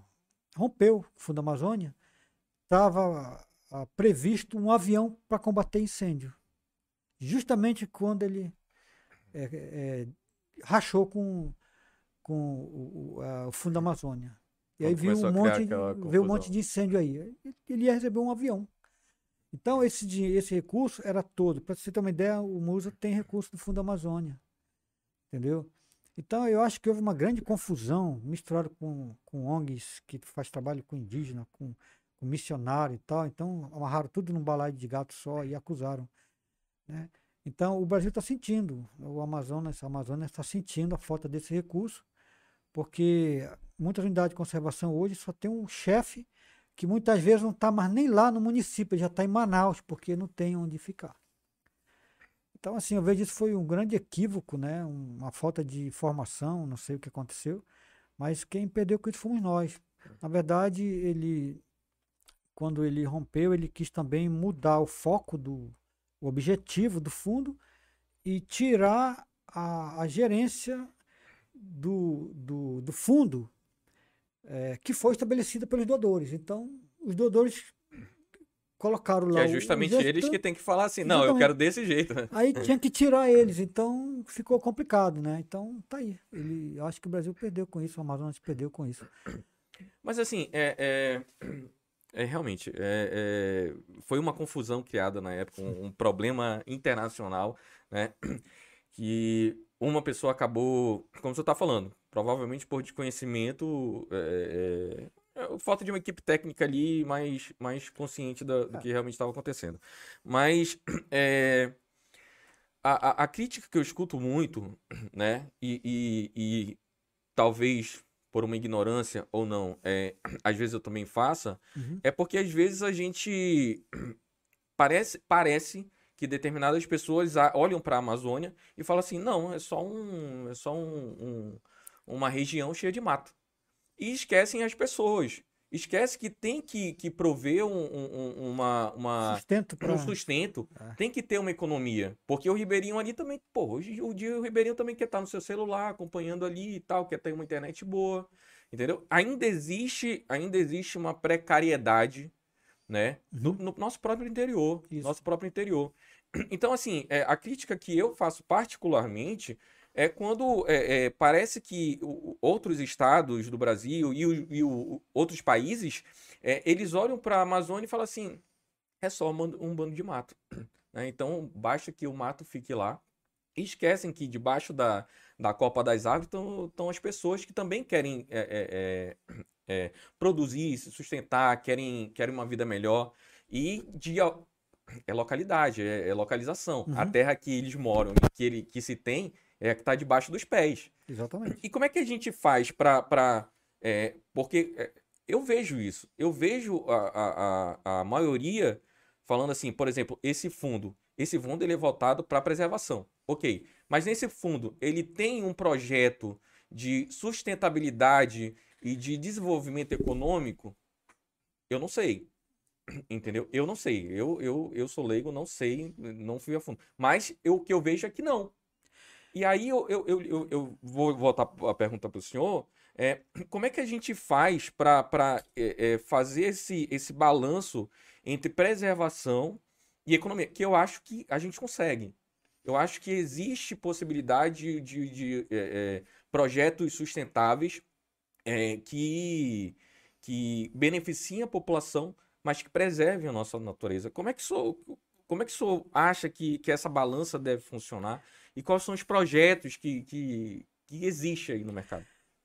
rompeu o Fundo da Amazônia, estava previsto um avião para combater incêndio. Justamente quando ele é, é, rachou com, com o, o, a, o, Fundo da Amazônia. E aí viu um, monte, um monte de incêndio aí. Ele ia receber um avião. Então, esse, esse recurso era todo. Para você ter uma ideia, o MUSA tem recurso do Fundo da Amazônia. Entendeu? Então eu acho que houve uma grande confusão misturado com, com ONGs que faz trabalho com indígena, com, com missionário e tal. Então amarraram tudo num balaio de gato só e acusaram. Né? Então o Brasil está sentindo, o Amazonas, a Amazônia está sentindo a falta desse recurso, porque muitas unidades de conservação hoje só tem um chefe que muitas vezes não está mais nem lá no município, já está em Manaus, porque não tem onde ficar. Então, assim, eu vejo isso foi um grande equívoco, né? Uma falta de informação, não sei o que aconteceu, mas quem perdeu com isso fomos nós. Na verdade, ele, quando ele rompeu, ele quis também mudar o foco do o objetivo do fundo e tirar a, a gerência do, do, do fundo é, que foi estabelecida pelos doadores. Então, os doadores colocaram lá. Que é justamente eles que tem que falar assim, não, eu quero desse jeito. Aí [LAUGHS] tinha que tirar eles, então ficou complicado, né? Então tá aí. Ele, acho que o Brasil perdeu com isso, o Amazonas perdeu com isso. Mas assim, é, é, é realmente, é, é foi uma confusão criada na época, um, um, problema internacional, né? Que uma pessoa acabou, como você está falando, provavelmente por desconhecimento, é, é, falta de uma equipe técnica ali mais, mais consciente do, do é. que realmente estava acontecendo. Mas [CLEARS THROAT] é, a, a, a, crítica que eu escuto muito, [CLEARS THROAT] né, e, e, e, talvez por uma ignorância ou não, é, [CLEARS THROAT] às vezes eu também faça, uhum. é porque às vezes a gente parece, parece que determinadas pessoas olham para a Amazônia e falam assim, não, é só um, é só um, um uma região cheia de mato e esquecem as pessoas. Esquece que tem que, que prover um, um, uma, uma, sustento pra... um sustento. É. Tem que ter uma economia. Porque o Ribeirinho ali também, pô, hoje o dia o Ribeirinho também quer estar no seu celular, acompanhando ali e tal, quer ter uma internet boa. Entendeu? Ainda existe, ainda existe uma precariedade, né? No, uhum. no nosso próprio interior. Isso. Nosso próprio interior. Então, assim, é, a crítica que eu faço particularmente é quando é, é, parece que outros estados do Brasil e, o, e o, outros países, é, eles olham para a Amazônia e falam assim, é só um bando de mato. [CLEARS THROAT] Né? Então, basta que o mato fique lá. E esquecem que debaixo da, da Copa das Árvores estão as pessoas que também querem é, é, é, produzir, se sustentar, querem, querem uma vida melhor. E de, é localidade, é, localização. Uhum. A terra que eles moram que, ele, que se tem é que está debaixo dos pés. Exatamente. E como é que a gente faz para. É, porque é, eu vejo isso. Eu vejo a, a, a maioria falando assim, por exemplo, esse fundo. Esse fundo ele é voltado para preservação. Ok. Mas nesse fundo, ele tem um projeto de sustentabilidade e de desenvolvimento econômico? Eu não sei. Entendeu? Eu não sei. Eu, eu, eu sou leigo, não sei, não fui a fundo. Mas eu, o que eu vejo é que não. E aí eu, eu, eu, eu vou voltar a pergunta para o senhor. É, [CLEARS THROAT] como é que a gente faz para é, é, fazer esse, esse balanço entre preservação e economia? Que eu acho que a gente consegue. Eu acho que existe possibilidade de, de, de é, é projetos sustentáveis é, que, que beneficiem a população, mas que preservem a nossa natureza. Como é que o senhor, como é que o acha que, que essa balança deve funcionar? E quais são os projetos que, que, que existem aí no mercado?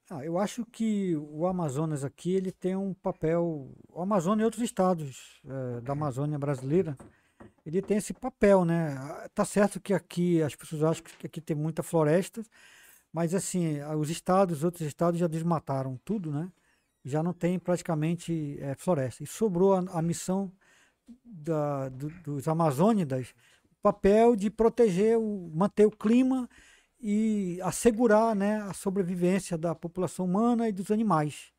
Ah, eu acho que o Amazonas aqui ele tem um papel. O Amazonas e outros estados é, da Amazônia brasileira, ele tem esse papel, né? Tá certo que aqui as pessoas acham que aqui tem muita floresta, mas assim, os estados, outros estados já desmataram tudo, né? Já não tem praticamente é, floresta. E sobrou a, a missão da, do, dos amazônidas papel de proteger, o, manter o clima e assegurar né, a sobrevivência da população humana e dos animais.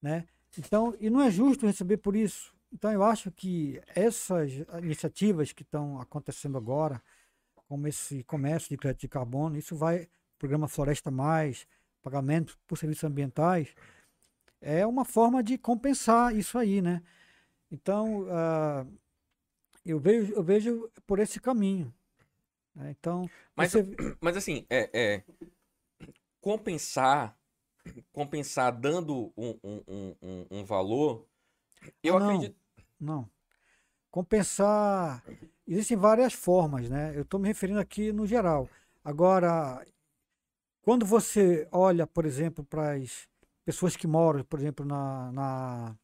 Né? Então, e não é justo receber por isso. Então, eu acho que essas iniciativas que estão acontecendo agora, como esse comércio de crédito de carbono, isso vai, programa Floresta Mais, pagamento por serviços ambientais, é uma forma de compensar isso aí, né? Então, uh, eu vejo, eu vejo por esse caminho. Né? Então, mas, você... [CLEARS THROAT] mas assim, é, é, compensar, compensar dando um, um, um, um valor, eu não, acredito. Não. Compensar. Existem várias formas, né? Eu estou me referindo aqui no geral. Agora, quando você olha, por exemplo, para as pessoas que moram, por exemplo, na, na,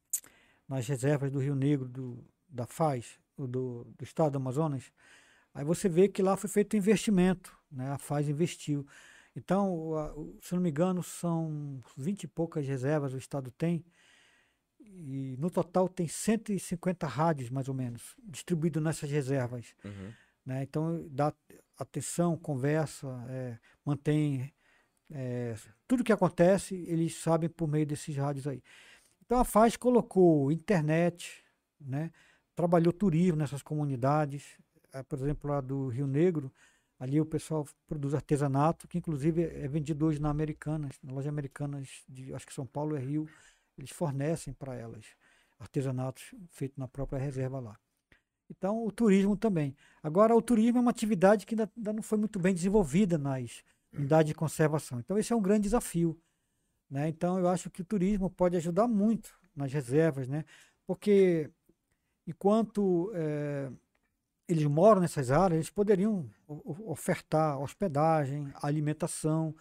nas reservas do Rio Negro, do, da FAZ, do, do estado do Amazonas, aí você vê que lá foi feito investimento, né? a FAZ investiu. Então, se não me engano, são 20 e poucas reservas o estado tem, e no total tem 150 rádios, mais ou menos, distribuídos nessas reservas. Uhum. Né? Então, dá atenção, conversa, é, mantém é, tudo que acontece, eles sabem por meio desses rádios aí. Então a FAZ colocou internet, né? Trabalhou turismo nessas comunidades, eh, por exemplo, lá do Rio Negro, Ali o pessoal produz artesanato, que inclusive é vendido hoje na Americanas, na loja Americanas de acho que São Paulo e Rio, eles fornecem para elas artesanatos feitos na própria reserva lá. Então, o turismo também. Agora, o turismo é uma atividade que ainda, ainda não foi muito bem desenvolvida nas unidades de conservação. Então, esse é um grande desafio. Né? Então, eu acho que o turismo pode ajudar muito nas reservas, né? porque enquanto é, eles moram nessas áreas, eles poderiam ofertar hospedagem, alimentação,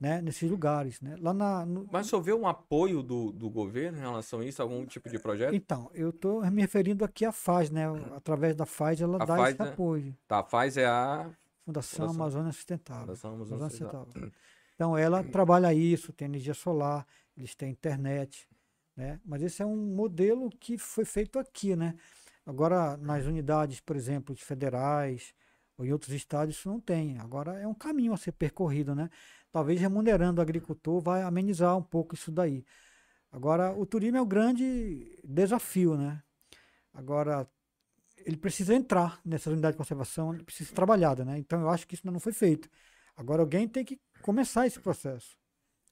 né, nesses lugares. Né? Lá na, no... Mas houve um apoio do, do governo em relação a isso, algum tipo de projeto? Então, eu estou me referindo aqui à FAZ, né? Através da FAZ ela a dá FAZ esse é... apoio. Tá, a FAZ é a Fundação, Fundação... Amazônia Sustentável. Fundação Amazônia Sustentável. Então ela trabalha isso, tem energia solar, eles têm internet, né? Mas esse é um modelo que foi feito aqui, né? Agora, nas unidades, por exemplo, federais ou em outros estados, isso não tem. Agora é um caminho a ser percorrido, né? Talvez remunerando o agricultor vai amenizar um pouco isso daí. Agora, o turismo é o grande desafio, né? Agora, ele precisa entrar nessa unidade de conservação, ele precisa ser trabalhada, né? Então, eu acho que isso ainda não foi feito. Agora, alguém tem que começar esse processo.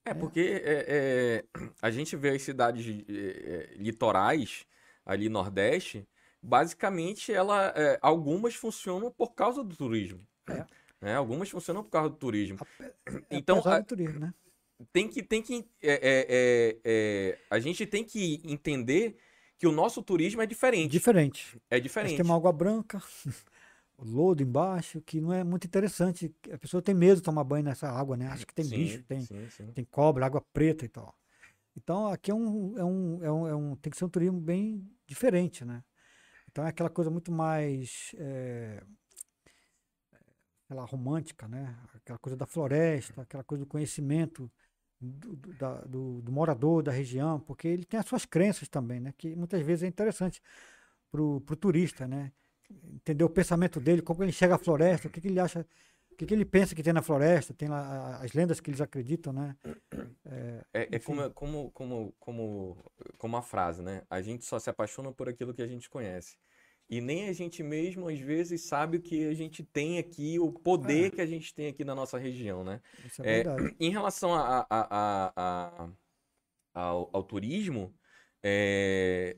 É, porque é, é, a gente vê as cidades é, é litorais, ali Nordeste, basicamente, ela, é, algumas funcionam por causa do turismo. É. Né? Algumas funcionam por causa do turismo. É, então, a, do turismo, né? tem que, tem que é, é, é, é, a gente tem que entender que o nosso turismo é diferente. Diferente. É diferente. Tem uma água branca, [LAUGHS] lodo embaixo, que não é muito interessante. A pessoa tem medo de tomar banho nessa água, né? Acho que tem sim, bicho, tem, sim, sim. tem cobra, água preta e tal. Então aqui é um, é um, é um, é um, tem que ser um turismo bem diferente, né? Então é aquela coisa muito mais é, aquela romântica, né? Aquela coisa da floresta, aquela coisa do conhecimento do, do, da, do, do, morador da região, porque ele tem as suas crenças também, né? Que muitas vezes é interessante para o turista, né? Entender o pensamento dele, como ele chega à floresta, o que, que ele acha, o que, que ele pensa que tem na floresta, tem lá as lendas que eles acreditam, né? É, é, é como, como, como, como, como a frase, né? A gente só se apaixona por aquilo que a gente conhece. E nem a gente mesmo, às vezes, sabe o que a gente tem aqui, o poder é. que a gente tem aqui na nossa região, né? Isso é, é verdade. Em relação a, a, a, ao, ao, turismo, é,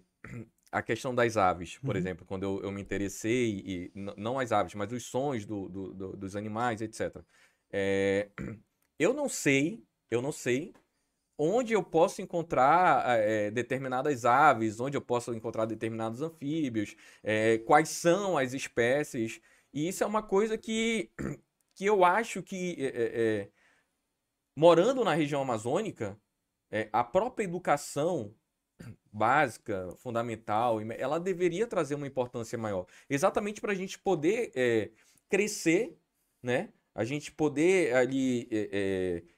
a questão das aves, por uhum. exemplo, quando eu, eu me interessei, e, não as aves, mas os sons do, do, do, dos animais, etc. É, [CLEARS THROAT] eu não sei, eu não sei onde eu posso encontrar é, determinadas aves, onde eu posso encontrar determinados anfíbios, é, quais são as espécies. E isso é uma coisa que, [CLEARS THROAT] que eu acho que, morando na região amazônica, a própria educação básica, fundamental, ela deveria trazer uma importância maior. Exatamente para a gente poder crescer, né? A gente poder ali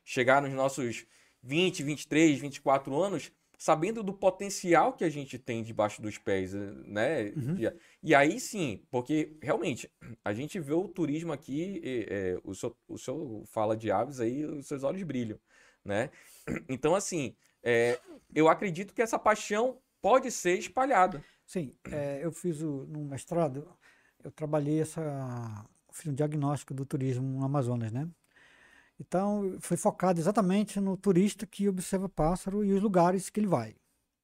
chegar nos nossos 20, 23, 24 anos, sabendo do potencial que a gente tem debaixo dos pés, né? Uhum. E, aí sim, porque realmente a gente vê o turismo aqui, é, o, senhor, o senhor fala de aves aí, os seus olhos brilham, né? Então, assim, é, eu acredito que essa paixão pode ser espalhada. Sim, é, eu fiz no mestrado, eu trabalhei essa, fiz um diagnóstico do turismo no Amazonas, né? Então, foi focado exatamente no turista que observa pássaro e os lugares que ele vai.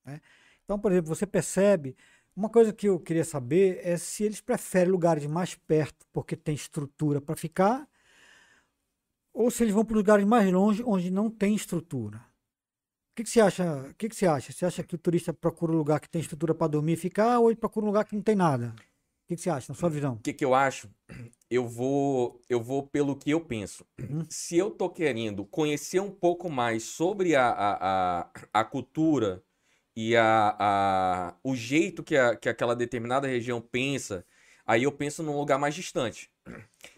Né? Então, por exemplo, você percebe. Uma coisa que eu queria saber é se eles preferem lugares mais perto porque tem estrutura para ficar, ou se eles vão para lugares mais longe onde não tem estrutura. O que, que você acha? O que, que você acha? Você acha que o turista procura um lugar que tem estrutura para dormir e ficar, ou ele procura um lugar que não tem nada? O que, que você acha, na sua visão? O que, que eu acho? Eu vou, eu vou pelo que eu penso. Uhum. Se eu tô querendo conhecer um pouco mais sobre a, a, a, a cultura e a, a, o jeito que, a, que aquela determinada região pensa, aí eu penso num lugar mais distante.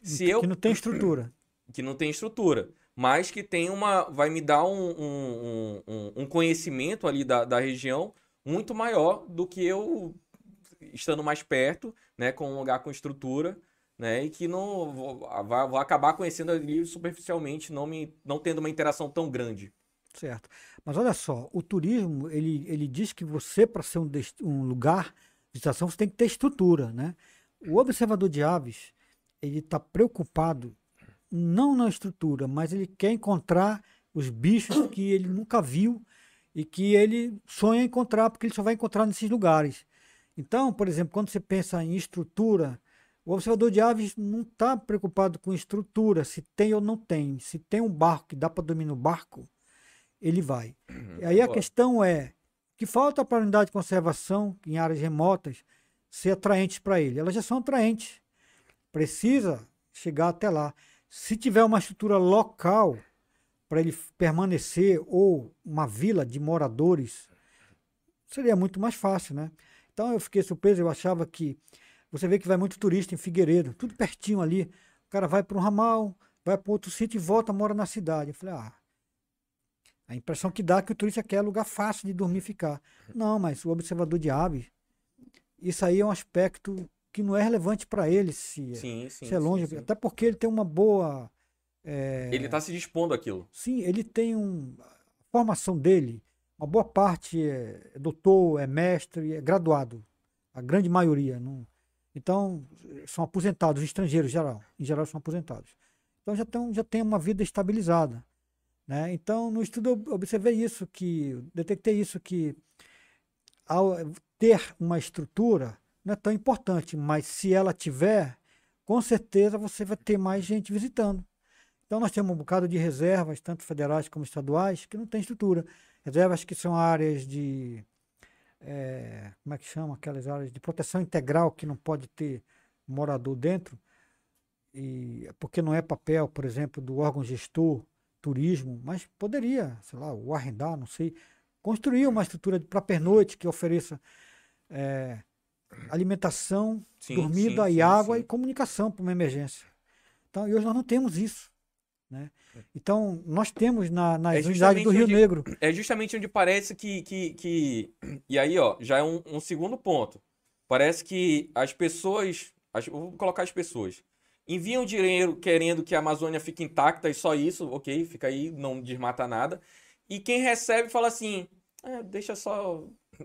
Se que eu, não tem estrutura. Que não tem estrutura. Mas que tem uma. Vai me dar um, um, um, um conhecimento ali da, da região muito maior do que eu estando mais perto, né, com um lugar com estrutura, né, e que não vou, vou acabar conhecendo ali superficialmente, não me não tendo uma interação tão grande. Certo. Mas olha só, o turismo, ele, ele diz que você, para ser um, um lugar de visitação, você tem que ter estrutura, né? O observador de aves, ele está preocupado não na estrutura, mas ele quer encontrar os bichos que ele nunca viu e que ele sonha encontrar, porque ele só vai encontrar nesses lugares. Então, por exemplo, quando você pensa em estrutura, o observador de aves não está preocupado com estrutura, se tem ou não tem. Se tem um barco que dá para dormir no barco, ele vai. Uhum, e aí a questão é que falta para a unidade de conservação em áreas remotas ser atraentes para ele. Elas já são atraentes. Precisa chegar até lá. Se tiver uma estrutura local para ele permanecer ou uma vila de moradores, seria muito mais fácil, né? Então eu fiquei surpreso, eu achava que você vê que vai muito turista em Figueiredo, tudo pertinho ali. O cara vai para um ramal, vai para outro sítio e volta, mora na cidade. Eu falei, ah, a impressão que dá é que o turista quer lugar fácil de dormir e ficar. Não, mas o observador de aves, isso aí é um aspecto que não é relevante para ele se, sim, sim, se é longe. Sim, até porque ele tem uma boa. É... Ele está se dispondo àquilo. Sim, ele tem um. A formação dele, uma boa parte é doutor, é mestre, é graduado. A grande maioria. Não... Então, são aposentados, estrangeiros em geral. Em geral, são aposentados. Então, já, tão, já tem uma vida estabilizada. Né? Então, no estudo eu observei isso, que detectei isso, que ao ter uma estrutura não é tão importante, mas se ela tiver, com certeza você vai ter mais gente visitando. Então nós temos um bocado de reservas, tanto federais como estaduais, que não tem estrutura. Reservas que são áreas de. É, como é que chama? Aquelas áreas de proteção integral que não pode ter morador dentro, e porque não é papel, por exemplo, do órgão gestor turismo, mas poderia, sei lá, o arrendar, não sei, construir uma estrutura para pernoite que ofereça é, alimentação, sim, dormida sim, e sim, água e comunicação para uma emergência. Então, e hoje nós não temos isso. Né? Então, nós temos na, nas é unidades do Rio onde, Negro. É justamente onde parece que. que, que... E aí, ó, já é um, um segundo ponto. Parece que as pessoas. As, vou colocar as pessoas enviam dinheiro querendo que a Amazônia fique intacta e só isso, ok, fica aí, não desmata nada. E quem recebe fala assim: é, deixa só.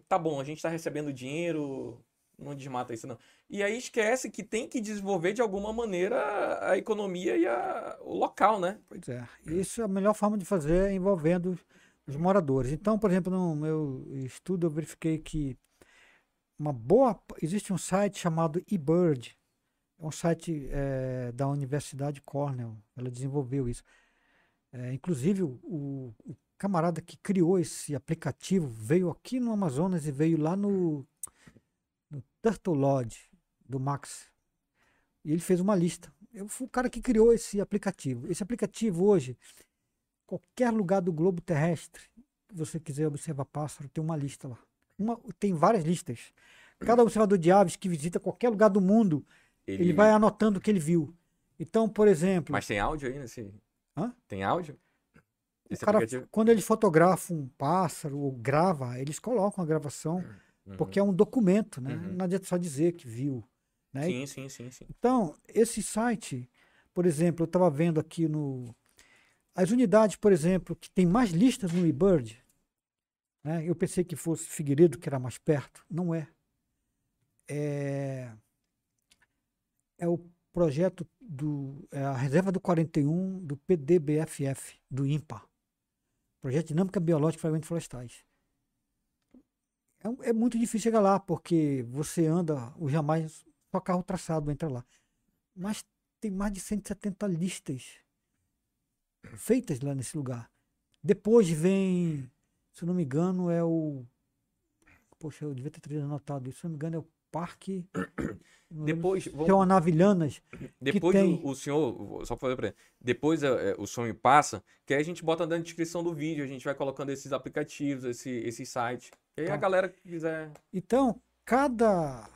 Tá bom, a gente tá recebendo dinheiro, não desmata isso não. E aí esquece que tem que desenvolver de alguma maneira a economia e a, o local, né? Pois é. Isso é a melhor forma de fazer envolvendo os moradores. Então, por exemplo, no meu estudo eu verifiquei que uma boa. Existe um site chamado eBird, é um site é, da Universidade Cornell. Ela desenvolveu isso. É, inclusive, o, o, camarada que criou esse aplicativo veio aqui no Amazonas e veio lá no Turtle Lodge do Max. E ele fez uma lista. Eu fui o cara que criou esse aplicativo. Esse aplicativo hoje, qualquer lugar do globo terrestre que você quiser observar pássaro, tem uma lista lá. Uma, tem várias listas. Cada observador de aves que visita qualquer lugar do mundo ele... ele vai anotando o que ele viu. Então, por exemplo. Mas tem áudio aí nesse. Hã? Tem áudio? Esse cara, aplicativo? quando ele fotografa um pássaro ou grava, eles colocam a gravação, uhum. porque é um documento, né? Uhum. Não adianta só dizer que viu. Né? Sim, sim, sim, sim. Então, esse site, por exemplo, eu estava vendo aqui no. As unidades, por exemplo, que tem mais listas no eBird, né? eu pensei que fosse Figueiredo, que era mais perto. Não é. É é o projeto do é a reserva do 41 do PDBFF, do INPA. Projeto de Dinâmica Biológica de Fragmentos Florestais. É, é, muito difícil chegar lá, porque você anda, o jamais, só carro traçado entra lá. Mas tem mais de 170 listas feitas lá nesse lugar. Depois vem, se eu não me engano, é o. Poxa, eu devia ter anotado isso. Se eu não me engano, é o Parque. [COUGHS] Depois. Vamos... Tem uma Navilhanas. Depois tem... o, o, senhor, só para fazer Depois é, é, o sonho passa, que aí a gente bota na descrição do vídeo, a gente vai colocando esses aplicativos, esse, esses sites. E tá. a galera que quiser. Então, cada.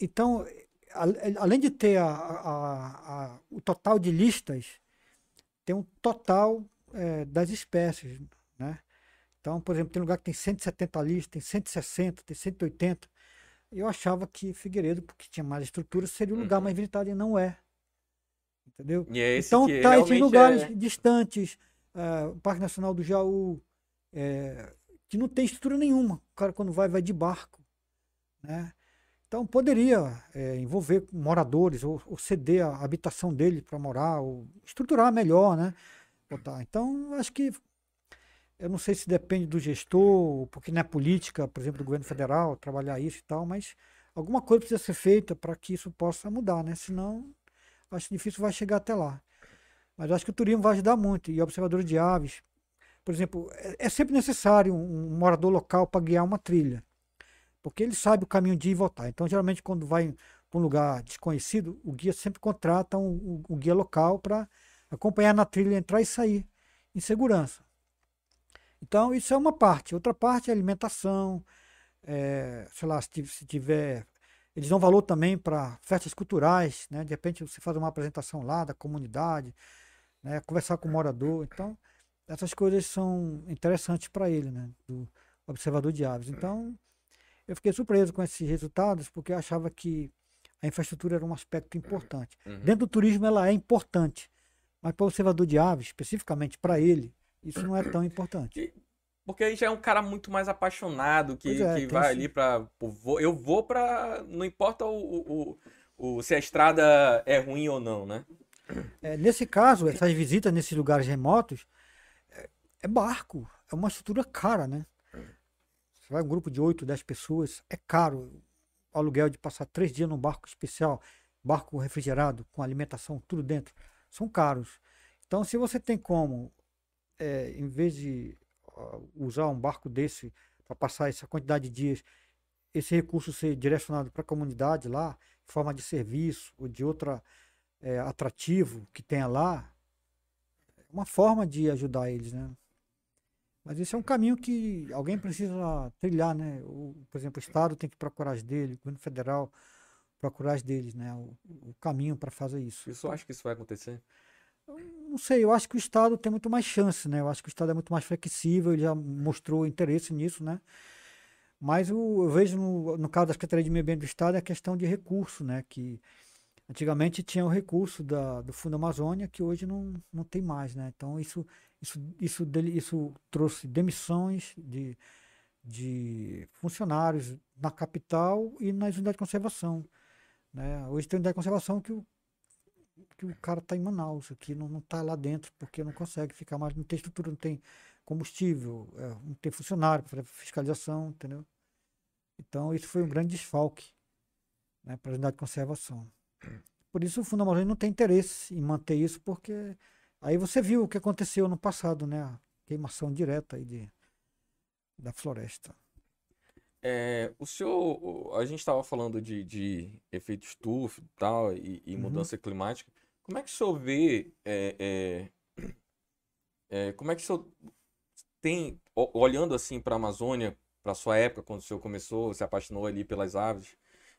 Então, além de ter a, a, a, o total de listas, tem um total é, das espécies, né? Então, por exemplo, tem lugar que tem 170 listas, tem 160, tem 180 eu achava que Figueiredo, porque tinha mais estrutura, seria o lugar uhum. mais visitado e não é. Entendeu? É então tá esses lugares é... distantes, uh, o Parque Nacional do Jaú, é, que não tem estrutura nenhuma. O cara quando vai, vai de barco. Né? Então poderia é, envolver moradores ou, ou, ceder a habitação dele para morar, ou estruturar melhor, né? Então acho que eu não sei se depende do gestor, porque não é política, por exemplo, do governo federal trabalhar isso e tal, mas alguma coisa precisa ser feita para que isso possa mudar, né? Senão acho difícil vai chegar até lá. Mas acho que o turismo vai ajudar muito e observadores de aves, por exemplo, é, é sempre necessário um, morador local para guiar uma trilha porque ele sabe o caminho de ir e voltar. Então, geralmente, quando vai para um lugar desconhecido, o guia sempre contrata um, um, um guia local para acompanhar na trilha, entrar e sair em segurança. Então, isso é uma parte. Outra parte é alimentação, é, sei lá, se, se tiver. Eles dão valor também para festas culturais, né? De repente você faz uma apresentação lá da comunidade, né? conversar com o morador. Então, essas coisas são interessantes para ele, né? Do observador de aves. Então, eu fiquei surpreso com esses resultados, porque eu achava que a infraestrutura era um aspecto importante. Uhum. Dentro do turismo ela é importante, mas para o observador de aves, especificamente para ele, isso não é tão importante. Porque aí já é um cara muito mais apaixonado, que, é, que vai esse... ali para. Eu vou para. Não importa o, o, o, se a estrada é ruim ou não, né? É, nesse caso, essas visitas nesses lugares remotos, é, é barco, é uma estrutura cara, né? Você vai um grupo de 8, 10 pessoas, é caro. O aluguel de passar três dias num barco especial, barco refrigerado, com alimentação, tudo dentro, são caros. Então, se você tem como, é, em vez de uh, usar um barco desse para passar essa quantidade de dias, esse recurso ser direcionado para a comunidade lá, em forma de serviço ou de outra é, atrativo que tenha lá, é uma forma de ajudar eles, né? Mas esse é um caminho que alguém precisa trilhar, né? O, por exemplo, o Estado tem que procurar as dele, o governo federal procurar as deles, né? O, o caminho para fazer isso. Isso acha que isso vai acontecer? não sei, eu acho que o Estado tem muito mais chance, né? Eu acho que o Estado é muito mais flexível, ele já mostrou interesse nisso, né? Mas o, eu vejo no, no caso da Secretaria de Meio Ambiente do Estado é a questão de recurso, né? Que antigamente tinha o recurso da, do Fundo Amazônia, que hoje não, não tem mais, né? Então isso isso, isso, dele, isso trouxe demissões de, de funcionários na capital e nas unidades de conservação. Né? Hoje tem unidade de conservação que o, que o cara está em Manaus, aqui não está lá dentro, porque não consegue ficar mais, não tem estrutura, não tem combustível, é, não tem funcionário para fiscalização, entendeu? Então, isso foi um grande desfalque né, para a unidade de conservação. Por isso, o Fundo Amazônia não tem interesse em manter isso, porque Aí você viu o que aconteceu no passado, né? A queimação direta aí de, da floresta. É, o senhor, a gente estava falando de, de efeito estufa e tal, e, e uhum. mudança climática. Como é que o senhor vê, é, é, é como é que o senhor tem, olhando assim para a Amazônia, para sua época, quando o senhor começou, se apaixonou ali pelas aves,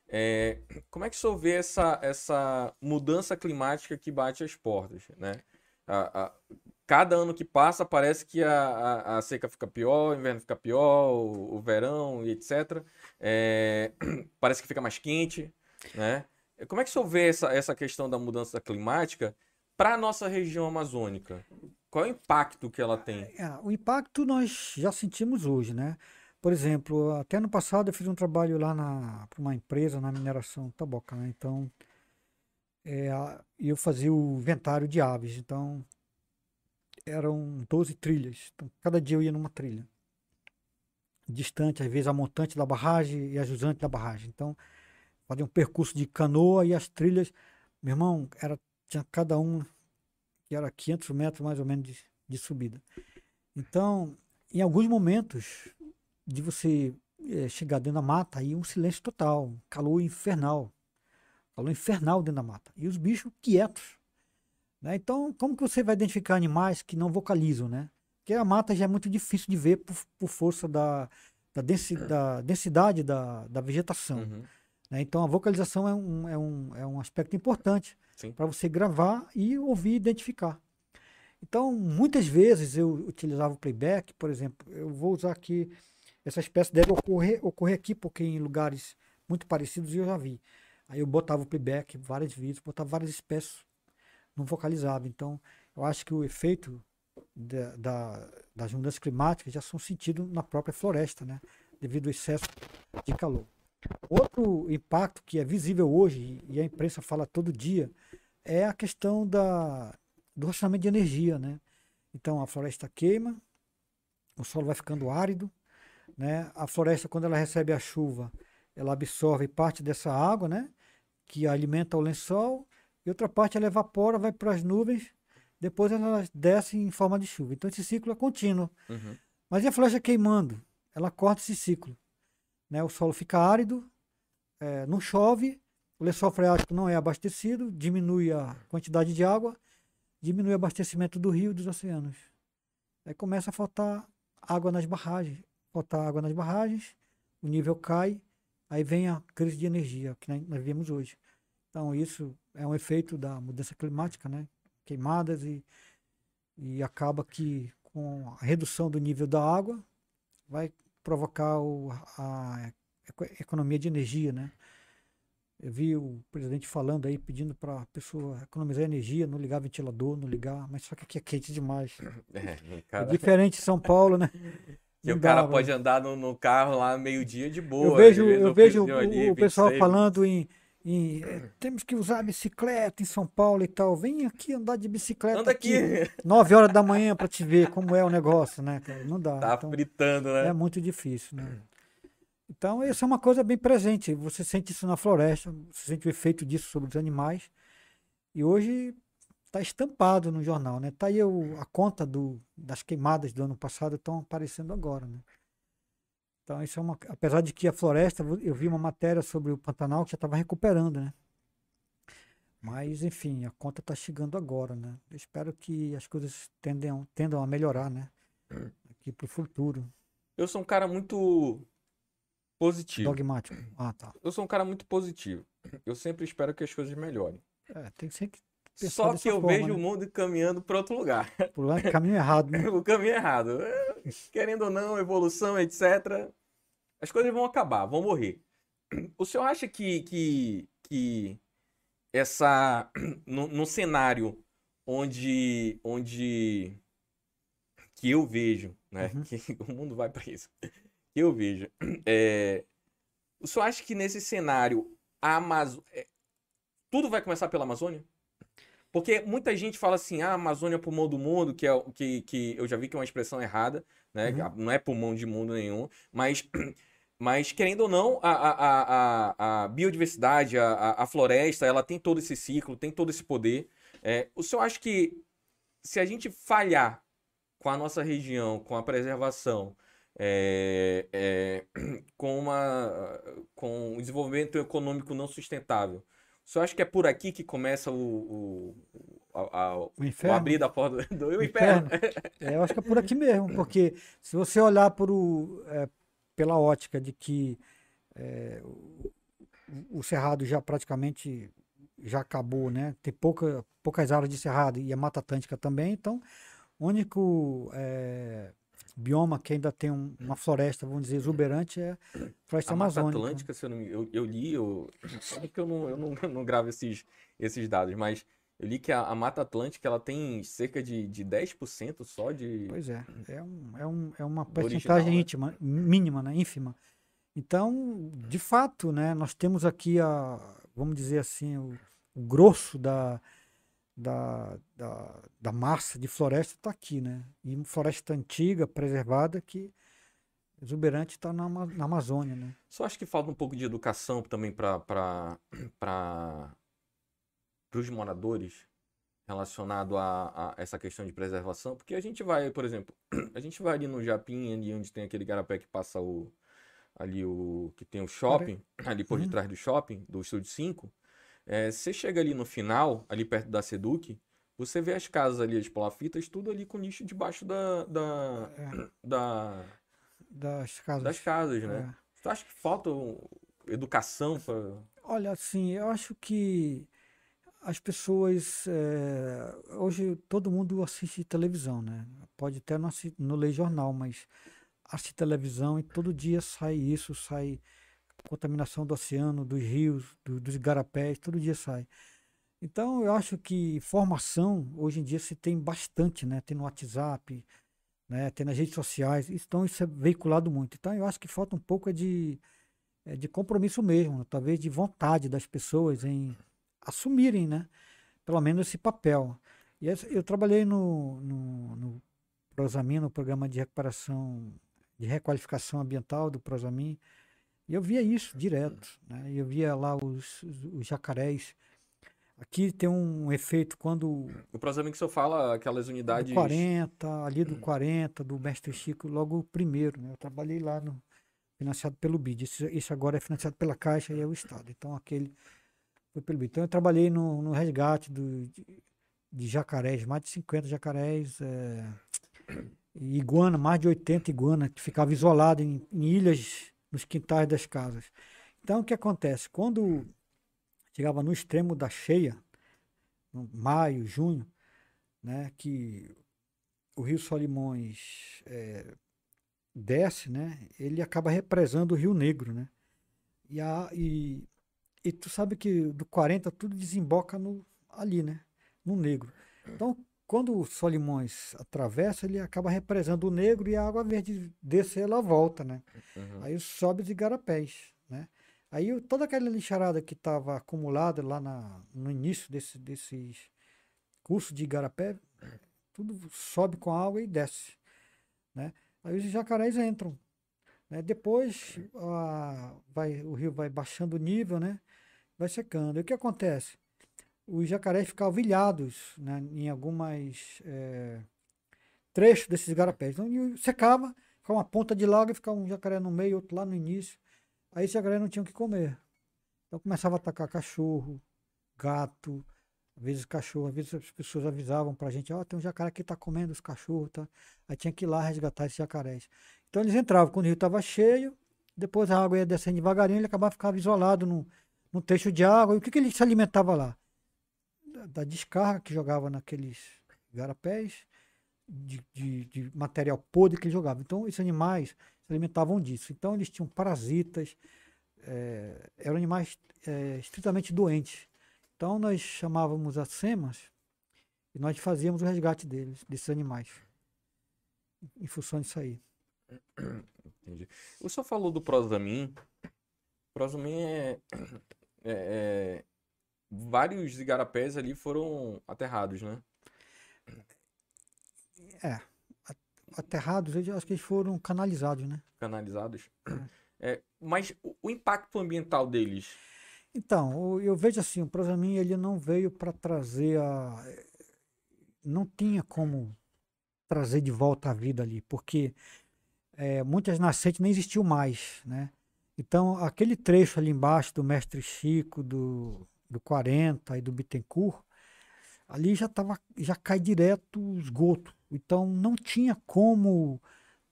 é, como é que o senhor vê essa, essa mudança climática que bate as portas, né? A, a, cada ano que passa parece que a, a, seca fica pior, o inverno fica pior, o, o verão e etc. É, [CLEARS THROAT] parece que fica mais quente, né? Como é que o senhor vê essa, essa questão da mudança climática para a nossa região amazônica? Qual é o impacto que ela tem? É, o impacto nós já sentimos hoje, né? Por exemplo, até no passado eu fiz um trabalho lá para uma empresa na mineração taboca, né? Então, é, eu fazia o inventário de aves. Então, eram 12 trilhas. Então, cada dia eu ia numa trilha. Distante, às vezes, a montante da barragem e a jusante da barragem. Então, fazia um percurso de canoa e as trilhas, meu irmão, era, tinha cada um que era 500 metros mais ou menos de, de subida. Então, em alguns momentos de você é, chegar dentro da mata, aí um silêncio total, calor infernal. Calor infernal dentro da mata. E os bichos quietos. Né? Então, como que você vai identificar animais que não vocalizam, né? Porque a mata já é muito difícil de ver por, por força da, da, densi, da, densidade da, da vegetação. Uhum. Né? Então, a vocalização é um, é um, é um aspecto importante para você gravar e ouvir e identificar. Então, muitas vezes eu utilizava o playback, por exemplo, eu vou usar aqui, essa espécie deve ocorrer, ocorrer aqui, porque em lugares muito parecidos eu já vi. Aí eu botava o playback, vários vídeos, botava várias espécies, não vocalizava. Então, eu acho que o efeito da, da, das mudanças climáticas já são sentidos na própria floresta, né? Devido ao excesso de calor. Outro impacto que é visível hoje, e a imprensa fala todo dia, é a questão da, do racionamento de energia, né? Então a floresta queima, o solo vai ficando árido, né? A floresta, quando ela recebe a chuva, ela absorve parte dessa água, né? Que alimenta o lençol, e outra parte ela evapora, vai para as nuvens, depois ela desce em forma de chuva. Então esse ciclo é contínuo. Uhum. Mas e a floresta queimando? Ela corta esse ciclo. Né? O solo fica árido, é, não chove, o lençol freático não é abastecido, diminui a quantidade de água, diminui o abastecimento do rio e dos oceanos. Aí começa a faltar água nas barragens. Faltar água nas barragens, o nível cai, aí vem a crise de energia que nós vemos hoje. Então isso é um efeito da mudança climática, né? Queimadas e, e acaba que com a redução do nível da água vai provocar o, a economia de energia, né? Eu vi o presidente falando aí, pedindo para a pessoa economizar energia, não ligar ventilador, não ligar, mas só que aqui é quente demais. É, [LAUGHS] É cara, diferente de São Paulo, né? [LAUGHS] que Não o cara pode andar no, no carro lá meio-dia de boa. Eu vejo, eu vejo friozinho ali, o, o pessoal 26. falando em, em, eh, temos que usar bicicleta em São Paulo e tal. Vem aqui andar de bicicleta Anda aqui. 9 [LAUGHS] horas da manhã para te ver como é o negócio, né? Não dá. Tá Então, fritando, né? é muito difícil, né? Então, isso é uma coisa bem presente. Você sente isso na floresta, você sente o efeito disso sobre os animais. E hoje está estampado no jornal, né? Tá aí o- a conta do, das queimadas do ano passado estão aparecendo agora, né? Então, isso é uma. Apesar de que a floresta, eu vi uma matéria sobre o Pantanal que já estava recuperando, né? Mas, enfim, a conta está chegando agora, né? Eu espero que as coisas tendam, tendam a melhorar, né? Aqui para o futuro. Eu sou um cara muito positivo. Dogmático. Ah, tá. Eu sou um cara muito positivo. Eu sempre espero que as coisas melhorem. É, tem que ser Só que eu forma, vejo né? o mundo caminhando para outro lugar. [LAUGHS] Por lá, caminho errado, né? [LAUGHS] o caminho é errado. É, Querendo ou não, evolução, etc. As coisas vão acabar, vão morrer. O senhor acha que, que, que essa. [CLEARS THROAT] No, no cenário onde. onde que eu vejo, né? Uhum. Que [LAUGHS] o mundo vai para isso. Que eu vejo. [CLEARS THROAT] É, o senhor acha que nesse cenário a Amazo... é, tudo vai começar pela Amazônia? Porque muita gente fala assim, ah, a Amazônia é pulmão do mundo, que é o- que, que eu já vi que é uma expressão errada, né? Uhum. Não é pulmão de mundo nenhum, mas, [CLEARS THROAT] mas querendo ou não, a, a, a, a- biodiversidade, a, a- floresta, ela tem todo esse ciclo, tem todo esse poder. É, o senhor acha que se a gente falhar com a nossa região, com a preservação, é, é, [CLEARS THROAT] com, uma, com o desenvolvimento econômico não sustentável, senhor acha que é por aqui que começa o, o, a- a- O o inferno. abrir da porta do O inferno? É, eu acho que é por aqui mesmo, [LAUGHS] porque se você olhar por o, é, pela ótica de que é, o, o cerrado já praticamente já acabou, né? Tem pouca, poucas áreas de cerrado e a Mata Atlântica também, então o único é, bioma que ainda tem um- uma floresta, vamos dizer, exuberante é a floresta A Mata amazônica. Atlântica, se eu, não eu, eu li, eu, sabe que eu não, eu não, eu [LAUGHS] não gravo esses, esses dados, mas eu li que a, a Mata Atlântica ela tem cerca de, de 10% só de. Pois é, é, um, é, um, é uma original, porcentagem né? íntima, mínima, né, ínfima. Então, de fato, né, nós temos aqui a, vamos dizer assim, o, o grosso da, da, da, da massa de floresta está aqui, né? E uma floresta antiga, preservada, que exuberante está na, na Amazônia, né? Só acho que falta um pouco de educação também para para os moradores relacionado a, a essa questão de preservação, porque a gente vai, por exemplo, [CLEARS THROAT] a gente vai ali no Japim, ali onde tem aquele garapé que passa o ali o que tem o shopping, ali por Uhum. detrás do shopping, do Estúdio 5, é, você chega ali no final, ali perto da Seduc, você vê as casas ali, as palafitas, tudo ali com lixo debaixo da, da, É, da- das casas. das casas, né? É. Você acha que falta educação para Olha, assim, eu acho que as pessoas. eh, hoje todo mundo assiste televisão, né? Pode até não, assi- não ler jornal, mas assiste televisão e todo dia sai isso, sai contaminação do oceano, dos rios, do- dos igarapés, todo dia sai. Então eu acho que formação hoje em dia se tem bastante, né? Tem no WhatsApp, né? Tem nas redes sociais, então isso é veiculado muito. Então eu acho que falta um pouco é de é, de compromisso mesmo, talvez de vontade das pessoas em assumirem, né? Pelo menos esse papel. E eu trabalhei no, no, no Prosamin, no programa de recuperação, de requalificação ambiental do Prosamin, e eu via isso direto, né? Eu via lá os, os, jacarés. Aqui tem um efeito quando. O Prosamin que o senhor fala, aquelas unidades. Do 40, ali do 40, do Mestre Chico, logo o primeiro, né? Eu trabalhei lá no, financiado pelo BID. Isso, isso agora é financiado pela Caixa e é o Estado. Então aquele foi pelo BID. Então eu trabalhei no, no resgate do, de, de, jacarés, mais de 50 jacarés, é, iguana, mais de 80 iguanas, que ficavam isoladas em, em ilhas nos quintais das casas. Então o que acontece? Quando chegava no extremo da cheia, maio, junho, né, que o Rio Solimões é, desce, né, ele acaba represando o Rio Negro, né? E, a, e, e tu sabe que do 40 tudo desemboca no, ali, né? No Negro. Então, quando o Solimões atravessa, ele acaba represando o Negro e a água verde desce, ela volta, né? Uhum. Aí sobe os igarapés, né? Aí toda aquela lixarada que estava acumulada lá na, no início desse, desses cursos de igarapé, tudo sobe com a água e desce, né? Aí os jacarés entram. Né? Depois a, vai, o rio vai baixando o nível, né? vai secando. E o que acontece? Os jacarés ficavam vilhados né? em algumas é, trechos desses garapés. Então secava, ficava uma ponta de lago e ficava um jacaré no meio, outro lá no início. Aí os jacarés não tinham o que comer. Então começava a atacar cachorro, gato, às vezes cachorro, às vezes as pessoas avisavam pra gente, ó, oh, tem um jacaré que tá comendo os cachorros, tá? Aí tinha que ir lá resgatar esses jacarés. Então eles entravam quando o rio estava cheio, depois a água ia descendo devagarinho, ele acabava ficando isolado no, no trecho de água. E o que, que ele se alimentava lá? Da, descarga que jogava naqueles garapés, de, de, de, material podre que ele jogava. Então esses animais se alimentavam disso. Então eles tinham parasitas, é, eram animais é, estritamente doentes. Então nós chamávamos as SEMAS e nós fazíamos o resgate deles, desses animais, em função disso aí. [COUGHS] Entendi. O senhor falou do Prosamin. Prosamin [COUGHS] é, é, é, Vários igarapés ali foram aterrados, né? É. Aterrados, eu acho que eles foram canalizados, né? Canalizados? É. é mas o, impacto ambiental deles então, eu vejo assim, o Prosamin ele não veio para trazer a não tinha como trazer de volta a vida ali, porque é, muitas nascentes nem existiam mais, né? Então, aquele trecho ali embaixo do Mestre Chico, do, do 40 e do Bittencourt, ali já tava, já cai direto o esgoto. Então, não tinha como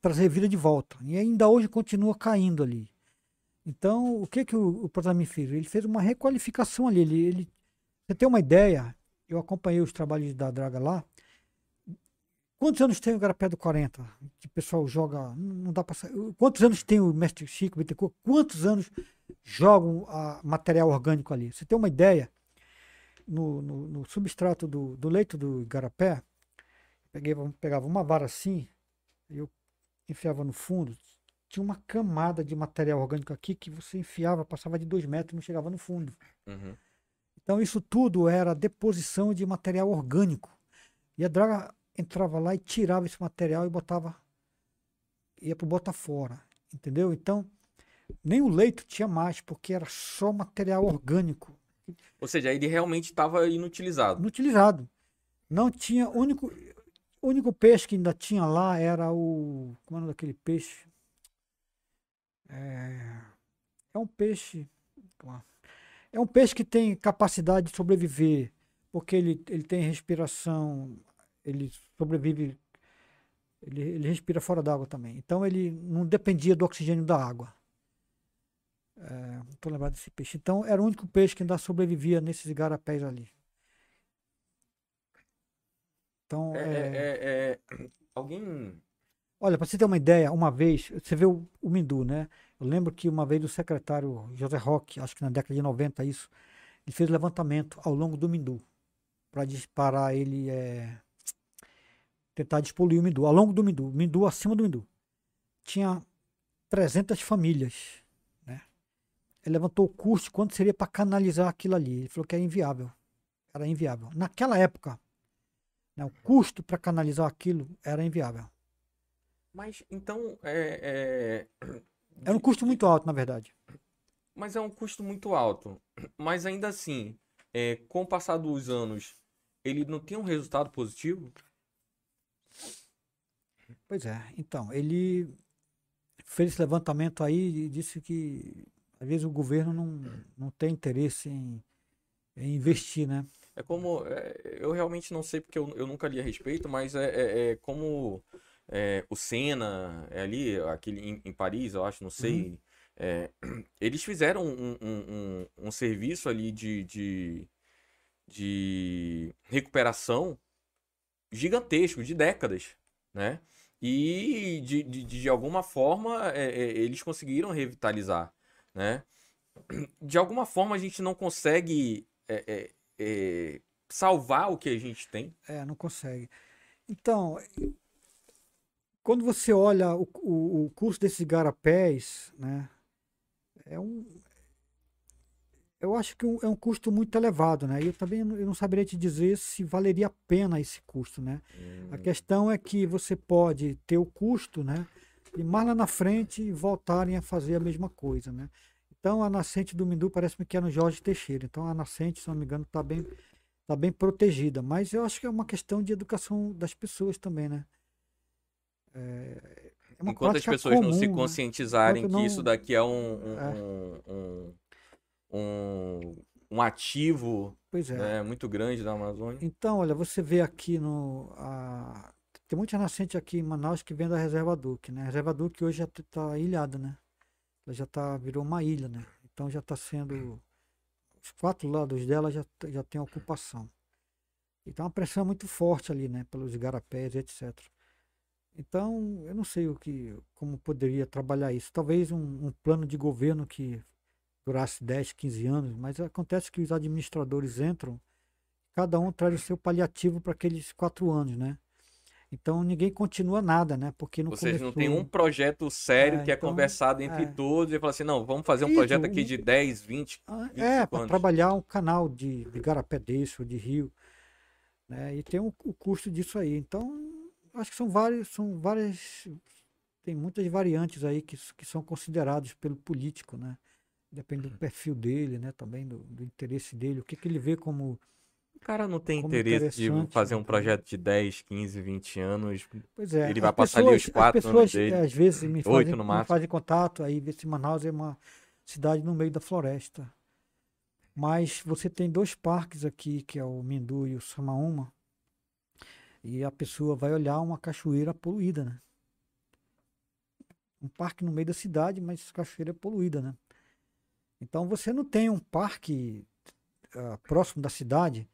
trazer vida de volta. E ainda hoje continua caindo ali. Então, o que, que o, o fez? Ele fez uma requalificação ali. Ele, ele, você tem uma ideia? Eu acompanhei os trabalhos da Draga lá. Quantos anos tem o Garapé do 40? Que o pessoal joga. Não dá para Quantos anos tem o Mestre Chico Bittencourt? Quantos anos jogam a material orgânico ali? Você tem uma ideia? No, no, no substrato do, do leito do Garapé, peguei, pegava uma vara assim, eu enfiava no fundo, tinha uma camada de material orgânico aqui que você enfiava, passava de dois metros e não chegava no fundo. Uhum. Então isso tudo era deposição de material orgânico. E a draga entrava lá e tirava esse material e botava, ia para bota fora, entendeu? Então nem o leito tinha mais, porque era só material orgânico. Ou seja, ele realmente estava inutilizado. Inutilizado. Não tinha, único, o único peixe que ainda tinha lá era o, como é o nome daquele peixe? É, é um peixe. É um peixe que tem capacidade de sobreviver, porque ele, ele tem respiração, ele sobrevive, ele, ele respira fora d'água também. Então ele não dependia do oxigênio da água. É, estou lembrado desse peixe. Então era o único peixe que ainda sobrevivia nesses igarapés ali. Então, é, é, é, é alguém Olha, para você ter uma ideia, uma vez, você vê o, o Mindu, né? Eu lembro que uma vez o secretário José Roque, acho que na década de 90 isso, ele fez levantamento ao longo do Mindu para disparar ele é, tentar despoluir o Mindu, ao longo do Mindu, Mindu acima do Mindu. Tinha 300 famílias, né? ele levantou o custo quanto seria para canalizar aquilo ali. Ele falou que era inviável. Era inviável. Naquela época, né, o custo para canalizar aquilo era inviável. Mas então é, é... Era um custo muito alto, na verdade. Mas é um custo muito alto. Mas ainda assim, é, com o passar dos anos, ele não tem um resultado positivo? Pois é. Então, ele fez esse levantamento aí e disse que às vezes o governo não, não tem interesse em, em investir, né? É como. É, eu realmente não sei porque eu, eu nunca li a respeito, mas é, é, é como é, o Senna, é ali, aquele em, em, Paris, eu acho, não sei. Uhum. É, eles fizeram um, um, um, um, serviço ali de, de, de recuperação gigantesco, de décadas, né? E de, de, de alguma forma é, é, eles conseguiram revitalizar, né? De alguma forma a gente não consegue é, é, salvar o que a gente tem. É, não consegue. Então, quando você olha o, o, o curso desses garapés, né, é um, eu acho que é um custo muito elevado, né? E eu também eu não saberia te dizer se valeria a pena esse custo, né? Hum. A questão é que você pode ter o custo, né? E mais lá na frente voltarem a fazer a mesma coisa, né? Então a nascente do Mindu parece-me que é no Jorge Teixeira. Então a nascente, se não me engano, está bem, tá bem protegida. Mas eu acho que é uma questão de educação das pessoas também, né? É, é Enquanto as pessoas comum, não se né? conscientizarem né? que isso daqui é um, um, é. um, um, um ativo pois é. Né, muito grande da Amazônia. Então, olha, você vê aqui no. A... Tem muita nascente aqui em Manaus que vem da Reserva Duque, né? A Reserva Duque hoje já está ilhada, né? Ela já tá, virou uma ilha, né? Então já está sendo. Os quatro lados dela já, já tem ocupação. Então uma pressão muito forte ali, né? Pelos igarapés, etc. Então, eu não sei o que, como poderia trabalhar isso. Talvez um, um, plano de governo que durasse 10, 15 anos, mas acontece que os administradores entram, cada um traz o seu paliativo para aqueles quatro anos, né? Então ninguém continua nada, né? Porque não começou... não tem um projeto sério é, que é então, conversado entre é. todos e fala assim, não, vamos fazer um Isso, projeto aqui de 10, 20, ah, É, para trabalhar um canal de, de garapé desse ou de rio. Né? E tem o, o custo disso aí. Então, acho que são vários, são várias. Tem muitas variantes aí que, que são considerados pelo político, né? Depende do perfil dele, né? Também do, do interesse dele, o que, que ele vê como o cara não tem interesse de fazer um né? projeto de 10, 15, 20 anos. Pois é. Ele vai passar pessoas, ali os 4 pessoas, anos dele. Às vezes me fazem, me fazem contato, aí vê se Manaus é uma cidade no meio da floresta. Mas você tem dois parques aqui, que é o Mindu e o Samaúma. E a pessoa vai olhar uma cachoeira poluída, né? Um parque no meio da cidade, mas cachoeira poluída, né? Então você não tem um parque uh, próximo da cidade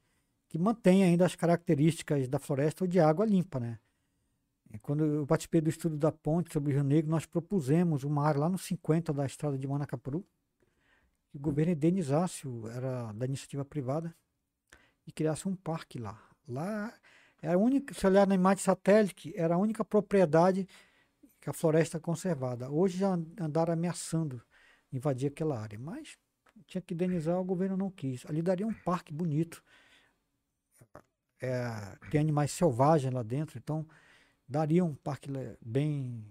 que mantém ainda as características da floresta ou de água limpa, né? Quando eu participei do estudo da ponte sobre o Rio Negro, nós propusemos uma área lá no 50 da estrada de Manacapuru, que o governo indenizasse, era da iniciativa privada, e criasse um parque lá. Lá era a única, se olhar na imagem satélite, era a única propriedade que a floresta é conservada. Hoje já andaram ameaçando invadir aquela área, mas tinha que indenizar, o governo não quis. Ali daria um parque bonito é, tem animais selvagens lá dentro, então daria um parque bem.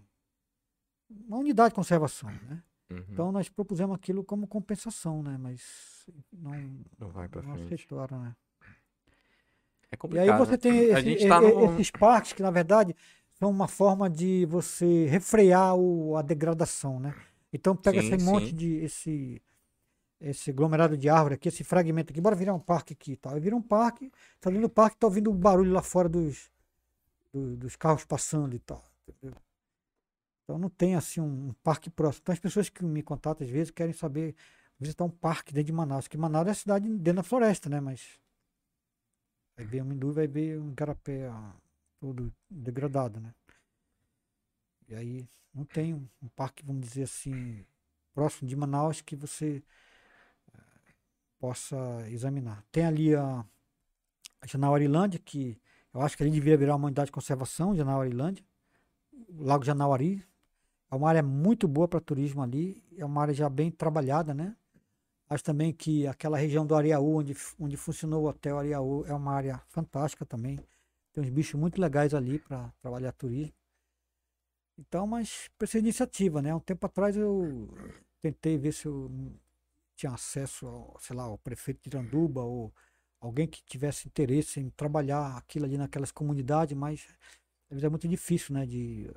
uma unidade de conservação, né? Uhum. Então nós propusemos aquilo como compensação, né? Mas não, não vai para frente. Aceitaram, né? É complicado. E aí você né? tem esse, tá no... esses parques que, na verdade, são uma forma de você refrear o, a degradação, né? Então pega sim, esse monte sim. de. Esse, esse aglomerado de árvore aqui, esse fragmento aqui, bora virar um parque aqui e tal. Aí vira um parque, tá ali no parque, tá ouvindo o barulho lá fora dos, do, dos carros passando e tal. Entendeu? Então não tem assim um, um, parque próximo. Então as pessoas que me contatam às vezes querem saber visitar um parque dentro de Manaus, que Manaus é a cidade dentro da floresta, né? Mas vai ver um Mindu vai ver um Garapé todo degradado, né? E aí não tem um, parque, vamos dizer assim, próximo de Manaus que você possa examinar. Tem ali a, a Janauarilândia, que eu acho que ali deveria virar uma unidade de conservação, Janauarilândia. O Lago Janauari. É uma área muito boa para turismo ali. É uma área já bem trabalhada, né? Acho também que aquela região do Areaú, onde, onde funcionou o Hotel Areaú, é uma área fantástica também. Tem uns bichos muito legais ali para trabalhar turismo. Então, mas precisa de iniciativa, né? Um tempo atrás eu tentei ver se eu tinha acesso, ao, sei lá, ao prefeito de Iranduba ou alguém que tivesse interesse em trabalhar aquilo ali naquelas comunidades, mas às vezes é muito difícil, né? De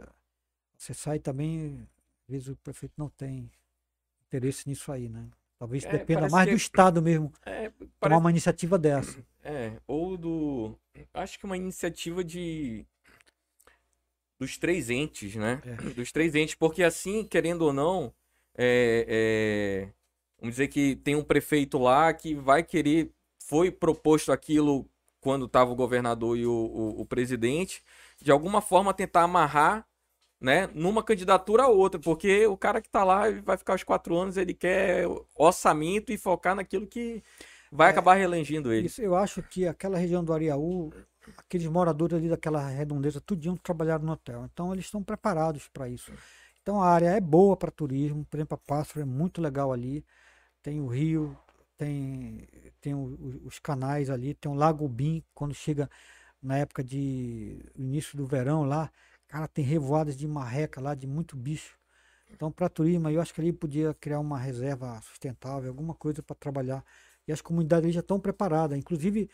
acessar e também, às vezes o prefeito não tem interesse nisso aí, né? Talvez É, dependa mais que- do Estado mesmo É, tomar parece, uma iniciativa dessa. é, ou do. Acho que uma iniciativa de. Dos três entes, né? É. [CLEARS THROAT] Dos três entes, porque assim, querendo ou não, é, é, vamos dizer que tem um prefeito lá que vai querer. Foi proposto aquilo quando estava o governador e o, o- o presidente, de alguma forma tentar amarrar, né, numa candidatura a outra, porque o cara que tá lá vai ficar os quatro anos, ele quer orçamento e focar naquilo que vai É, acabar reelegendo ele. Isso, eu acho que aquela região do Areaú, aqueles moradores ali daquela redondeza, tudinho trabalharam no hotel. Então eles estão preparados para isso. Então a área é boa para turismo, por exemplo, a Pássaro é muito legal ali. Tem o rio, tem, tem o- os canais ali, tem o Lago Bim, quando chega na época de início do verão lá, cara, tem revoadas de marreca lá, de muito bicho. Então, para turismo, eu acho que ali podia criar uma reserva sustentável, alguma coisa para trabalhar. E as comunidades ali já estão preparadas. Inclusive,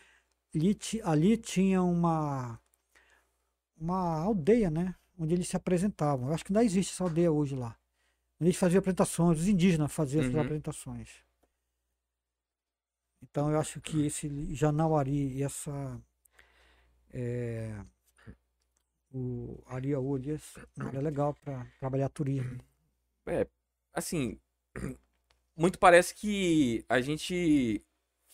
ali, ali tinha uma, uma aldeia, né? Onde eles se apresentavam. Eu acho que ainda existe essa aldeia hoje lá. Eles faziam apresentações, os indígenas faziam essas Uhum. apresentações. Então, eu acho que esse Janauari e essa. É, o Ariaú ali é área legal para trabalhar turismo. É, assim, [CLEARS THROAT] muito parece que a gente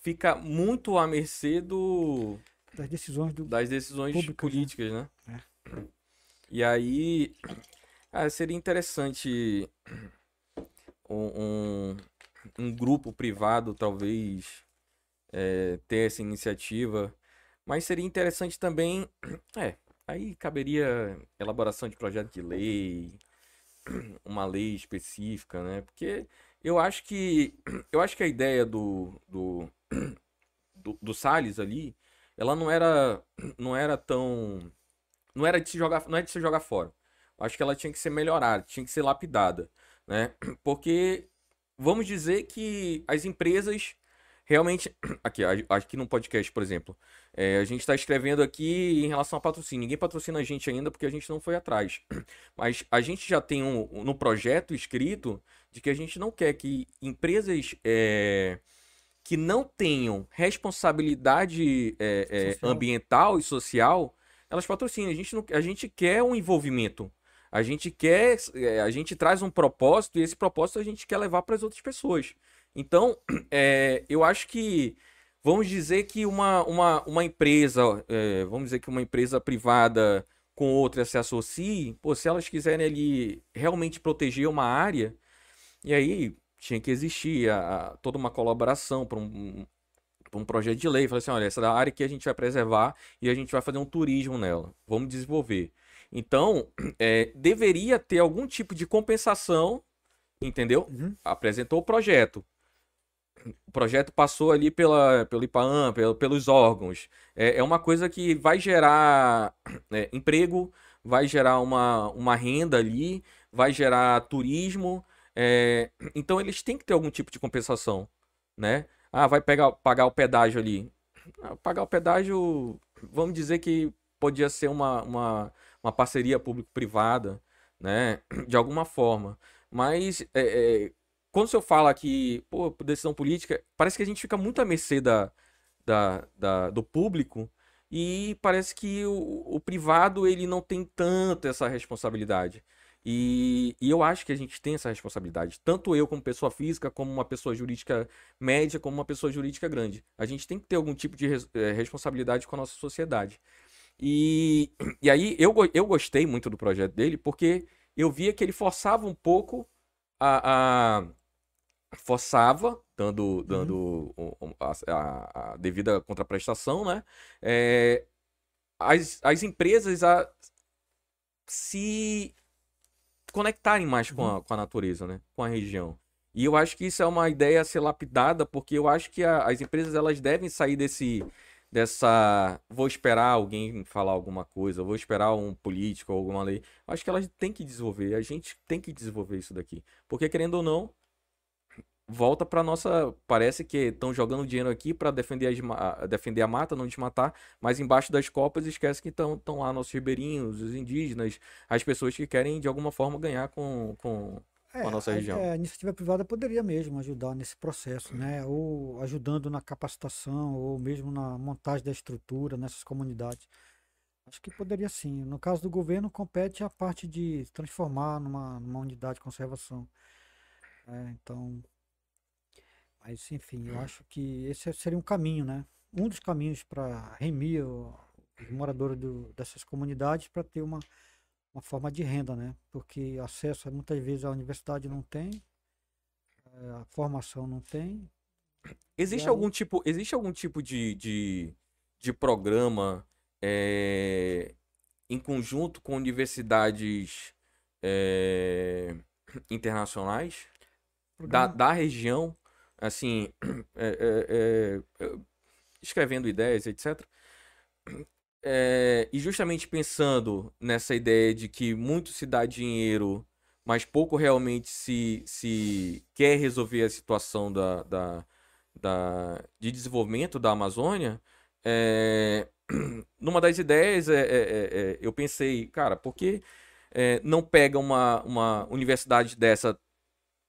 fica muito à mercê do, Das decisões do. das decisões né? políticas, né? E aí, ah, seria interessante um, um, um grupo privado, talvez, é, ter essa iniciativa. Mas seria interessante também, [CLEARS THROAT] é, aí caberia elaboração de projeto de lei, [CLEARS THROAT] uma lei específica, né? Porque eu acho que [CLEARS THROAT] eu acho que a ideia do, do, do, do Salles ali, ela não era não era tão não era de se jogar não é de se jogar fora. Acho que ela tinha que ser melhorada, tinha que ser lapidada, né? Porque vamos dizer que as empresas realmente [CLEARS THROAT] aqui aqui no podcast, por exemplo, é, a gente está escrevendo aqui em relação a patrocínio. Ninguém patrocina a gente ainda porque a gente não foi atrás. [CLEARS THROAT] Mas a gente já tem um, um- no projeto escrito de que a gente não quer que empresas é, que não tenham responsabilidade é, é, ambiental e social, elas patrocinem. A gente, não, a gente quer um envolvimento. A gente quer, é, a gente traz um propósito e esse propósito a gente quer levar para as outras pessoas. Então, é, [CLEARS THROAT] eu acho que vamos dizer que uma, uma, uma empresa, é, vamos dizer que uma empresa privada com outra se associe, pô, se elas quiserem ali realmente proteger uma área, e aí tinha que existir a- a- toda uma colaboração para um, pra um projeto de lei. Falar assim, olha, essa é área que a gente vai preservar e a gente vai fazer um turismo nela. Vamos desenvolver. Então, [CLEARS THROAT] é, deveria ter algum tipo de compensação, entendeu? Uhum. Apresentou o projeto. O projeto passou ali pela, pelo IPAAM, pelo- pelos órgãos. É, é uma coisa que vai gerar é, emprego, vai gerar uma, uma renda ali, vai gerar turismo. É, então eles têm que ter algum tipo de compensação, né? Ah, vai pegar, pagar o pedágio ali. Ah, pagar o pedágio, vamos dizer que podia ser uma, uma, uma parceria público-privada, né? De alguma forma. Mas é, é, quando senhor fala que, pô, decisão política, parece que a gente fica muito à mercê da, da, da- do público e parece que o, o privado ele não tem tanto essa responsabilidade. E, e eu acho que a gente tem essa responsabilidade, tanto eu como pessoa física, como uma pessoa jurídica média, como uma pessoa jurídica grande. A gente tem que ter algum tipo de res- eh, responsabilidade com a nossa sociedade. E, e aí eu, eu gostei muito do projeto dele, porque eu via que ele forçava um pouco a, a- forçava, dando, dando o- o- a, a- a devida contraprestação, né? É, as, as empresas a se conectarem mais com a, com a natureza, né? Com a região. E eu acho que isso é uma ideia a ser lapidada, porque eu acho que a, as empresas elas devem sair desse dessa vou esperar alguém falar alguma coisa, vou esperar um político ou alguma lei. Eu acho que elas têm que desenvolver, a gente tem que desenvolver isso daqui. Porque querendo ou não, volta para nossa, parece que estão jogando dinheiro aqui para defender, as, defender a mata, não desmatar, mas embaixo das copas esquece que estão lá nossos ribeirinhos, os indígenas, as pessoas que querem de alguma forma ganhar com, com é, com a nossa região. A, a, iniciativa privada poderia mesmo ajudar nesse processo, né? Ou ajudando na capacitação, ou mesmo na montagem da estrutura nessas comunidades. Acho que poderia sim. No caso do governo, compete a parte de transformar numa, numa unidade de conservação. É, então, mas enfim, eu acho que esse seria um caminho, né? Um dos caminhos para remir os moradores do, dessas comunidades para ter uma uma forma de renda, né? Porque acesso muitas vezes à universidade não tem, eh, a formação não tem. Existe aí... algum tipo, existe algum tipo de, de, de programa é, em conjunto com universidades é, internacionais da, da região, assim, [CLEARS THROAT] é, escrevendo ideias, etc. [CLEARS THROAT] É, e justamente pensando nessa ideia de que muito se dá dinheiro, mas pouco realmente se, se quer resolver a situação da, da, da de desenvolvimento da Amazônia, é, [CLEARS THROAT] numa das ideias é, é, é eu pensei, cara, por que não pega uma, uma universidade dessa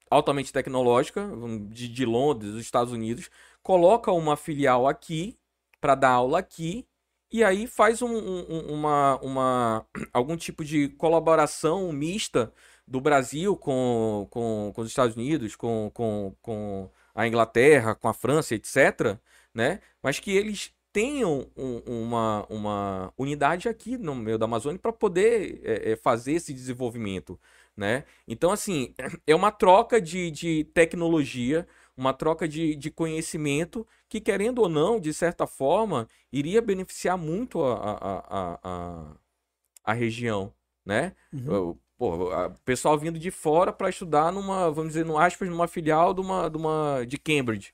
altamente tecnológica, de, de Londres, dos Estados Unidos, coloca uma filial aqui para dar aula aqui e aí faz um, um, uma, uma, [CLEARS THROAT] algum tipo de colaboração mista do Brasil com, com, com os Estados Unidos, com, com, com a Inglaterra, com a França, etc., né? Mas que eles tenham um, uma, uma unidade aqui no meio da Amazônia para poder é, é, fazer esse desenvolvimento, né? Então, assim, [CLEARS THROAT] é uma troca de, de tecnologia, uma troca de, de conhecimento que, querendo ou não, de certa forma, iria beneficiar muito a, a, a, a, a região, né? Uhum. Pô, pessoal vindo de fora para estudar numa, vamos dizer, no aspas, numa filial de uma, de, uma, de Cambridge,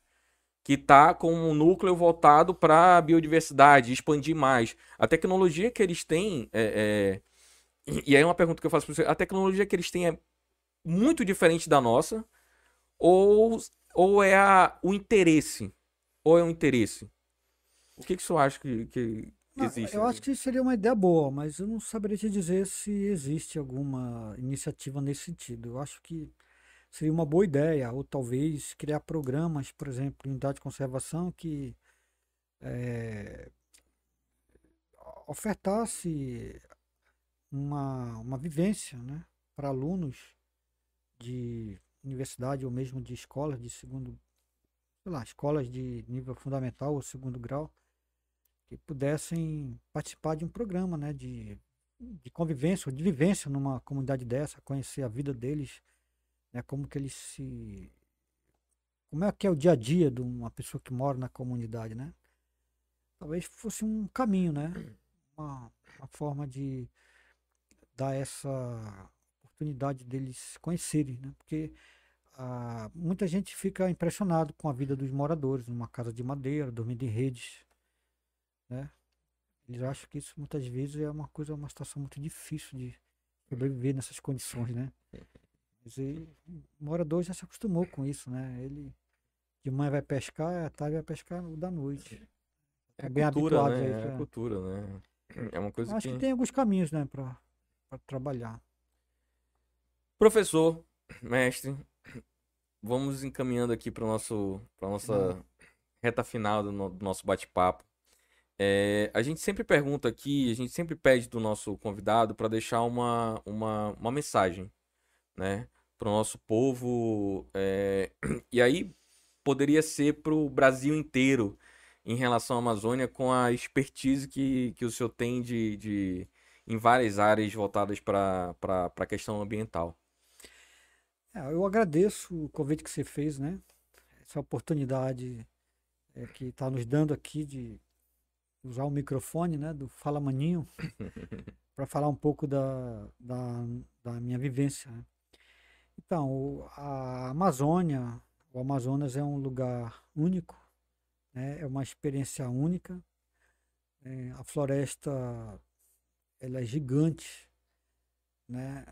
que está com um núcleo voltado para a biodiversidade, expandir mais. A tecnologia que eles têm, é, é... e aí é uma pergunta que eu faço para você, a tecnologia que eles têm é muito diferente da nossa, ou ou é a, o interesse? Ou é o interesse? O que, que você acha que, que existe? eu acho que seria uma ideia boa, mas eu não saberia te dizer se existe alguma iniciativa nesse sentido. Eu acho que seria uma boa ideia, ou talvez criar programas, por exemplo, em unidade de conservação, que é, ofertasse uma, uma vivência né, para alunos de universidade ou mesmo de escolas de segundo, sei lá, escolas de nível fundamental ou segundo grau, que pudessem participar de um programa, né, de, de convivência, de vivência numa comunidade dessa, conhecer a vida deles, né, como que eles se como é que é o dia a dia de uma pessoa que mora na comunidade, né? Talvez fosse um caminho, né? Uma, uma forma de dar essa oportunidade deles conhecerem, né? Porque ah, muita gente fica impressionado com a vida dos moradores, numa casa de madeira, dormindo em redes, né? Eles acham que isso muitas vezes é uma coisa, uma situação muito difícil de sobreviver nessas condições, né? Mas ele, o morador já se acostumou com isso, né? Ele de manhã vai pescar, à tarde vai pescar da noite. É, é bem cultura, habituado né? É, é cultura, né? É uma coisa Acho que... que tem alguns caminhos, né, para trabalhar. Professor, mestre, vamos encaminhando aqui para nosso para nossa reta final do, no, do nosso bate-papo. É, a gente sempre pergunta aqui, a gente sempre pede do nosso convidado para deixar uma, uma, uma mensagem, né, para o nosso povo. É, e aí poderia ser para o Brasil inteiro em relação à Amazônia, com a expertise que, que o senhor tem de, de em várias áreas voltadas para a questão ambiental. É, eu agradeço o convite que você fez, né? Essa oportunidade é, que está nos dando aqui de usar o microfone, né? Do Fala Maninho, [LAUGHS] para falar um pouco da, da, da minha vivência. Né? Então, a Amazônia, o Amazonas é um lugar único, né? É uma experiência única. É, a floresta, ela é gigante, né?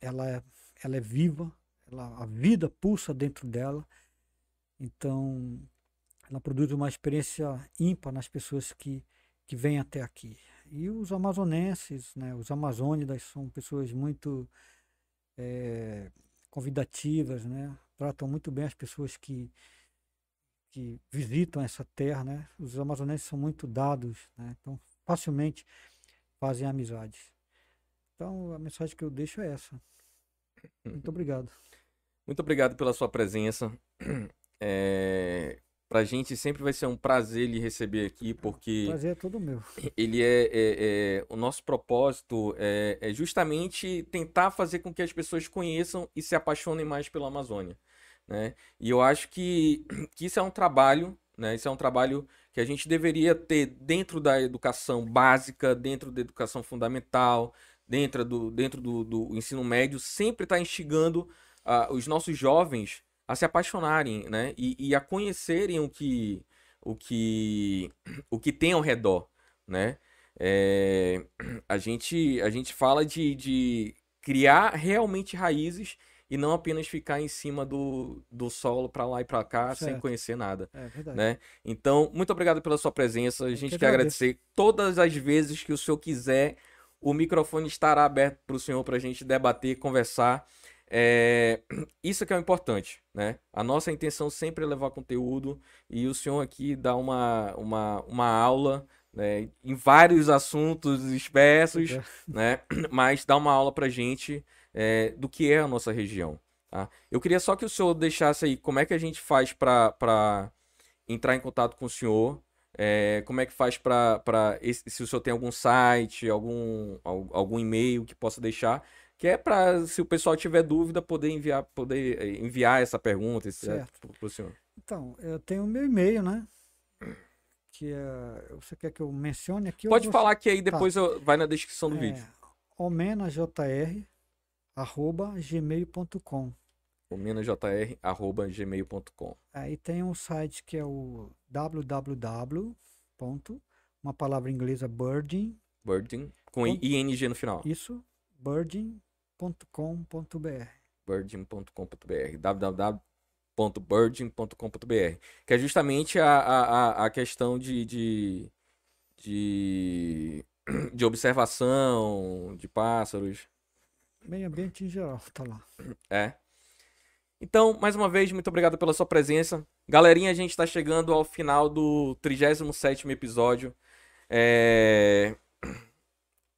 Ela é, ela é viva, ela, a vida pulsa dentro dela. Então, ela produz uma experiência ímpar nas pessoas que, que vêm até aqui. E os amazonenses, né? Os amazônidas são pessoas muito eh, convidativas, né? Tratam muito bem as pessoas que, que visitam essa terra, né? Os amazonenses são muito dados, né? Então, facilmente fazem amizades. Então, a mensagem que eu deixo é essa. Muito obrigado. Muito obrigado pela sua presença. É, pra gente sempre vai ser um prazer lhe receber aqui, porque Prazer é todo meu. ele é, é- é- o nosso propósito é, é justamente tentar fazer com que as pessoas conheçam e se apaixonem mais pela Amazônia, né? E eu acho que, que isso é um trabalho, né? Isso é um trabalho que a gente deveria ter dentro da educação básica, dentro da educação fundamental, dentro do, dentro do, do ensino médio, sempre estar instigando ah, os nossos jovens a se apaixonarem, né? E, e a conhecerem o que, o que, [CLEARS THROAT] o que tem ao redor, né? É, [CLEARS THROAT] a gente, a gente fala de, de criar realmente raízes e não apenas ficar em cima do, do solo para lá e para cá sem Certo. conhecer nada, É verdade. né? Então, muito obrigado pela sua presença. A gente que quer agradeço. agradecer todas as vezes que o senhor quiser. O microfone estará aberto para o senhor para a gente debater, conversar. É, [CLEARS THROAT] isso que é o importante, né? A nossa intenção sempre é levar conteúdo e o senhor aqui dá uma, uma, uma aula, né, em vários assuntos Obrigado. né? [CLEARS THROAT] Mas dá uma aula pra gente é, do que é a nossa região, tá? Eu queria só que o senhor deixasse aí como é que a gente faz pra entrar em contato com o senhor, é, como é que faz esse- se o senhor tem algum site, algum al- algum e-mail que possa deixar, que é pra se o pessoal tiver dúvida poder enviar poder eh, enviar essa pergunta, pro, pro senhor. Então, eu tenho o meu e-mail, né? Que é. Você quer que eu mencione aqui? Pode você- falar que aí depois eu- vai na descrição do vídeo. É, omenajr.gmail.com. O menajr@gmail.com. Aí tem um site que é o www. Uma palavra inglesa birding, Birding com ing no final. isso, birding.com.br. birding.com.br www.birding.com.br que é justamente a, a, a- a questão de, de, de, [CLEARS THROAT] de observação de pássaros. Meio ambiente em geral, tá lá. É. Então, mais uma vez, muito obrigado pela sua presença. Galerinha, a gente está chegando ao final do 37º episódio. É...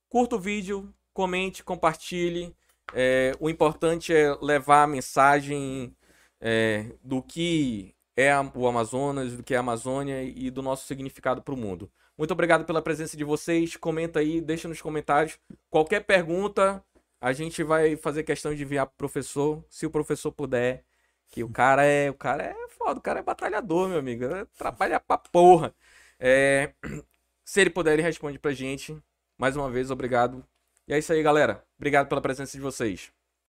Curta o vídeo, comente, compartilhe. É, O importante é levar a mensagem é, do que é o Amazonas, do que é a Amazônia e do nosso significado para o mundo. Muito obrigado pela presença de vocês. Comenta aí, deixa nos comentários. Qualquer pergunta, a gente vai fazer questão de enviar pro professor, se o professor puder. Que o cara é. O cara é foda, o cara é batalhador, meu amigo. Trabalha pra porra. É, [CLEARS THROAT] se ele puder, ele responde pra gente. Mais uma vez, obrigado. E é isso aí, galera. Obrigado pela presença de vocês.